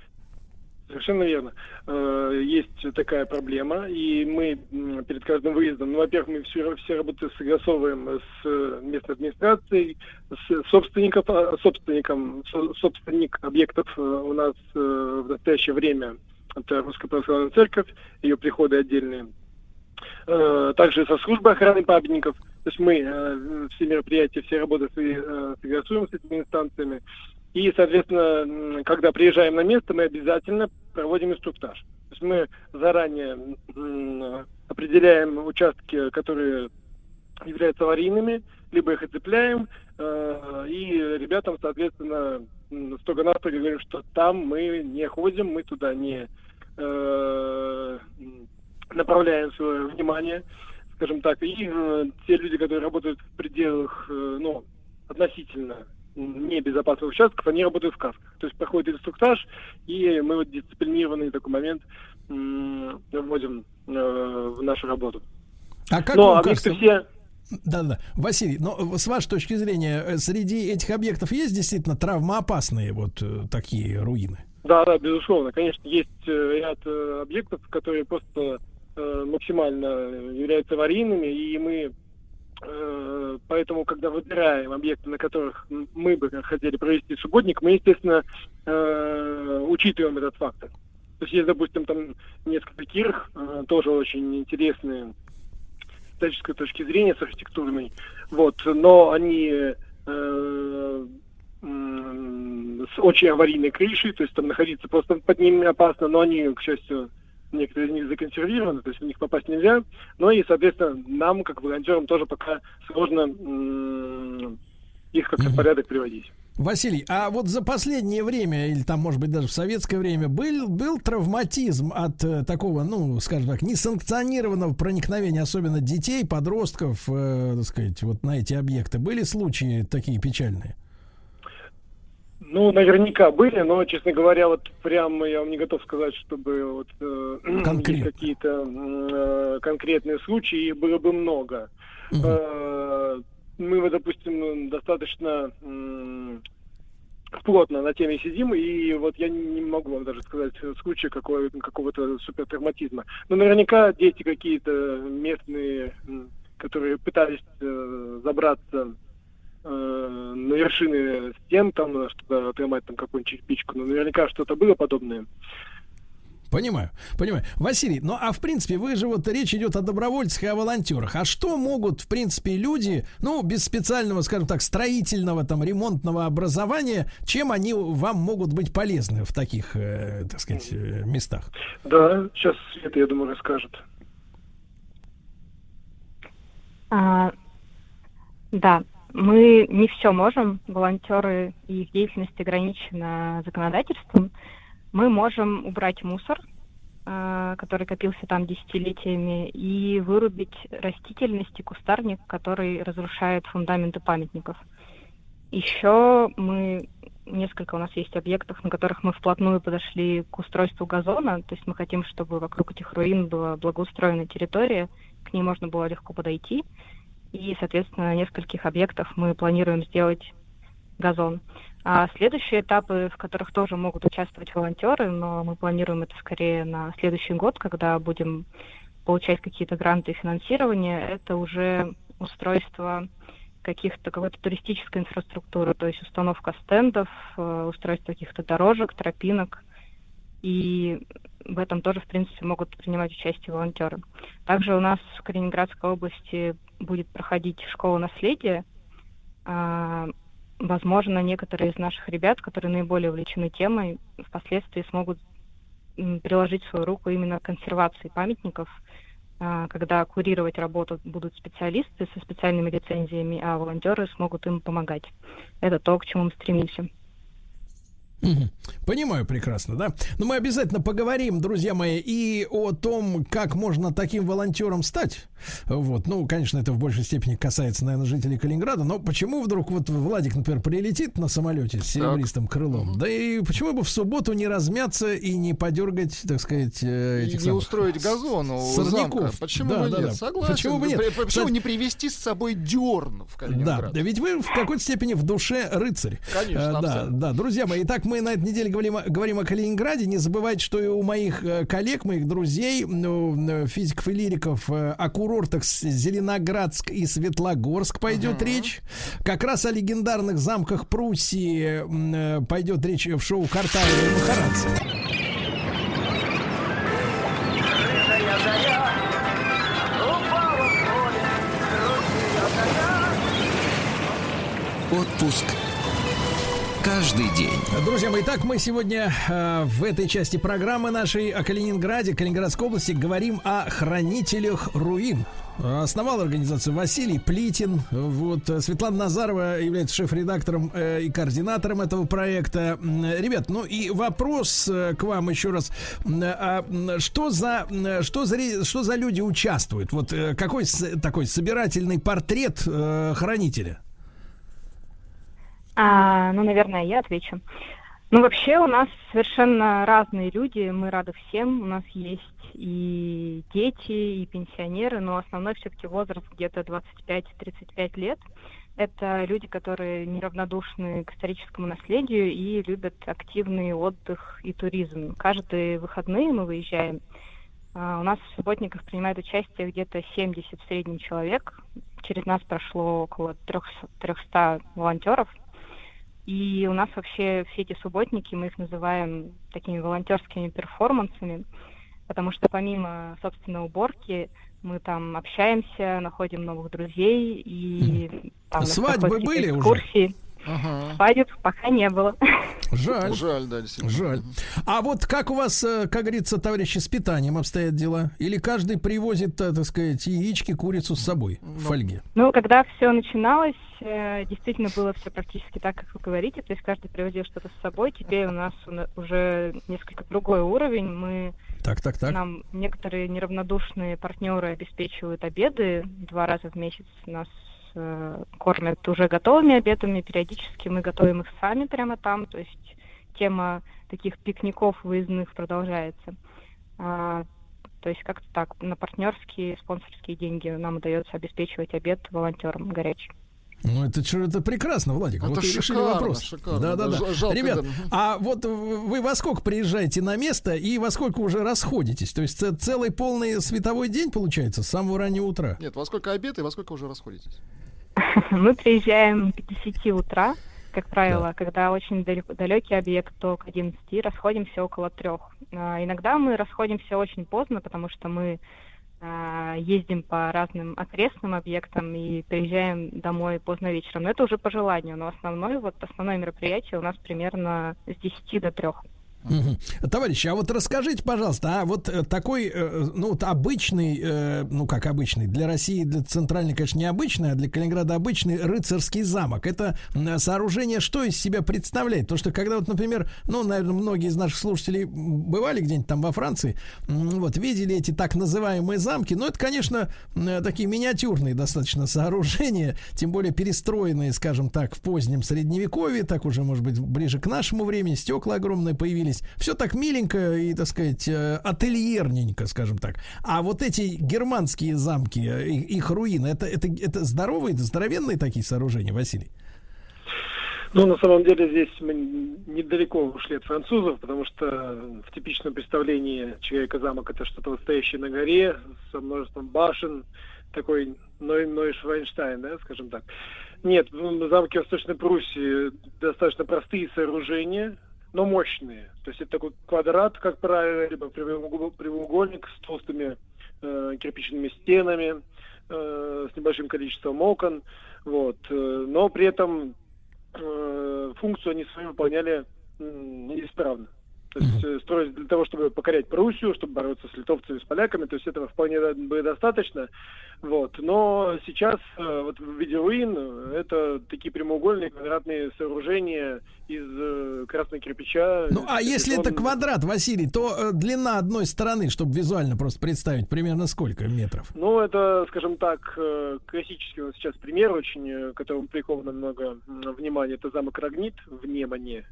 Совершенно верно. Э, Есть такая проблема, и мы перед каждым выездом, ну, во-первых, мы все, все работы согласовываем с э, местной администрацией, с собственником, а, собственником, со- собственник объектов э, у нас в настоящее время это Русская Православная Церковь, ее приходы отдельные. Также со службой охраны памятников. То есть мы все мероприятия, все работы согласуем с этими инстанциями. И, соответственно, когда приезжаем на место, мы обязательно проводим инструктаж. То есть мы заранее определяем участки, которые являются аварийными, либо их оцепляем, э, и ребятам, соответственно, строго-настрого говорим, что там мы не ходим, мы туда не э, направляем свое внимание, скажем так. И э, те люди, которые работают в пределах, ну, относительно небезопасных участков, они работают в касках. То есть проходит инструктаж, и мы вот дисциплинированный такой момент м, вводим э, в нашу работу. А как Но вам кажется- все Да-да. Василий, но с вашей точки зрения, э, среди этих объектов есть действительно травмоопасные вот э, такие руины? Да, да, безусловно. Конечно, есть ряд объектов, которые просто максимально являются аварийными, и мы поэтому, когда выбираем объекты, на которых мы бы хотели провести субботник, мы, естественно, э, учитываем этот фактор. То есть, есть, допустим, там несколько кирх, э, тоже очень интересные с исторической точки зрения, с архитектурной, вот, но они э, с очень аварийной крышей, то есть там находиться просто под ними опасно, но они, к счастью, некоторые из них законсервированы, то есть в них попасть нельзя. Ну и, соответственно, нам, как волонтерам, тоже пока сложно их как-то в порядок приводить. Василий, а вот за последнее время, или там, может быть, даже в советское время, был, был травматизм от э, такого, ну, скажем так, несанкционированного проникновения, особенно детей, подростков, э, так сказать, вот на эти объекты? Были случаи такие печальные? Ну, наверняка были, но, честно говоря, вот прямо я вам не готов сказать, чтобы вот э, какие-то э, конкретные случаи, их было бы много. Э, мы, допустим, достаточно м, плотно на теме сидим, и вот я не могу вам даже сказать случая какого- какого-то супертравматизма. Но наверняка дети какие-то местные, которые пытались э, забраться э, на вершины стен, там что-то отломать там какую-нибудь черепичку, но наверняка что-то было подобное. Понимаю, понимаю. Василий, ну а в принципе, вы же вот речь идет о добровольцах и о волонтерах. А что могут, в принципе, люди, ну, без специального, скажем так, строительного, там, ремонтного образования, чем они вам могут быть полезны в таких, э, так сказать, э, местах? Да, сейчас Света, я думаю, расскажет. А, да, мы не все можем. Волонтеры и их деятельность ограничена законодательством. Мы можем убрать мусор, а, который копился там десятилетиями, и вырубить растительность и кустарник, который разрушает фундаменты памятников. Еще мы несколько у нас есть объектов, на которых мы вплотную подошли к устройству газона. То есть мы хотим, чтобы вокруг этих руин была благоустроена территория, к ней можно было легко подойти. И, соответственно, на нескольких объектах мы планируем сделать газон. А следующие этапы, в которых тоже могут участвовать волонтеры, но мы планируем это скорее на следующий год, когда будем получать какие-то гранты и финансирование, это уже устройство каких-то какой-то туристической инфраструктуры, то есть установка стендов, э, устройство каких-то дорожек, тропинок. И в этом тоже, в принципе, могут принимать участие волонтеры. Также у нас в Калининградской области будет проходить школа наследия. А, возможно, некоторые из наших ребят, которые наиболее увлечены темой, впоследствии смогут приложить свою руку именно к консервации памятников, а, когда курировать работу будут специалисты со специальными лицензиями, а волонтеры смогут им помогать. Это то, к чему мы стремимся. Понимаю прекрасно, да. Но мы обязательно поговорим, друзья мои, и о том, как можно таким волонтером стать. Вот, ну, конечно, это в большей степени касается, наверное, жителей Калининграда. Но почему вдруг вот Владик, например, прилетит на самолете с серебристым крылом? Да и почему бы в субботу не размяться и не подергать, так сказать, э, И этих не самых устроить газон у сорняков? замка. Почему Да, бы да, нет? да. Согласен. Почему бы нет? При- Почему Кстати, не привезти с собой дерн в Калининград? да, ведь вы в какой-то степени в душе рыцарь. Конечно, Э, да, да, друзья мои, итак, мы на этой неделе говорим, о- говорим о Калининграде. Не забывайте, что и у моих э, коллег, моих друзей, ну, э, физиков и лириков э, о курортах Зеленоградск и Светлогорск пойдет речь. Как раз о легендарных замках Пруссии э, пойдет речь в шоу Картавия и Махарадзе. Отпуск каждый день. Друзья мои, так мы сегодня э, в этой части программы нашей о Калининграде, Калининградской области говорим о хранителях руин. Основал организацию Василий Плитин. Вот э, Светлана Назарова является шеф-редактором э, и координатором этого проекта. Ребят, ну и вопрос э, к вам еще раз. М, а, что за м, что за что за люди участвуют? Вот э, какой с- такой собирательный портрет э, хранителя? А, ну, наверное, я отвечу. Ну, вообще у нас совершенно разные люди, мы рады всем. У нас есть и дети, и пенсионеры, но основной все-таки возраст где-то 25-35 лет. Это люди, которые неравнодушны к историческому наследию и любят активный отдых и туризм. Каждые выходные мы выезжаем. А, У нас в субботниках принимает участие где-то 70 в среднем человек. Через нас прошло около 300, 300 волонтеров. И у нас вообще все эти субботники, мы их называем такими волонтерскими перформансами, потому что помимо, собственно, уборки, мы там общаемся, находим новых друзей и там Свадьбы были уже? Экскурсии. Свадеб пока не было. Жаль. Жаль, да, действительно. Жаль. А вот как у вас, э, как говорится, товарищи, с питанием обстоят дела? Или каждый привозит, э, так сказать, яички, курицу с собой в фольге? Ну, когда все начиналось, э, действительно было все практически так, как вы говорите. То есть каждый привозил что-то с собой. Теперь у нас у на- уже несколько другой уровень. Мы Так, так, так. нам некоторые неравнодушные партнеры обеспечивают обеды два раза в месяц. Нас э, кормят уже готовыми обедами. Периодически мы готовим их сами прямо там. То есть тема таких пикников выездных продолжается. А, то есть как-то так, на партнерские, спонсорские деньги нам удается обеспечивать обед волонтерам горячий. Ну, это, чё- это прекрасно, Владик. Это вот и решили шикарно, вопрос. шикарно. Да, да, да. Жалко, Ребят, да. А вот вы во сколько приезжаете на место и во сколько уже расходитесь? То есть целый полный световой день получается с самого раннего утра? Нет, во сколько обед и во сколько уже расходитесь? Мы приезжаем к 10 утра, как правило, когда очень далеко, далекий объект, то к 11, расходимся около трех. А, иногда мы расходимся очень поздно, потому что мы ездим по разным окрестным объектам и приезжаем домой поздно вечером. Но это уже по желанию, но основное, вот основное мероприятие у нас примерно с 10 до 3. Мгм. Товарищи, а вот расскажите, пожалуйста, а вот э, такой, э, ну, вот обычный, э, ну, как обычный, для России, для Центральной, конечно, необычный, а для Калининграда обычный рыцарский замок. Это сооружение что из себя представляет? Потому что, когда вот, например, ну, наверное, многие из наших слушателей бывали где-нибудь там во Франции, вот, видели эти так называемые замки, но это, конечно, такие миниатюрные достаточно сооружения, тем более перестроенные, скажем так, в позднем средневековье, так уже, может быть, ближе к нашему времени, стекла огромные появились. Все так миленько и, так сказать, э, ательерненько, скажем так. А вот эти германские замки, э, их, их руины, это, это, это здоровые, это здоровенные такие сооружения, Василий? Ну, на самом деле, здесь мы недалеко ушли от французов, потому что в типичном представлении человека-замок это что-то вот стоящее на горе со множеством башен, такой Ной, Нойшвайнштайн, да, скажем так. Нет, в замке Восточной Пруссии достаточно простые сооружения, но мощные. То есть это такой квадрат, как правило, либо прямоугольник с толстыми э, кирпичными стенами, э, с небольшим количеством окон. Вот. Э, но при этом э, функцию они свою выполняли э, исправно. То есть э, строить для того, чтобы покорять Пруссию, чтобы бороться с литовцами, с поляками, то есть этого вполне бы достаточно. Вот. Но сейчас э, вот в виде руин э, это такие прямоугольные квадратные сооружения из красного кирпича. Ну, а если это квадрат, Василий, то э, длина одной стороны, чтобы визуально просто представить, примерно сколько метров? Ну, это, скажем так, э, классический у нас сейчас пример очень, которому приковано много внимания. Это замок Рагнит в Немане,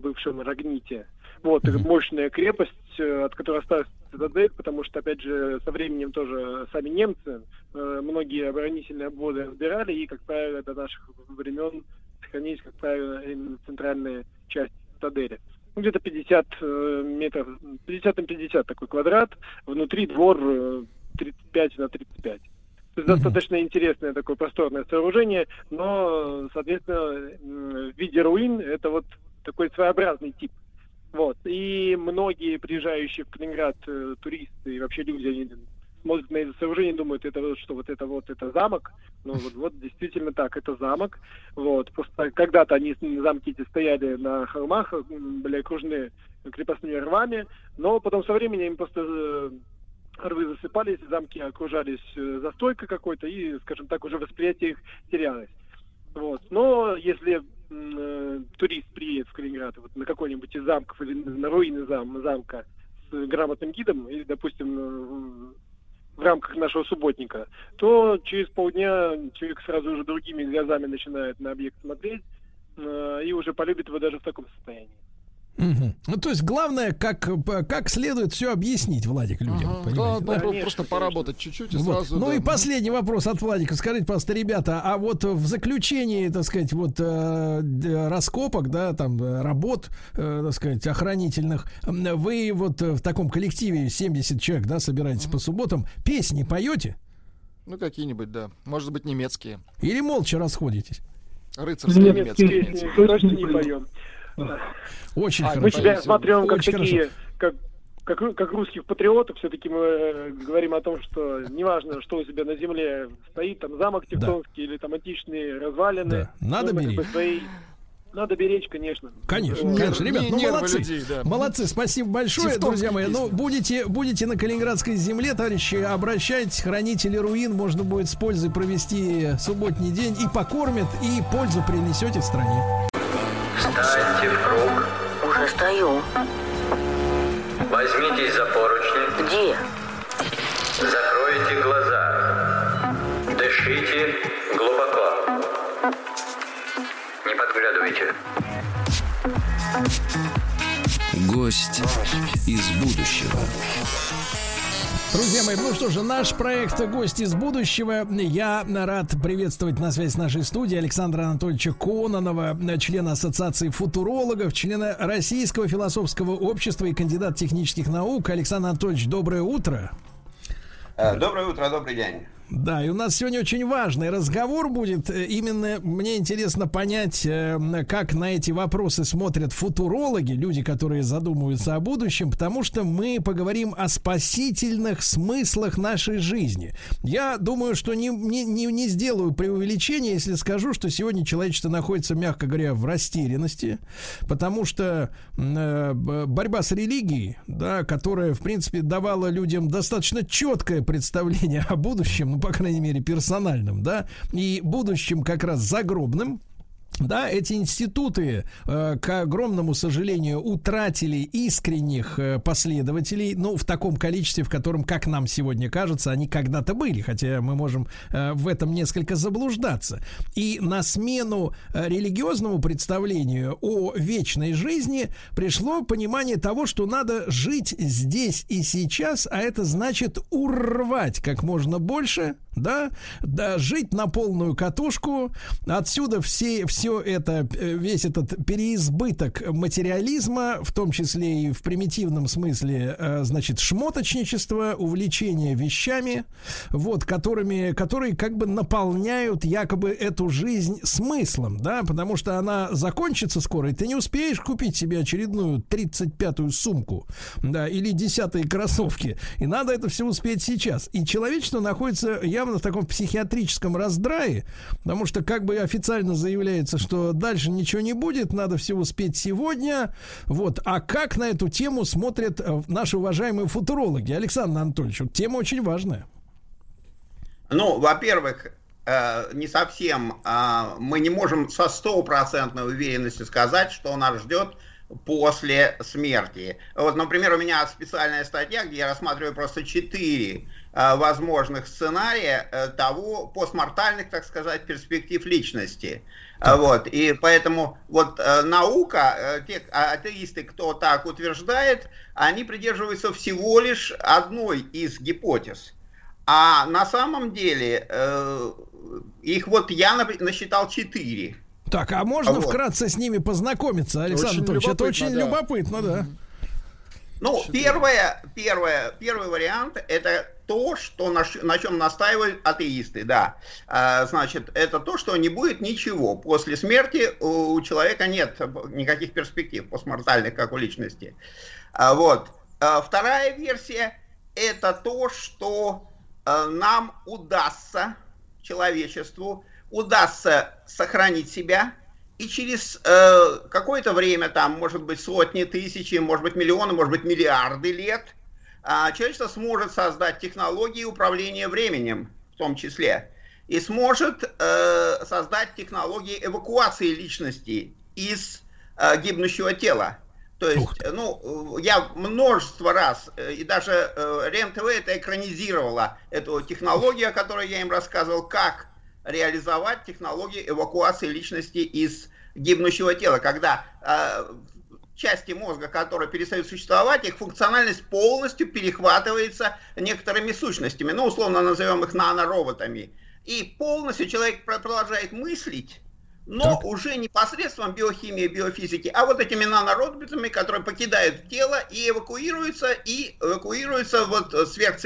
бывшем Рагните. Вот, это мощная крепость, э, от которой осталась цитадель, потому что, опять же, со временем тоже сами немцы э, многие оборонительные обводы разбирали, и, как правило, до наших времен сохранились, как правило, именно центральные части цитадели. Ну, где-то 50 э, метров, 50 на 50 такой квадрат, внутри двор э, 35 на 35. То есть достаточно интересное такое просторное сооружение, но, соответственно, в виде руин это вот такой своеобразный тип. Вот. И многие приезжающие в Калининград э, туристы и вообще люди, они смотрят на это сооружение и думают, это вот что, вот это вот, это замок. Ну вот, вот действительно так, это замок. Вот. Просто когда-то они, замки эти стояли на холмах, м, были окружены крепостными рвами, но потом со временем им просто э, рвы засыпались, замки окружались э, застойкой какой-то, и, скажем так, уже восприятие их терялось. Вот. Но если э, турист приедет в Калининград вот, на какой-нибудь из замков или на руины зам, замка с грамотным гидом, или, допустим, э, в рамках нашего субботника, то через полдня человек сразу уже другими глазами начинает на объект смотреть э, и уже полюбит его даже в таком состоянии. Мгм. Ну, то есть главное, как, как следует все объяснить, Владик, людям. понимаете, Главное да? про- просто поработать чуть-чуть и Вот. сразу... Ну да. и последний вопрос от Владика. Скажите, пожалуйста, ребята, а вот в заключении, так сказать, вот э, раскопок, да, там работ, э, так сказать, охранительных, вы вот в таком коллективе 70 человек, да, собираетесь по субботам, песни поете Ну, какие-нибудь, да. Может быть, немецкие. или молча расходитесь? Рыцарские Немецкие немецкие. точно не поем. Очень А, мы хорошо. себя смотрим как Очень такие, как, как, как русских патриотов, все-таки мы э, говорим о том, что неважно, что у себя на земле стоит, там замок Тевтонский или там античные развалины. Да. Надо как беречь. бы свои- Надо беречь, конечно. Конечно, Вот. конечно, ребят, ну нервы молодцы, людей, да. молодцы, спасибо большое, Тевтонские друзья мои. Ну, будете, будете на Калининградской земле, товарищи, обращайтесь, хранители руин, можно будет с пользой провести субботний день и покормят, и пользу принесете стране. Встаньте в круг. Уже стою. Возьмитесь за поручни. Где? Закройте глаза. Дышите глубоко. Не подглядывайте. Гость из будущего. Друзья мои, ну что же, наш проект «Гости из будущего». Я рад приветствовать на связи с нашей студией Александра Анатольевича Кононова, члена Ассоциации футурологов, члена Российского философского общества и кандидат технических наук. Александр Анатольевич, доброе утро. Э, Доброе утро, добрый день. Да, и у нас сегодня очень важный разговор будет. Э, Именно мне интересно понять, э, как на эти вопросы смотрят футурологи, люди, которые задумываются о будущем, потому что мы поговорим о спасительных смыслах нашей жизни. Я думаю, что не, не, не, сделаю преувеличения, если скажу, что сегодня человечество находится, мягко говоря, в растерянности, потому что э, борьба с религией, да, которая, в принципе, давала людям достаточно четкое представление о будущем, по крайней мере, персональном, да, и будущем как раз загробным, да, эти институты, э, к огромному сожалению, утратили искренних э, последователей, ну, в таком количестве, в котором, как нам сегодня кажется, они когда-то были, хотя мы можем э, в этом несколько заблуждаться. И на смену религиозному представлению о вечной жизни пришло понимание того, что надо жить здесь и сейчас, а это значит урвать как можно больше, да, да, жить на полную катушку. Отсюда все, все это, э, весь этот переизбыток материализма, в том числе и в примитивном смысле, э, значит, шмоточничество, увлечение вещами, вот, которыми, которые как бы наполняют якобы эту жизнь смыслом, да, потому что она закончится скоро, и ты не успеешь купить себе очередную 35-ю сумку, да, или десятые кроссовки, и надо это все успеть сейчас. И человечество находится явно в таком психиатрическом раздрае, потому что как бы официально заявляется, что дальше ничего не будет, надо все успеть сегодня, вот. А как на эту тему смотрят э, наши уважаемые футурологи? Александр Анатольевич, вот тема очень важная. Ну, во-первых, э, не совсем э, мы не можем со стопроцентной уверенностью сказать, что нас ждет после смерти. Вот, например, у меня специальная статья, где я рассматриваю просто четыре возможных сценария э, того постмортальных, так сказать, перспектив личности. Э, вот, и поэтому вот э, наука, э, те атеисты, кто так утверждает, они придерживаются всего лишь одной из гипотез. А на самом деле э, их вот я насчитал четыре. Так, а можно вот. вкратце с ними познакомиться, Александр Анатольевич? Это очень да. любопытно, да. Ну, первое, первое, первый вариант это то, что на, на чем настаивают атеисты, да. А, значит, это то, что не будет ничего. После смерти у, у человека нет никаких перспектив постмортальных, как у личности. А, вот. А, вторая версия это то, что а, нам удастся человечеству удастся сохранить себя, и через э, какое-то время, там, может быть, сотни, тысячи, может быть, миллионы, может быть, миллиарды лет, э, человечество сможет создать технологии управления временем, в том числе, и сможет э, создать технологии эвакуации личности из э, гибнущего тела. То есть, ну, я множество раз, э, и даже э, РЕН-ТВ это экранизировала, эту технологию, о которой я им рассказывал, как реализовать технологии эвакуации личности из гибнущего тела, когда э, части мозга, которые перестают существовать, их функциональность полностью перехватывается некоторыми сущностями, ну, условно назовем их нанороботами, и полностью человек продолжает мыслить, но так. уже не посредством биохимии, биофизики, а вот этими нанороботами, которые покидают тело и эвакуируются, и эвакуируются вот сверх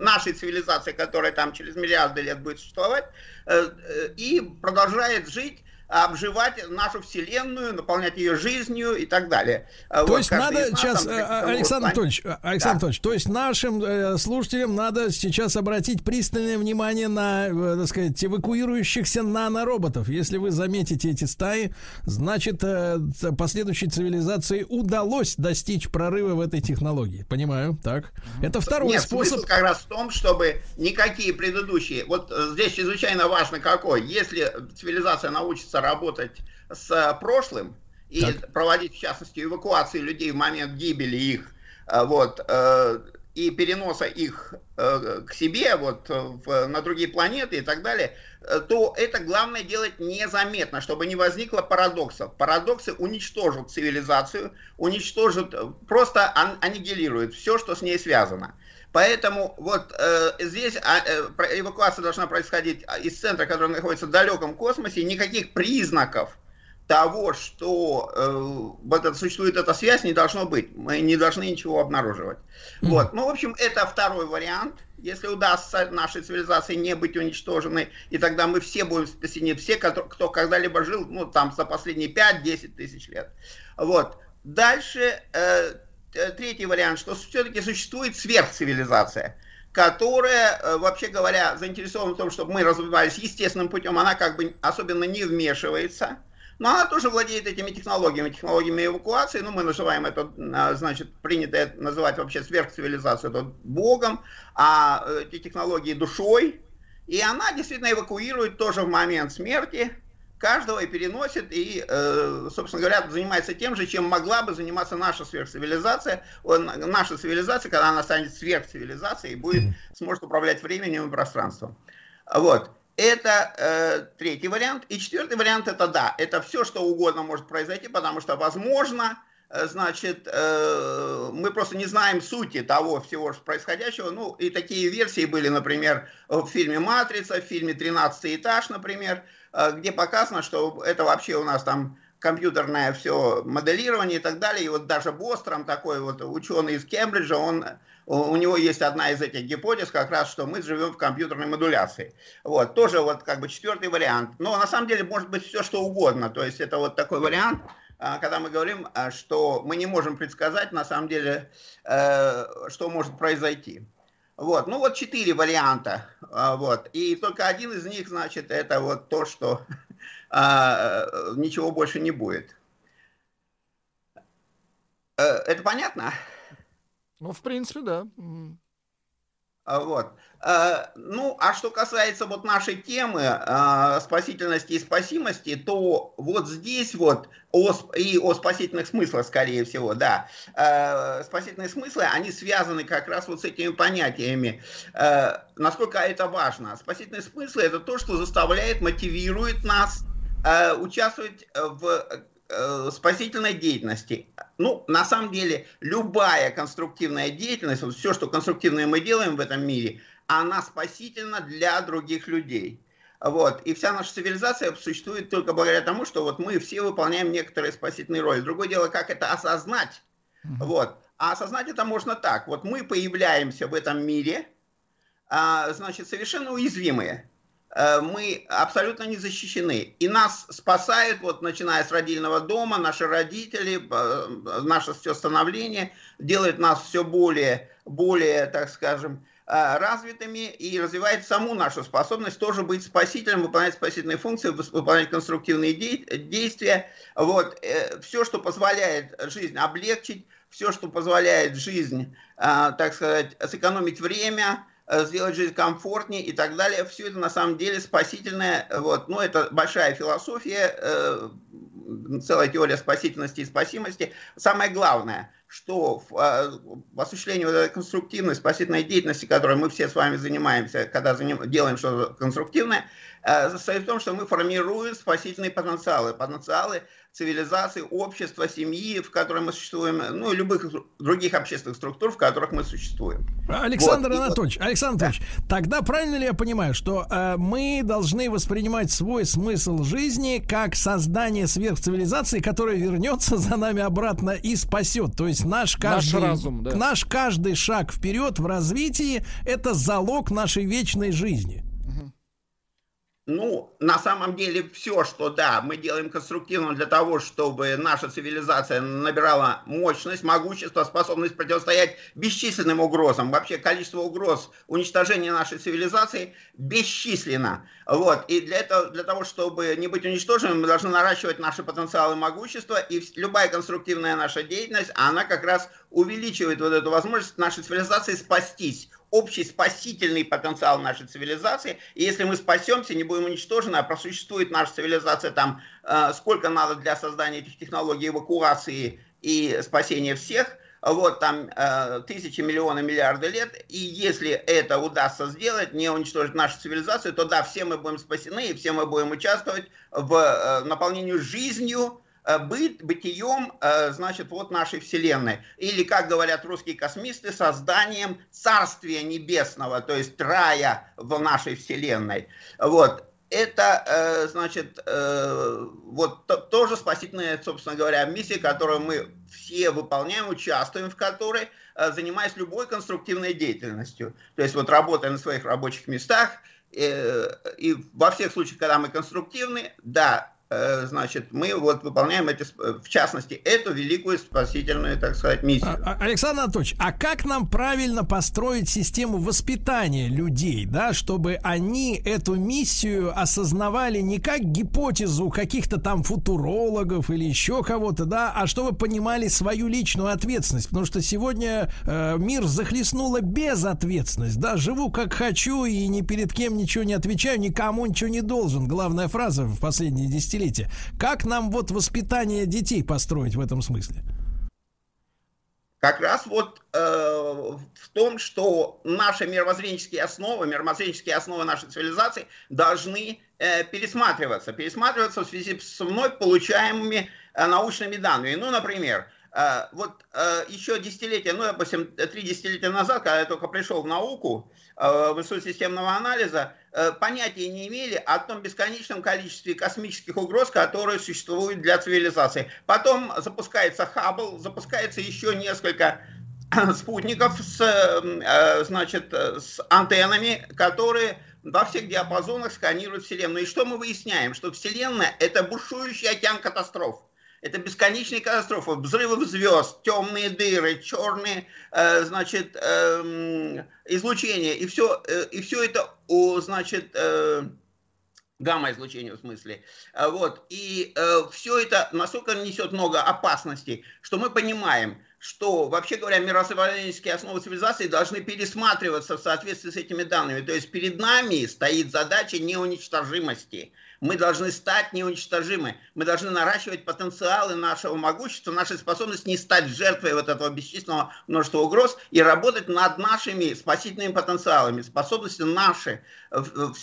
нашей цивилизации, которая там через миллиарды лет будет существовать, э, э, и продолжает жить обживать нашу вселенную, наполнять ее жизнью и так далее. То вот, есть надо сейчас, там, Александр Анатольевич, Александр да. Анатольевич, то есть нашим э, слушателям надо сейчас обратить пристальное внимание на, э, так сказать, эвакуирующихся нанороботов. Если вы заметите эти стаи, значит, э, последующей цивилизации удалось достичь прорыва в этой технологии. Понимаю, так? Это второй Нет, способ. Смысл как раз в том, чтобы никакие предыдущие, вот э, здесь чрезвычайно важно какой, если цивилизация научится работать с э, прошлым и так. проводить, в частности, эвакуации людей в момент гибели их, э, вот, э, и переноса их к себе, вот, в, на другие планеты и так далее, то это главное делать незаметно, чтобы не возникло парадоксов. Парадоксы уничтожат цивилизацию, уничтожат, просто аннигилируют все, что с ней связано. Поэтому вот э, здесь а, э, эвакуация должна происходить из центра, который находится в далеком космосе. Никаких признаков того, что э, вот существует эта связь, не должно быть. Мы не должны ничего обнаруживать. Mm-hmm. Вот. Ну, в общем, это второй вариант. Если удастся нашей цивилизации не быть уничтоженной, и тогда мы все будем спасены, все, кто, кто когда-либо жил, ну, там, за последние 5-10 тысяч лет. Вот. Дальше Э, третий вариант, что все-таки существует сверхцивилизация, которая, э, вообще говоря, заинтересована в том, чтобы мы развивались естественным путем, она как бы особенно не вмешивается, но она тоже владеет этими технологиями, технологиями эвакуации, ну, мы называем это, а, значит, принято называть вообще сверхцивилизацию, это Богом, а э, эти технологии душой, и она действительно эвакуирует тоже в момент смерти, каждого и переносит, и, э, собственно говоря, занимается тем же, чем могла бы заниматься наша сверхцивилизация. Наша цивилизация, когда она станет сверхцивилизацией, будет, сможет управлять временем и пространством. Вот. Это э, третий вариант. И четвертый вариант это да, это все, что угодно может произойти, потому что, возможно, э, значит, э, мы просто не знаем сути того всего происходящего. Ну, и такие версии были, например, в фильме «Матрица», в фильме «Тринадцатый этаж», например, где показано, что это вообще у нас там компьютерное все моделирование и так далее. И вот даже Бостром, такой вот ученый из Кембриджа, он, у него есть одна из этих гипотез, как раз, что мы живем в компьютерной модуляции. Вот, тоже вот как бы четвертый вариант. Но на самом деле может быть все что угодно. То есть это вот такой вариант, а, когда мы говорим, а, что мы не можем предсказать на самом деле, э, что может произойти. Вот, ну вот четыре варианта, а, вот, и только один из них, значит, это вот то, что а, ничего больше не будет. Э, это понятно? Ну, в принципе, да. А, вот. Э, ну, а что касается вот нашей темы э, спасительности и спасимости, то вот здесь вот о, и о спасительных смыслах, скорее всего, да, э, спасительные смыслы, они связаны как раз вот с этими понятиями. Насколько это важно? Спасительные смыслы – это то, что заставляет, мотивирует нас участвовать в спасительной деятельности. Ну, на самом деле, любая конструктивная деятельность, вот все, что конструктивное мы делаем в этом мире – она спасительна для других людей. Вот. И вся наша цивилизация существует только благодаря тому, что вот мы все выполняем некоторые спасительные роли. Другое дело, как это осознать. Mm-hmm. Вот. А осознать это можно так. Вот мы появляемся в этом мире, а, значит, совершенно уязвимые. А, мы абсолютно не защищены. И нас спасают, вот начиная с родильного дома, наши родители, а, наше все становление делает нас все более, более, так скажем, Э, развитыми и развивает саму нашу способность тоже быть спасителем, выполнять спасительные функции, выполнять конструктивные действия. Вот. Э, все, что позволяет жизнь облегчить, все, что позволяет жизнь, э, так сказать, сэкономить время, сделать жизнь комфортнее и так далее. Все это на самом деле спасительное. Вот. Ну, это большая философия, целая теория спасительности и спасимости. Самое главное – что в, а, в осуществлении вот этой конструктивной спасительной деятельности, которой мы все с вами занимаемся, когда заним, делаем что-то конструктивное, э, состоит в том, что мы формируем спасительные потенциалы. Потенциалы цивилизации, общества, семьи, в которой мы существуем, ну и любых других общественных структур, в которых мы существуем. Александр вот. Анатольевич, Александр Анатольевич, да. тогда правильно ли я понимаю, что э, мы должны воспринимать свой смысл жизни как создание сверхцивилизации, которая вернется за нами обратно и спасет? То есть наш каждый, наш, разум, да. наш каждый шаг вперед в развитии это залог нашей вечной жизни. Ну, на самом деле все, что да, мы делаем конструктивно для того, чтобы наша цивилизация набирала мощность, могущество, способность противостоять бесчисленным угрозам. Вообще количество угроз уничтожения нашей цивилизации бесчисленно. Вот. И для, этого, для того, чтобы не быть уничтоженными, мы должны наращивать наши потенциалы могущества. И любая конструктивная наша деятельность, она как раз увеличивает вот эту возможность нашей цивилизации спастись общий спасительный потенциал нашей цивилизации. И если мы спасемся, не будем уничтожены, а просуществует наша цивилизация там, э, сколько надо для создания этих технологий эвакуации и спасения всех, вот там э, тысячи, миллионы, миллиарды лет, и если это удастся сделать, не уничтожить нашу цивилизацию, то да, все мы будем спасены, и все мы будем участвовать в э, наполнении жизнью Э, быт, бытием, э, значит, вот нашей Вселенной. Или, как говорят русские космисты, созданием Царствия Небесного, то есть рая в нашей Вселенной. Вот. Это, э, значит, вот тоже спасительная, собственно говоря, миссия, которую мы все выполняем, участвуем в которой, занимаясь любой конструктивной деятельностью. То есть вот работая на своих рабочих местах, и во всех случаях, когда мы конструктивны, да, значит, мы вот выполняем эти, в частности, эту великую спасительную, так сказать, миссию. А, а, Александр Анатольевич, а как нам правильно построить систему воспитания людей, да, чтобы они эту миссию осознавали не как гипотезу каких-то там футурологов или еще кого-то, да, а чтобы понимали свою личную ответственность, потому что сегодня э, мир захлестнула безответственность, да, живу как хочу и ни перед кем ничего не отвечаю, никому ничего не должен. Главная фраза в последние десятилетия десятилетия. Как нам вот воспитание детей построить в этом смысле? Как раз вот э, в том, что наши мировоззренческие основы, мировоззренческие основы нашей цивилизации должны э, пересматриваться. Пересматриваться в связи с вновь получаемыми э, научными данными. Ну, например, А, вот а, еще десятилетия, ну, допустим, три десятилетия назад, когда я только пришел в науку, а, в институт системного анализа, а, понятия не имели о том бесконечном количестве космических угроз, которые существуют для цивилизации. Потом запускается Хаббл, запускается еще несколько спутников с, значит, с антеннами, которые во всех диапазонах сканируют Вселенную. И что мы выясняем? Что Вселенная – это бушующий океан катастроф. Это бесконечные катастрофы, взрывы звезд, темные дыры, черные, э, значит, э, излучения. И все, э, и все это, значит, э, гамма-излучение в смысле. Э, вот. И э, все это настолько несет много опасностей, что мы понимаем, что, вообще говоря, миросознательские основы цивилизации должны пересматриваться в соответствии с этими данными. То есть перед нами стоит задача неуничтожимости. Мы должны стать неуничтожимы. Мы должны наращивать потенциалы нашего могущества, нашей способности не стать жертвой вот этого бесчисленного множества угроз и работать над нашими спасительными потенциалами, способностью нашей,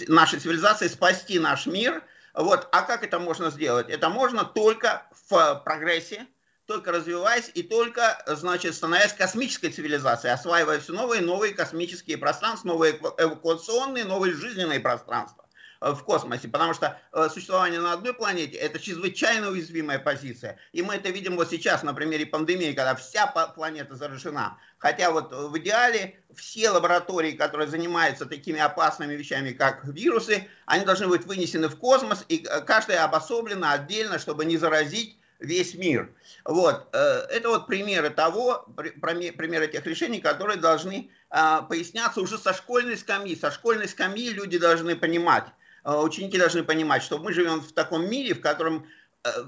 нашей цивилизации спасти наш мир. Вот. А как это можно сделать? Это можно только в прогрессе, только развиваясь и только, значит, становясь космической цивилизацией, осваивая все новые и новые космические пространства, новые эвакуационные, новые жизненные пространства в космосе, потому что э, существование на одной планете – это чрезвычайно уязвимая позиция. И мы это видим вот сейчас на примере пандемии, когда вся планета заражена. Хотя вот в идеале все лаборатории, которые занимаются такими опасными вещами, как вирусы, они должны быть вынесены в космос, и э, каждая обособлена отдельно, чтобы не заразить весь мир. Вот. Э, это вот примеры того, примеры тех решений, которые должны а, поясняться уже со школьной скамьи. Со школьной скамьи люди должны понимать, э, ученики должны понимать, что мы живем в таком мире, в котором Э,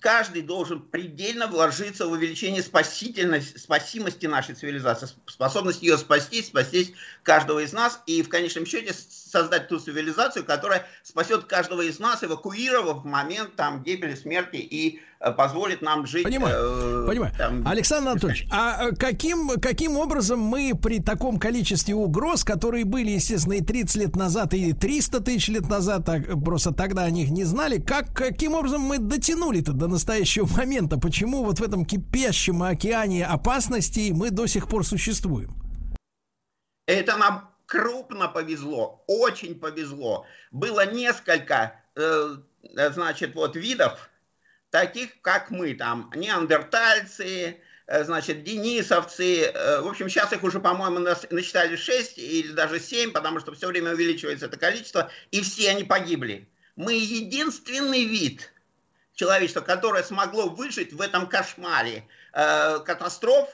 каждый должен предельно вложиться в увеличение спасительности, спасимости нашей цивилизации, способность ее спасти, спасти каждого из нас. И в конечном счете создать ту цивилизацию, которая спасет каждого из нас, эвакуировав в момент там, гибели, смерти и э, позволит нам жить. Понимаю. Э, Понимаю. Там, Александр Анатольевич, а э, каким, каким образом мы при таком количестве угроз, которые были, естественно, и 30 лет назад, и 300 тысяч лет назад, так, просто тогда о них не знали, как, каким образом мы дотянули-то до настоящего момента? Почему вот в этом кипящем океане опасностей мы до сих пор существуем? Это нам крупно повезло, очень повезло. Было несколько, э, значит, вот видов, таких, как мы, там, неандертальцы, э, значит, денисовцы. Э, в общем, сейчас их уже, по-моему, насчитали 6 или даже 7, потому что все время увеличивается это количество, и все они погибли. Мы единственный вид – человечество, которое смогло выжить в этом кошмаре э, катастроф,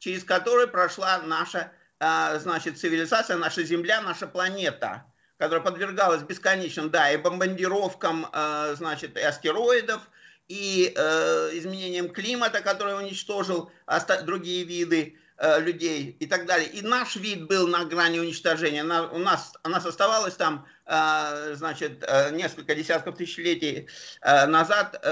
через который прошла наша, э, значит, цивилизация, наша Земля, наша планета, которая подвергалась бесконечным, да, и бомбардировкам, э, значит, и астероидов, и э, изменением климата, который уничтожил другие виды, Э, людей и так далее. И наш вид был на грани уничтожения. У, нас, у нас оставалось там, э, значит, э, несколько десятков тысячелетий э, назад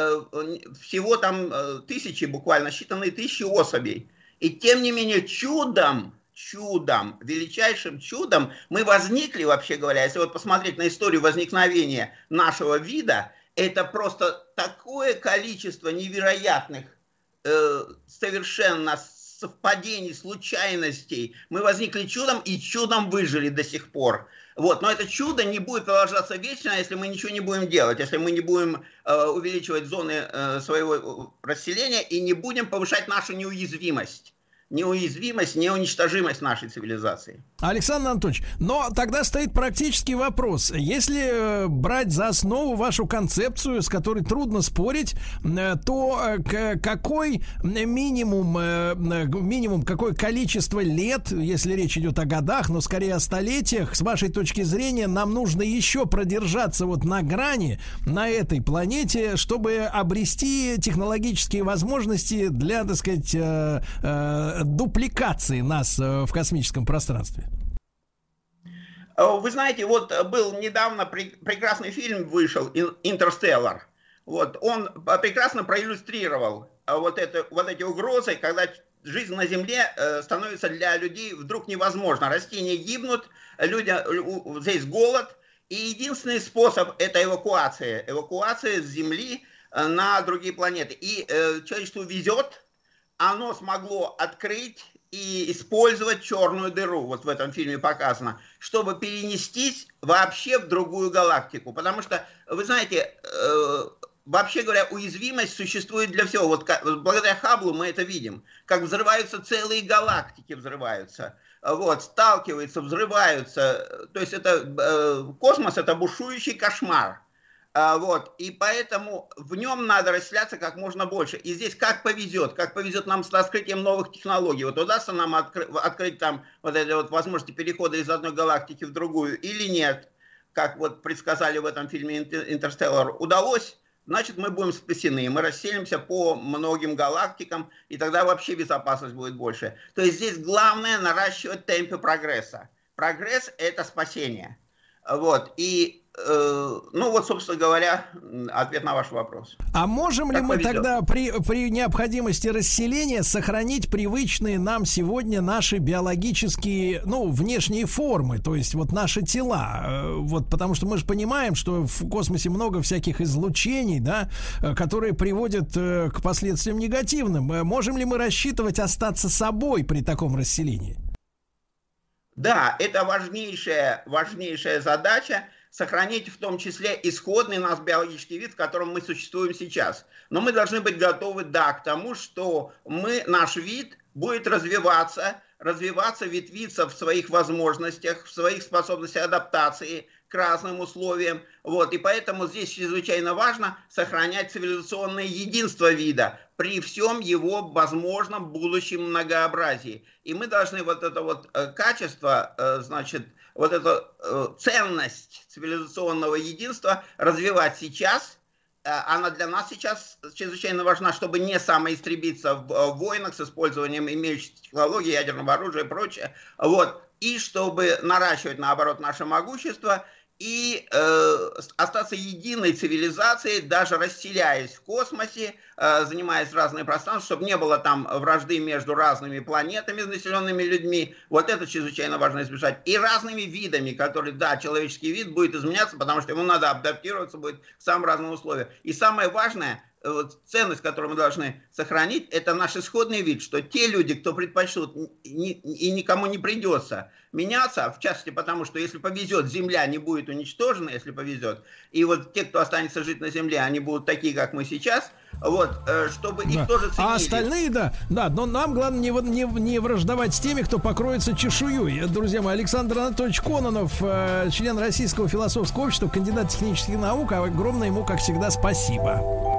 всего там тысячи, буквально считанные тысячи особей. И тем не менее чудом, чудом, величайшим чудом мы возникли, вообще говоря, если вот посмотреть на историю возникновения нашего вида, это просто такое количество невероятных, э, совершенно совпадений, случайностей. Мы возникли чудом и чудом выжили до сих пор. Вот. Но это чудо не будет продолжаться вечно, если мы ничего не будем делать, если мы не будем э, увеличивать зоны э, своего э, расселения и не будем повышать нашу неуязвимость неуязвимость, неуничтожимость нашей цивилизации. Александр Анатольевич, но тогда стоит практический вопрос. Если э, брать за основу вашу концепцию, с которой трудно спорить, э, то э, какой минимум, минимум, какое количество лет, если речь идет о годах, но скорее о столетиях, с вашей точки зрения, нам нужно еще продержаться вот на грани на этой планете, чтобы обрести технологические возможности для, так сказать, дупликации нас э, в космическом пространстве? Э, вы знаете, вот был недавно прекрасный фильм вышел «Интерстеллар». Вот, он прекрасно проиллюстрировал э, вот, это, вот эти угрозы, когда жизнь на Земле становится для людей вдруг невозможно. Растения гибнут, люди, здесь голод, и единственный способ – это эвакуация. Эвакуация с Земли на другие планеты. И э, человечеству везет, оно смогло открыть и использовать черную дыру, вот в этом фильме показано, чтобы перенестись вообще в другую галактику. Потому что, вы знаете, э, вообще говоря, уязвимость существует для всего. Вот благодаря Хаблу мы это видим, как взрываются целые галактики, взрываются, вот, сталкиваются, взрываются. То есть это э, космос это бушующий кошмар. А, вот, и поэтому в нем надо расселяться как можно больше. И здесь как повезет, как повезет нам с раскрытием новых технологий. Вот удастся нам откры- открыть там вот эти вот возможности перехода из одной галактики в другую или нет, как вот предсказали в этом фильме «Интерстеллар», удалось, значит мы будем спасены. Мы расселимся по многим галактикам, и тогда вообще безопасность будет больше. То есть здесь главное наращивать темпы прогресса. Прогресс – это спасение. Вот, и ну вот, собственно говоря, ответ на ваш вопрос. А можем как ли мы повезет? тогда при, при необходимости расселения сохранить привычные нам сегодня наши биологические, ну, внешние формы, то есть вот наши тела? Э, вот потому что мы же понимаем, что в космосе много всяких излучений, да, э, которые приводят к последствиям негативным. Можем ли мы рассчитывать остаться собой при таком расселении? Да, это важнейшая, важнейшая задача сохранить в том числе исходный наш биологический вид, в котором мы существуем сейчас. Но мы должны быть готовы, да, к тому, что мы, наш вид будет развиваться, развиваться, ветвиться в своих возможностях, в своих способностях адаптации к разным условиям. Вот. И поэтому здесь чрезвычайно важно сохранять цивилизационное единство вида при всем его возможном будущем многообразии. И мы должны вот это вот э, качество, э, значит, вот эту э, ценность цивилизационного единства развивать сейчас. Э, она для нас сейчас чрезвычайно важна, чтобы не самоистребиться в, э, войнах с использованием имеющихся технологий, ядерного оружия и прочее. Вот. И чтобы наращивать, наоборот, наше могущество – и э, остаться единой цивилизацией, даже расселяясь в космосе, э, занимаясь разные пространства, чтобы не было там вражды между разными планетами, населенными людьми. Вот это чрезвычайно важно избежать. И разными видами, которые, да, человеческий вид будет изменяться, потому что ему надо адаптироваться будет к самым разным условиям. И самое важное, вот, ценность, которую мы должны сохранить, это наш исходный вид, что те люди, кто предпочтут и никому не придется меняться, в частности потому, что если повезет, Земля не будет уничтожена, если повезет, и вот те, кто останется жить на Земле, они будут такие, как мы сейчас, вот, э, чтобы да. их тоже а ценили. А остальные, да, да, но нам главное не, не, не враждовать с теми, кто покроется чешуей. Друзья мои, Александр Анатольевич Кононов, э, член Российского философского общества, кандидат технических наук, а огромное ему, как всегда, спасибо.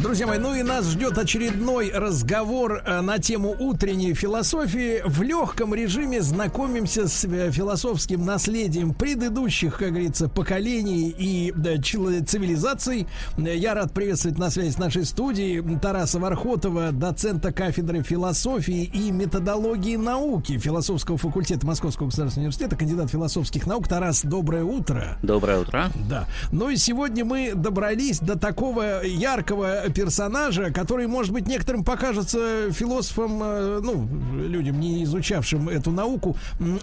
Друзья мои, ну и нас ждет очередной разговор э, на тему утренней философии. В легком режиме знакомимся с э, философским наследием предыдущих, как говорится, поколений и да, цивилизаций. Я рад приветствовать на связи с нашей студией Тараса Вархотова, доцента кафедры философии и методологии науки философского факультета Московского государственного университета, кандидат философских наук. Тарас, доброе утро. Доброе утро. Да. Ну и сегодня мы добрались до такого яркого персонажа, который, может быть, некоторым покажется философом, э, ну, людям, не изучавшим эту науку,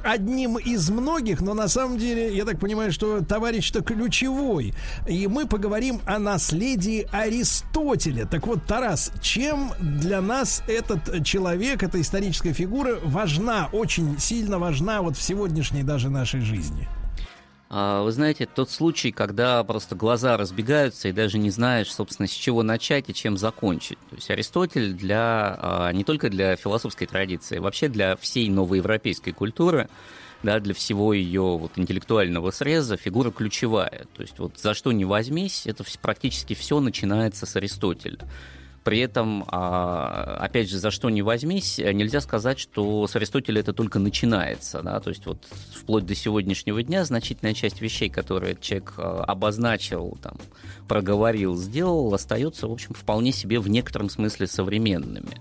одним из многих, но на самом деле, я так понимаю, что товарищ-то ключевой. И мы поговорим о наследии Аристотеля. Так вот, Тарас, чем для нас этот человек, эта историческая фигура важна, очень сильно важна вот в сегодняшней даже нашей жизни? А, вы знаете, тот случай, когда просто глаза разбегаются и даже не знаешь, собственно, с чего начать и чем закончить. То есть Аристотель для, а, не только для философской традиции, вообще для всей новоевропейской культуры, да, для всего ее вот интеллектуального среза фигура ключевая. То есть вот за что не возьмись, это практически все начинается с Аристотеля. При этом, а, опять же, за что не возьмись, нельзя сказать, что с Аристотеля это только начинается. Да? То есть вот вплоть до сегодняшнего дня значительная часть вещей, которые человек а, обозначил, там, проговорил, сделал, остается, в общем, вполне себе в некотором смысле современными.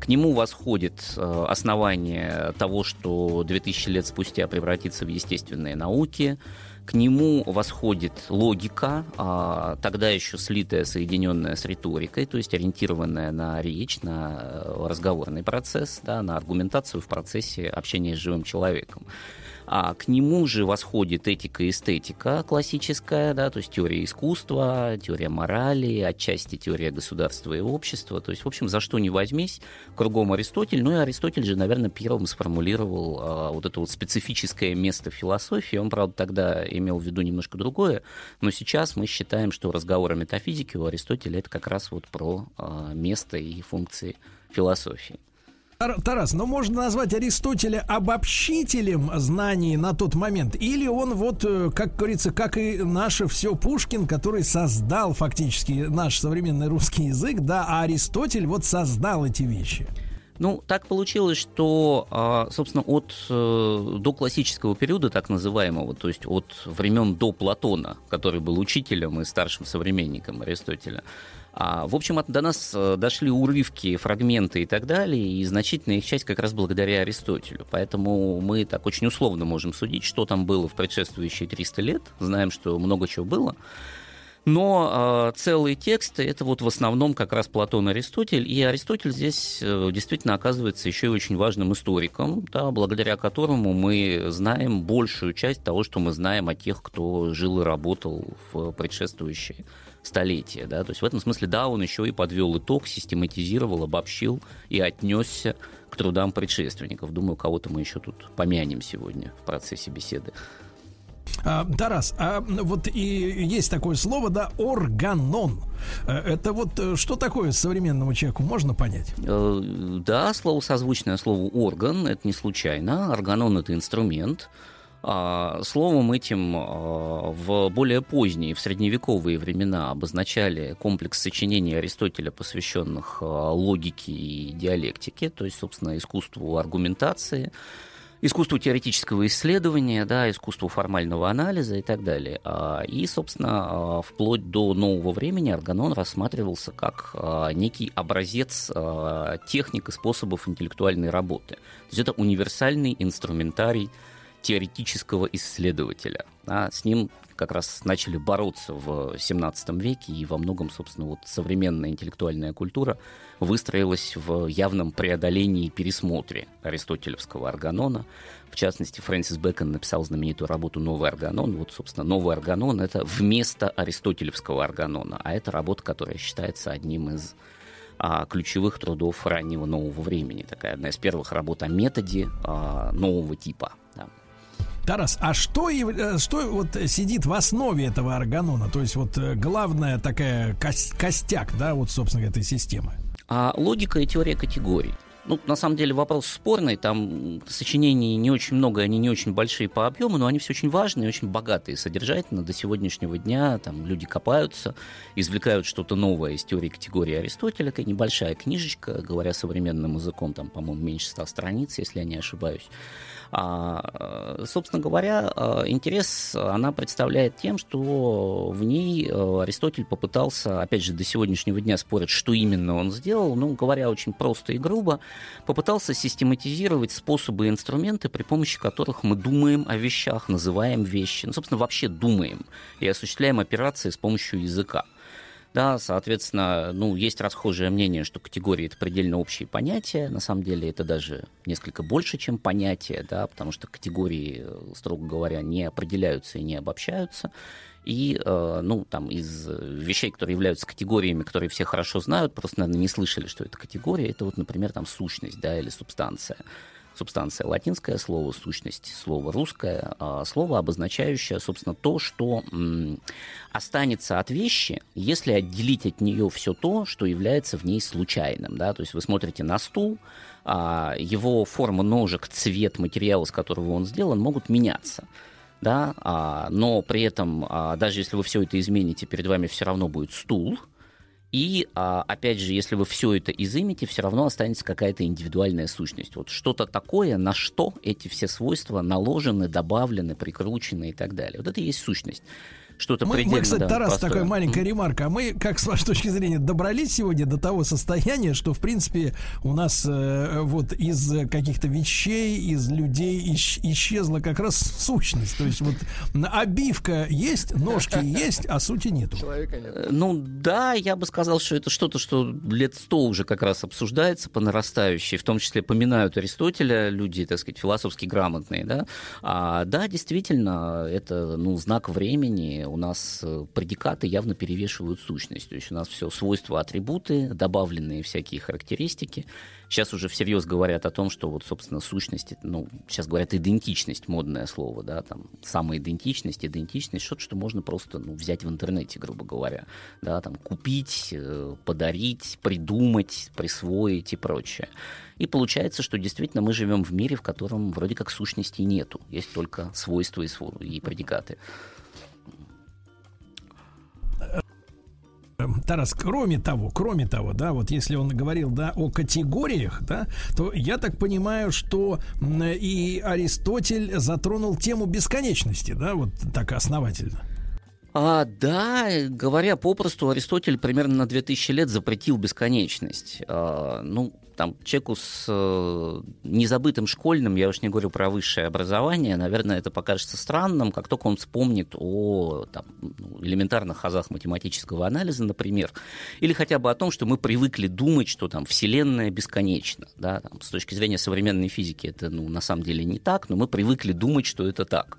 К нему восходит а, основание того, что 2000 лет спустя превратится в естественные науки, к нему восходит логика, а, тогда еще слитая, соединенная с риторикой, то есть ориентированная на речь, на э, разговорный процесс, да, на аргументацию в процессе общения с живым человеком. А к нему же восходит этика и эстетика классическая, да, то есть теория искусства, теория морали, отчасти теория государства и общества. То есть, в общем, за что не возьмись, кругом Аристотель. Ну и Аристотель же, наверное, первым сформулировал а, вот это вот специфическое место философии. Он, правда, тогда имел в виду немножко другое, но сейчас мы считаем, что разговор о метафизике у Аристотеля это как раз вот про а, место и функции философии. Тар- Тарас, ну можно назвать Аристотеля обобщителем знаний на тот момент, или он вот, э, как говорится, как и наше все Пушкин, который создал фактически наш современный русский язык, да, а Аристотель вот создал эти вещи. Ну, так получилось, что, а, собственно, от э, до классического периода, так называемого, то есть от времен до Платона, который был учителем и старшим современником Аристотеля, а, в общем, от- до нас э, дошли урывки, фрагменты и так далее, и значительная их часть как раз благодаря Аристотелю. Поэтому мы так очень условно можем судить, что там было в предшествующие 300 лет. Знаем, что много чего было. Но э, целые тексты это вот в основном как раз Платон и Аристотель. И Аристотель здесь э, действительно оказывается еще и очень важным историком, да, благодаря которому мы знаем большую часть того, что мы знаем о тех, кто жил и работал в предшествующие столетия. Да. То есть в этом смысле, да, он еще и подвел итог, систематизировал, обобщил и отнесся к трудам предшественников. Думаю, кого-то мы еще тут помянем сегодня в процессе беседы. А, Тарас, а вот и есть такое слово, да, органон. Э, Это вот э, что такое современному человеку можно понять? Э, Да, слово созвучное слову орган, это не случайно. Органон это инструмент. А, Словом этим а, в более поздние, в средневековые времена обозначали комплекс сочинений Аристотеля, посвященных а, логике и диалектике, то есть, собственно, искусству аргументации, искусству теоретического исследования, да, искусству формального анализа и так далее. И, собственно, вплоть до нового времени органон рассматривался как некий образец техник и способов интеллектуальной работы. То есть это универсальный инструментарий теоретического исследователя. А с ним как раз начали бороться в 17 веке, и во многом, собственно, вот современная интеллектуальная культура выстроилась в явном преодолении и пересмотре аристотелевского органона. В частности, Фрэнсис Бэкон написал знаменитую работу «Новый органон». Вот, собственно, «Новый органон» — это вместо аристотелевского органона, а это работа, которая считается одним из а, ключевых трудов раннего нового времени. Такая одна из первых работ о методе а, нового типа. да. Тарас, а что, э, что вот сидит в основе этого органона? То есть вот э, главная такая кос- костяк, да, вот, собственно, этой системы. А логика и теория категорий. Ну, на самом деле вопрос спорный, там сочинений не очень много, они не очень большие по объему, но они все очень важные, очень богатые содержательно. До сегодняшнего дня там люди копаются, извлекают что-то новое из теории категории Аристотеля, такая небольшая книжечка, говоря современным языком, там, по-моему, меньше 100 страниц, если я не ошибаюсь. А, э, собственно говоря, э, интерес она представляет тем, что в ней э, Аристотель попытался, опять же, до сегодняшнего дня спорят, что именно он сделал, ну, говоря очень просто и грубо, попытался систематизировать способы и инструменты, при помощи которых мы думаем о вещах, называем вещи, ну, собственно, вообще думаем и осуществляем операции с помощью языка. Да, соответственно, ну, есть расхожее мнение, что категории это предельно общие понятия. На самом деле это даже несколько больше, чем понятие, да, потому что категории, э, строго говоря, не определяются и не обобщаются. И, э, ну, там, из вещей, которые являются категориями, которые все хорошо знают, просто, наверное, не слышали, что это категория, это вот, например, там, сущность, да, или субстанция. Субстанция латинское слово, сущность слово русское, а слово, обозначающее, собственно, то, что останется от вещи, если отделить от нее все то, что является в ней случайным. Да? То есть вы смотрите на стул, а, его форма ножек, цвет, материал, из которого он сделан, могут меняться. Да? А, но при этом, даже если вы все это измените, перед вами все равно будет стул, и, а, опять же, если вы все это изымете, все равно останется какая-то индивидуальная сущность. Вот что-то такое, на что эти все свойства наложены, добавлены, прикручены и так далее. Вот это и есть сущность. Что-то Мы, мы, кстати, да, Тарас, простое. такая маленькая ремарка. А мы, как с вашей точки зрения, добрались сегодня до того состояния, что, в принципе, у нас э, вот из каких-то вещей, из людей ищ- исчезла как раз сущность. То есть вот обивка есть, ножки есть, а сути нету. Человека нет. Э, Ну да, я бы сказал, что это что-то, что лет сто уже как раз обсуждается по нарастающей, в том числе поминают Аристотеля, люди, так сказать, философски грамотные, да. А, да, действительно, это ну, знак времени, у нас э, предикаты явно перевешивают сущность, то есть у нас все свойства, атрибуты, добавленные всякие характеристики. Сейчас уже всерьез говорят о том, что вот, собственно, сущность, ну, сейчас говорят идентичность, модное слово, да, там, самоидентичность, идентичность, что-то, что можно просто, ну, взять в интернете, грубо говоря, да, там, купить, э, подарить, придумать, присвоить и прочее. И получается, что действительно мы живем в мире, в котором вроде как сущности нету, есть только свойства и, и предикаты. Тарас, кроме того, кроме того, да, вот если он говорил, да, о категориях, да, то я так понимаю, что и Аристотель затронул тему бесконечности, да, вот так основательно. А, да, говоря попросту, Аристотель примерно на 2000 лет запретил бесконечность. А, ну, там, человеку с э, незабытым школьным, я уж не говорю про высшее образование, наверное, это покажется странным, как только он вспомнит о там, ну, элементарных азах математического анализа, например, или хотя бы о том, что мы привыкли думать, что там Вселенная бесконечна. Да? Там, с точки зрения современной физики это ну, на самом деле не так, но мы привыкли думать, что это так.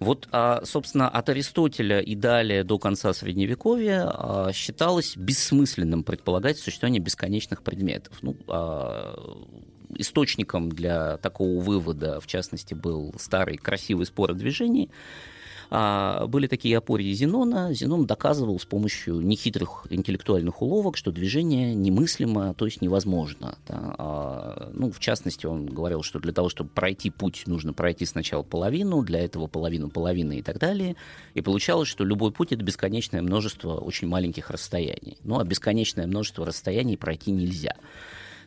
Вот, а, собственно, от Аристотеля и далее до конца Средневековья а, считалось бессмысленным предполагать существование бесконечных предметов. Ну, а, источником для такого вывода, в частности, был старый красивый спор о движении. А, были такие опории Зенона. Зенон доказывал с помощью нехитрых интеллектуальных уловок, что движение немыслимо, то есть невозможно. да. А, ну, в частности, он говорил, что для того, чтобы пройти путь, нужно пройти сначала половину, для этого половину половины и так далее. И получалось, что любой путь — это бесконечное множество очень маленьких расстояний. Ну, а бесконечное множество расстояний пройти нельзя.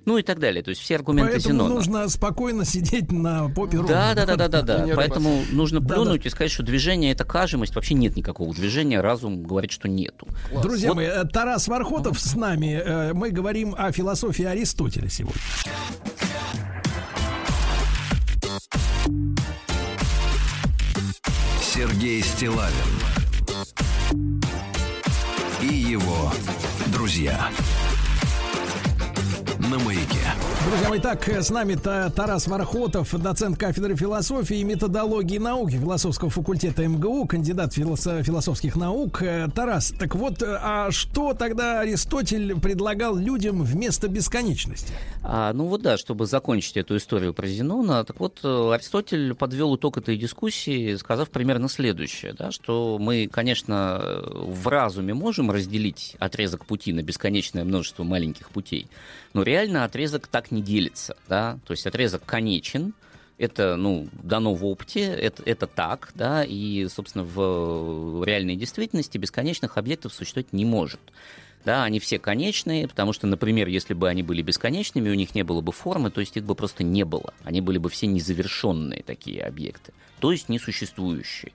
Ну и так далее. То есть все аргументы Поэтому Зенона. нужно спокойно сидеть на попе Да, да, да, да, да, да. Поэтому нужно Да, плюнуть и сказать, что движение это кажемость. Вообще нет никакого движения. Разум говорит, что нету. Друзья Вот мои, э, Тарас Вархотов с нами. Э, Мы говорим о философии Аристотеля сегодня. Сергей Стилавин и его друзья на маяке. Друзья мои, так, э, с нами Та- Тарас Вархотов, доцент кафедры философии и методологии науки философского факультета МГУ, кандидат филосо- философских наук. Э, Тарас, так вот, э, а что тогда Аристотель предлагал людям вместо бесконечности? А, ну вот да, чтобы закончить эту историю про Зенона, так вот Аристотель подвел итог этой дискуссии, сказав примерно следующее, да, что мы, конечно, в разуме можем разделить отрезок пути на бесконечное множество маленьких путей, но реально отрезок так не делится, да, то есть отрезок конечен, это, ну, дано в опыте, это, это так, да, и, собственно, в реальной действительности бесконечных объектов существовать не может. Да, они все конечные, потому что, например, если бы они были бесконечными, у них не было бы формы, то есть их бы просто не было. Они были бы все незавершенные такие объекты, то есть несуществующие.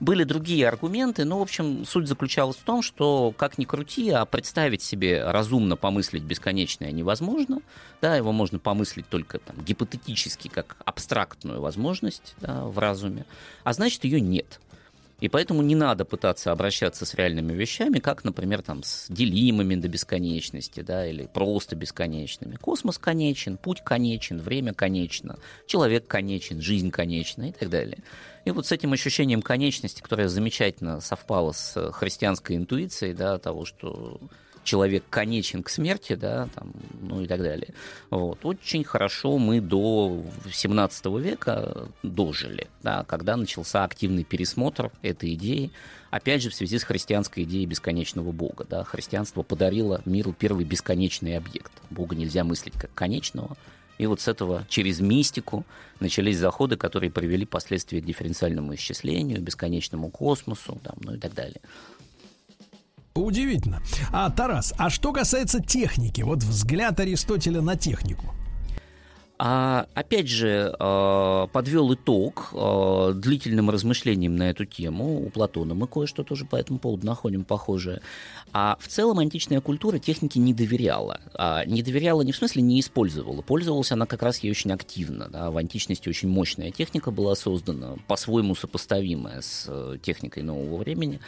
Были другие аргументы, но, в общем, суть заключалась в том, что, как ни крути, а представить себе разумно помыслить бесконечное невозможно. Да, его можно помыслить только там, гипотетически, как абстрактную возможность да, в разуме, а значит, ее нет. И поэтому не надо пытаться обращаться с реальными вещами, как, например, там, с делимыми до бесконечности, да, или просто бесконечными. Космос конечен, путь конечен, время конечно, человек конечен, жизнь конечна и так далее. И вот с этим ощущением конечности, которое замечательно совпало с христианской интуицией, да, того, что человек конечен к смерти, да, там, ну и так далее. Вот. Очень хорошо мы до 17 века дожили, да, когда начался активный пересмотр этой идеи, опять же, в связи с христианской идеей бесконечного Бога. Да. Христианство подарило миру первый бесконечный объект. Бога нельзя мыслить как конечного, и вот с этого через мистику начались заходы, которые привели впоследствии к дифференциальному исчислению, бесконечному космосу, там, ну и так далее. Удивительно. А, Тарас, а что касается техники, вот взгляд Аристотеля на технику. А, опять же, а, подвел итог а, длительным размышлениям на эту тему. У Платона мы кое-что тоже по этому поводу находим похожее. А в целом античная культура технике не доверяла. А, не доверяла не в смысле не использовала. Пользовалась она как раз ей очень активно. Да. В античности очень мощная техника была создана, по-своему сопоставимая с э, техникой нового времени.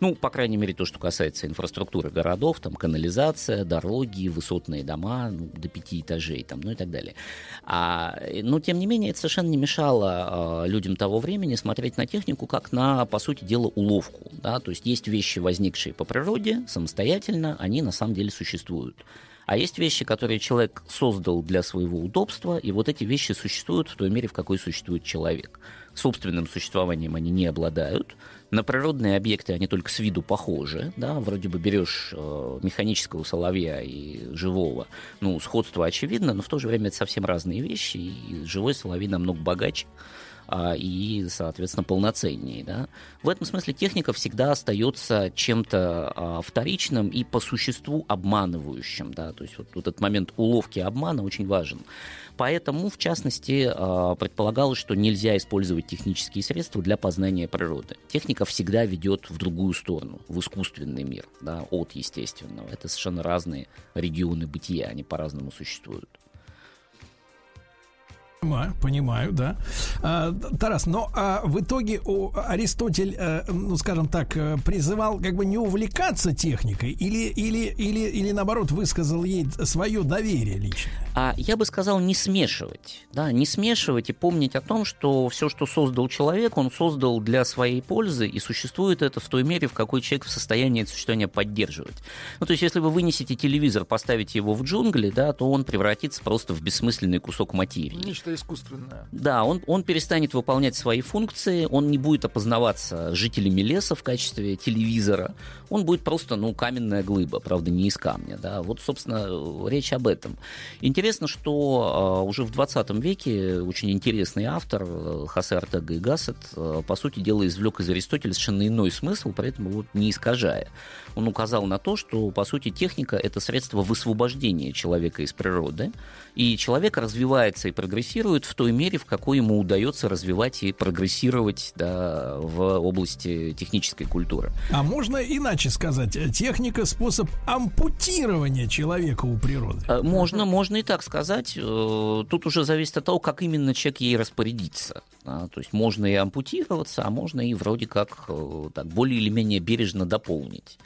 Ну, по крайней мере, то, что касается инфраструктуры городов, там канализация, дороги, высотные дома ну, до пяти этажей, там, ну и так далее. А, но, тем не менее, это совершенно не мешало а, людям того времени смотреть на технику как на, по сути дела, уловку. Да? То есть есть вещи, возникшие по природе, самостоятельно, они на самом деле существуют. А есть вещи, которые человек создал для своего удобства, и вот эти вещи существуют в той мере, в какой существует человек. Собственным существованием они не обладают, на природные объекты они только с виду похожи, да, вроде бы берешь э, механического соловья и живого, ну, сходство очевидно, но в то же время это совсем разные вещи, и живой соловей намного богаче, а, и, соответственно, полноценнее. Да? В этом смысле техника всегда остается чем-то а, вторичным и по существу обманывающим. Да? То есть вот, этот момент уловки обмана очень важен. Поэтому, в частности, а, предполагалось, что нельзя использовать технические средства для познания природы. Техника всегда ведет в другую сторону, в искусственный мир, да, от естественного. Это совершенно разные регионы бытия, они по-разному существуют. Понимаю, понимаю, да. А, Тарас, но а в итоге о, Аристотель, э, ну скажем так, э, призывал как бы не увлекаться техникой или, или, или, или наоборот высказал ей свое доверие лично? А я бы сказал не смешивать, да, не смешивать и помнить о том, что все, что создал человек, он создал для своей пользы и существует это в той мере, в какой человек в состоянии это существование поддерживать. Ну, то есть, если вы вынесете телевизор, поставите его в джунгли, да, то он превратится просто в бессмысленный кусок материи. Нечто искусственное. Да, он, он перестанет выполнять свои функции, он не будет опознаваться жителями леса в качестве телевизора, он будет просто, ну, каменная глыба, правда, не из камня, да. Вот, собственно, речь об этом. Интересно, что э, уже в 20 веке очень интересный автор э, Хосе Артега и Гассет, э, по сути дела, извлек из Аристотеля совершенно иной смысл, при этом его не искажая. Он указал на то, что, по сути, техника — это средство высвобождения человека из природы, и человек развивается и прогрессирует в той мере, в какой ему удается развивать и прогрессировать да, в области технической культуры. А можно иначе сказать, техника — способ ампутирования человека у природы? Э, Можно, можно и так сказать. Э, Тут уже зависит от того, как именно человек ей распорядится. Да, То есть можно и ампутироваться, а можно и вроде как э, так, более или менее бережно дополнить.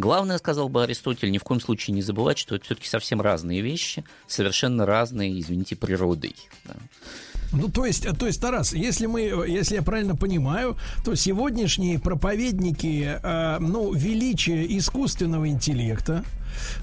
Главное, сказал бы Аристотель, ни в коем случае не забывать, что это все-таки совсем разные вещи, совершенно разные, извините, природой. да. Ну, то есть, то есть, Тарас, если мы, если я правильно понимаю, то сегодняшние проповедники, э, ну, величия искусственного интеллекта,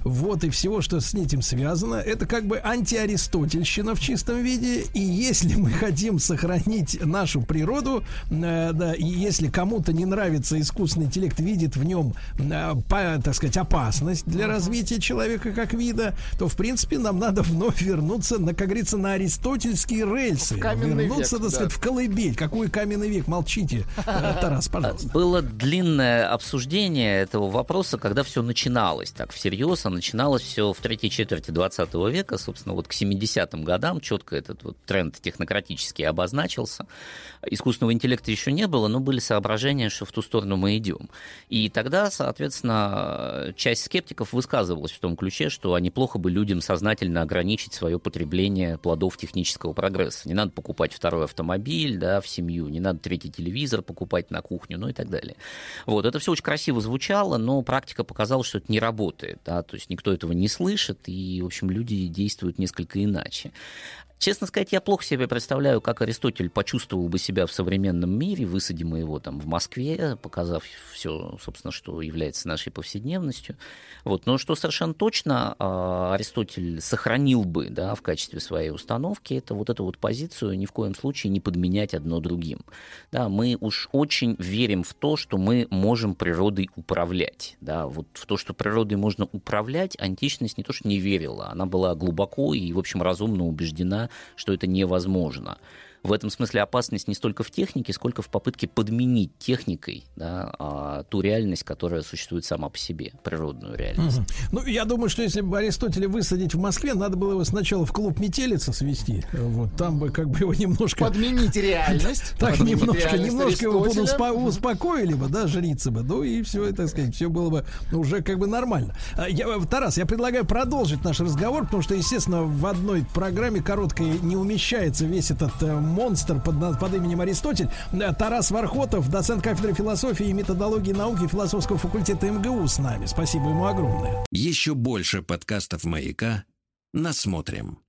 вот и всего, что с этим связано, это как бы антиаристотельщина в чистом виде. И если мы хотим сохранить нашу природу, э, да, и если кому-то не нравится искусственный интеллект, видит в нем, э, по- так сказать, опасность для развития человека как вида, то, в принципе, нам надо вновь вернуться, на, как говорится, на аристотельские рельсы. вернуться, век, так сказать, да. в колыбель. Какой каменный век? Молчите, Э, Тарас, пожалуйста. Было длинное обсуждение этого вопроса, когда все начиналось так всерьез, а начиналось все в третьей четверти 20 века, собственно, вот к 70-м годам четко этот вот тренд технократический обозначился. Искусственного интеллекта еще не было, но были соображения, что в ту сторону мы идем. И тогда, соответственно, часть скептиков высказывалась в том ключе, что неплохо бы людям сознательно ограничить свое потребление плодов технического прогресса. Не надо покупать второй автомобиль да, в семью, не надо третий телевизор покупать на кухню, ну и так далее. Вот, это все очень красиво звучало, но практика показала, что это не работает. Да, то есть никто этого не слышит, и, в общем, люди действуют несколько иначе. Честно сказать, я плохо себе представляю, как Аристотель почувствовал бы себя в современном мире, высадим его там в Москве, показав все, собственно, что является нашей повседневностью. Вот. Но что совершенно точно а, Аристотель сохранил бы да, в качестве своей установки, это вот эту вот позицию ни в коем случае не подменять одно другим. Да, мы уж очень верим в то, что мы можем природой управлять. Да, вот в то, что природой можно управлять, античность не то что не верила, она была глубоко и, в общем, разумно убеждена, что это невозможно. В этом смысле опасность не столько в технике, сколько в попытке подменить техникой да, а, ту реальность, которая существует сама по себе, природную реальность. Угу. Ну, я думаю, что если бы Аристотеля высадить в Москве, надо было его сначала в клуб метелица свести. Вот там бы как бы его немножко... Подменить реальность. Так, немножко, немножко его успокоили бы, да, жрицы бы. Ну и все, так сказать, все было бы уже как бы нормально. А, я, Тарас, я предлагаю продолжить наш разговор, потому что, естественно, в одной программе короткой не умещается весь этот э, монстр под, под именем Аристотель. Э, Тарас Вархотов, доцент кафедры философии и методологии науки философского факультета МГУ с нами. Спасибо ему огромное. Еще больше подкастов «Маяка» насмотрим.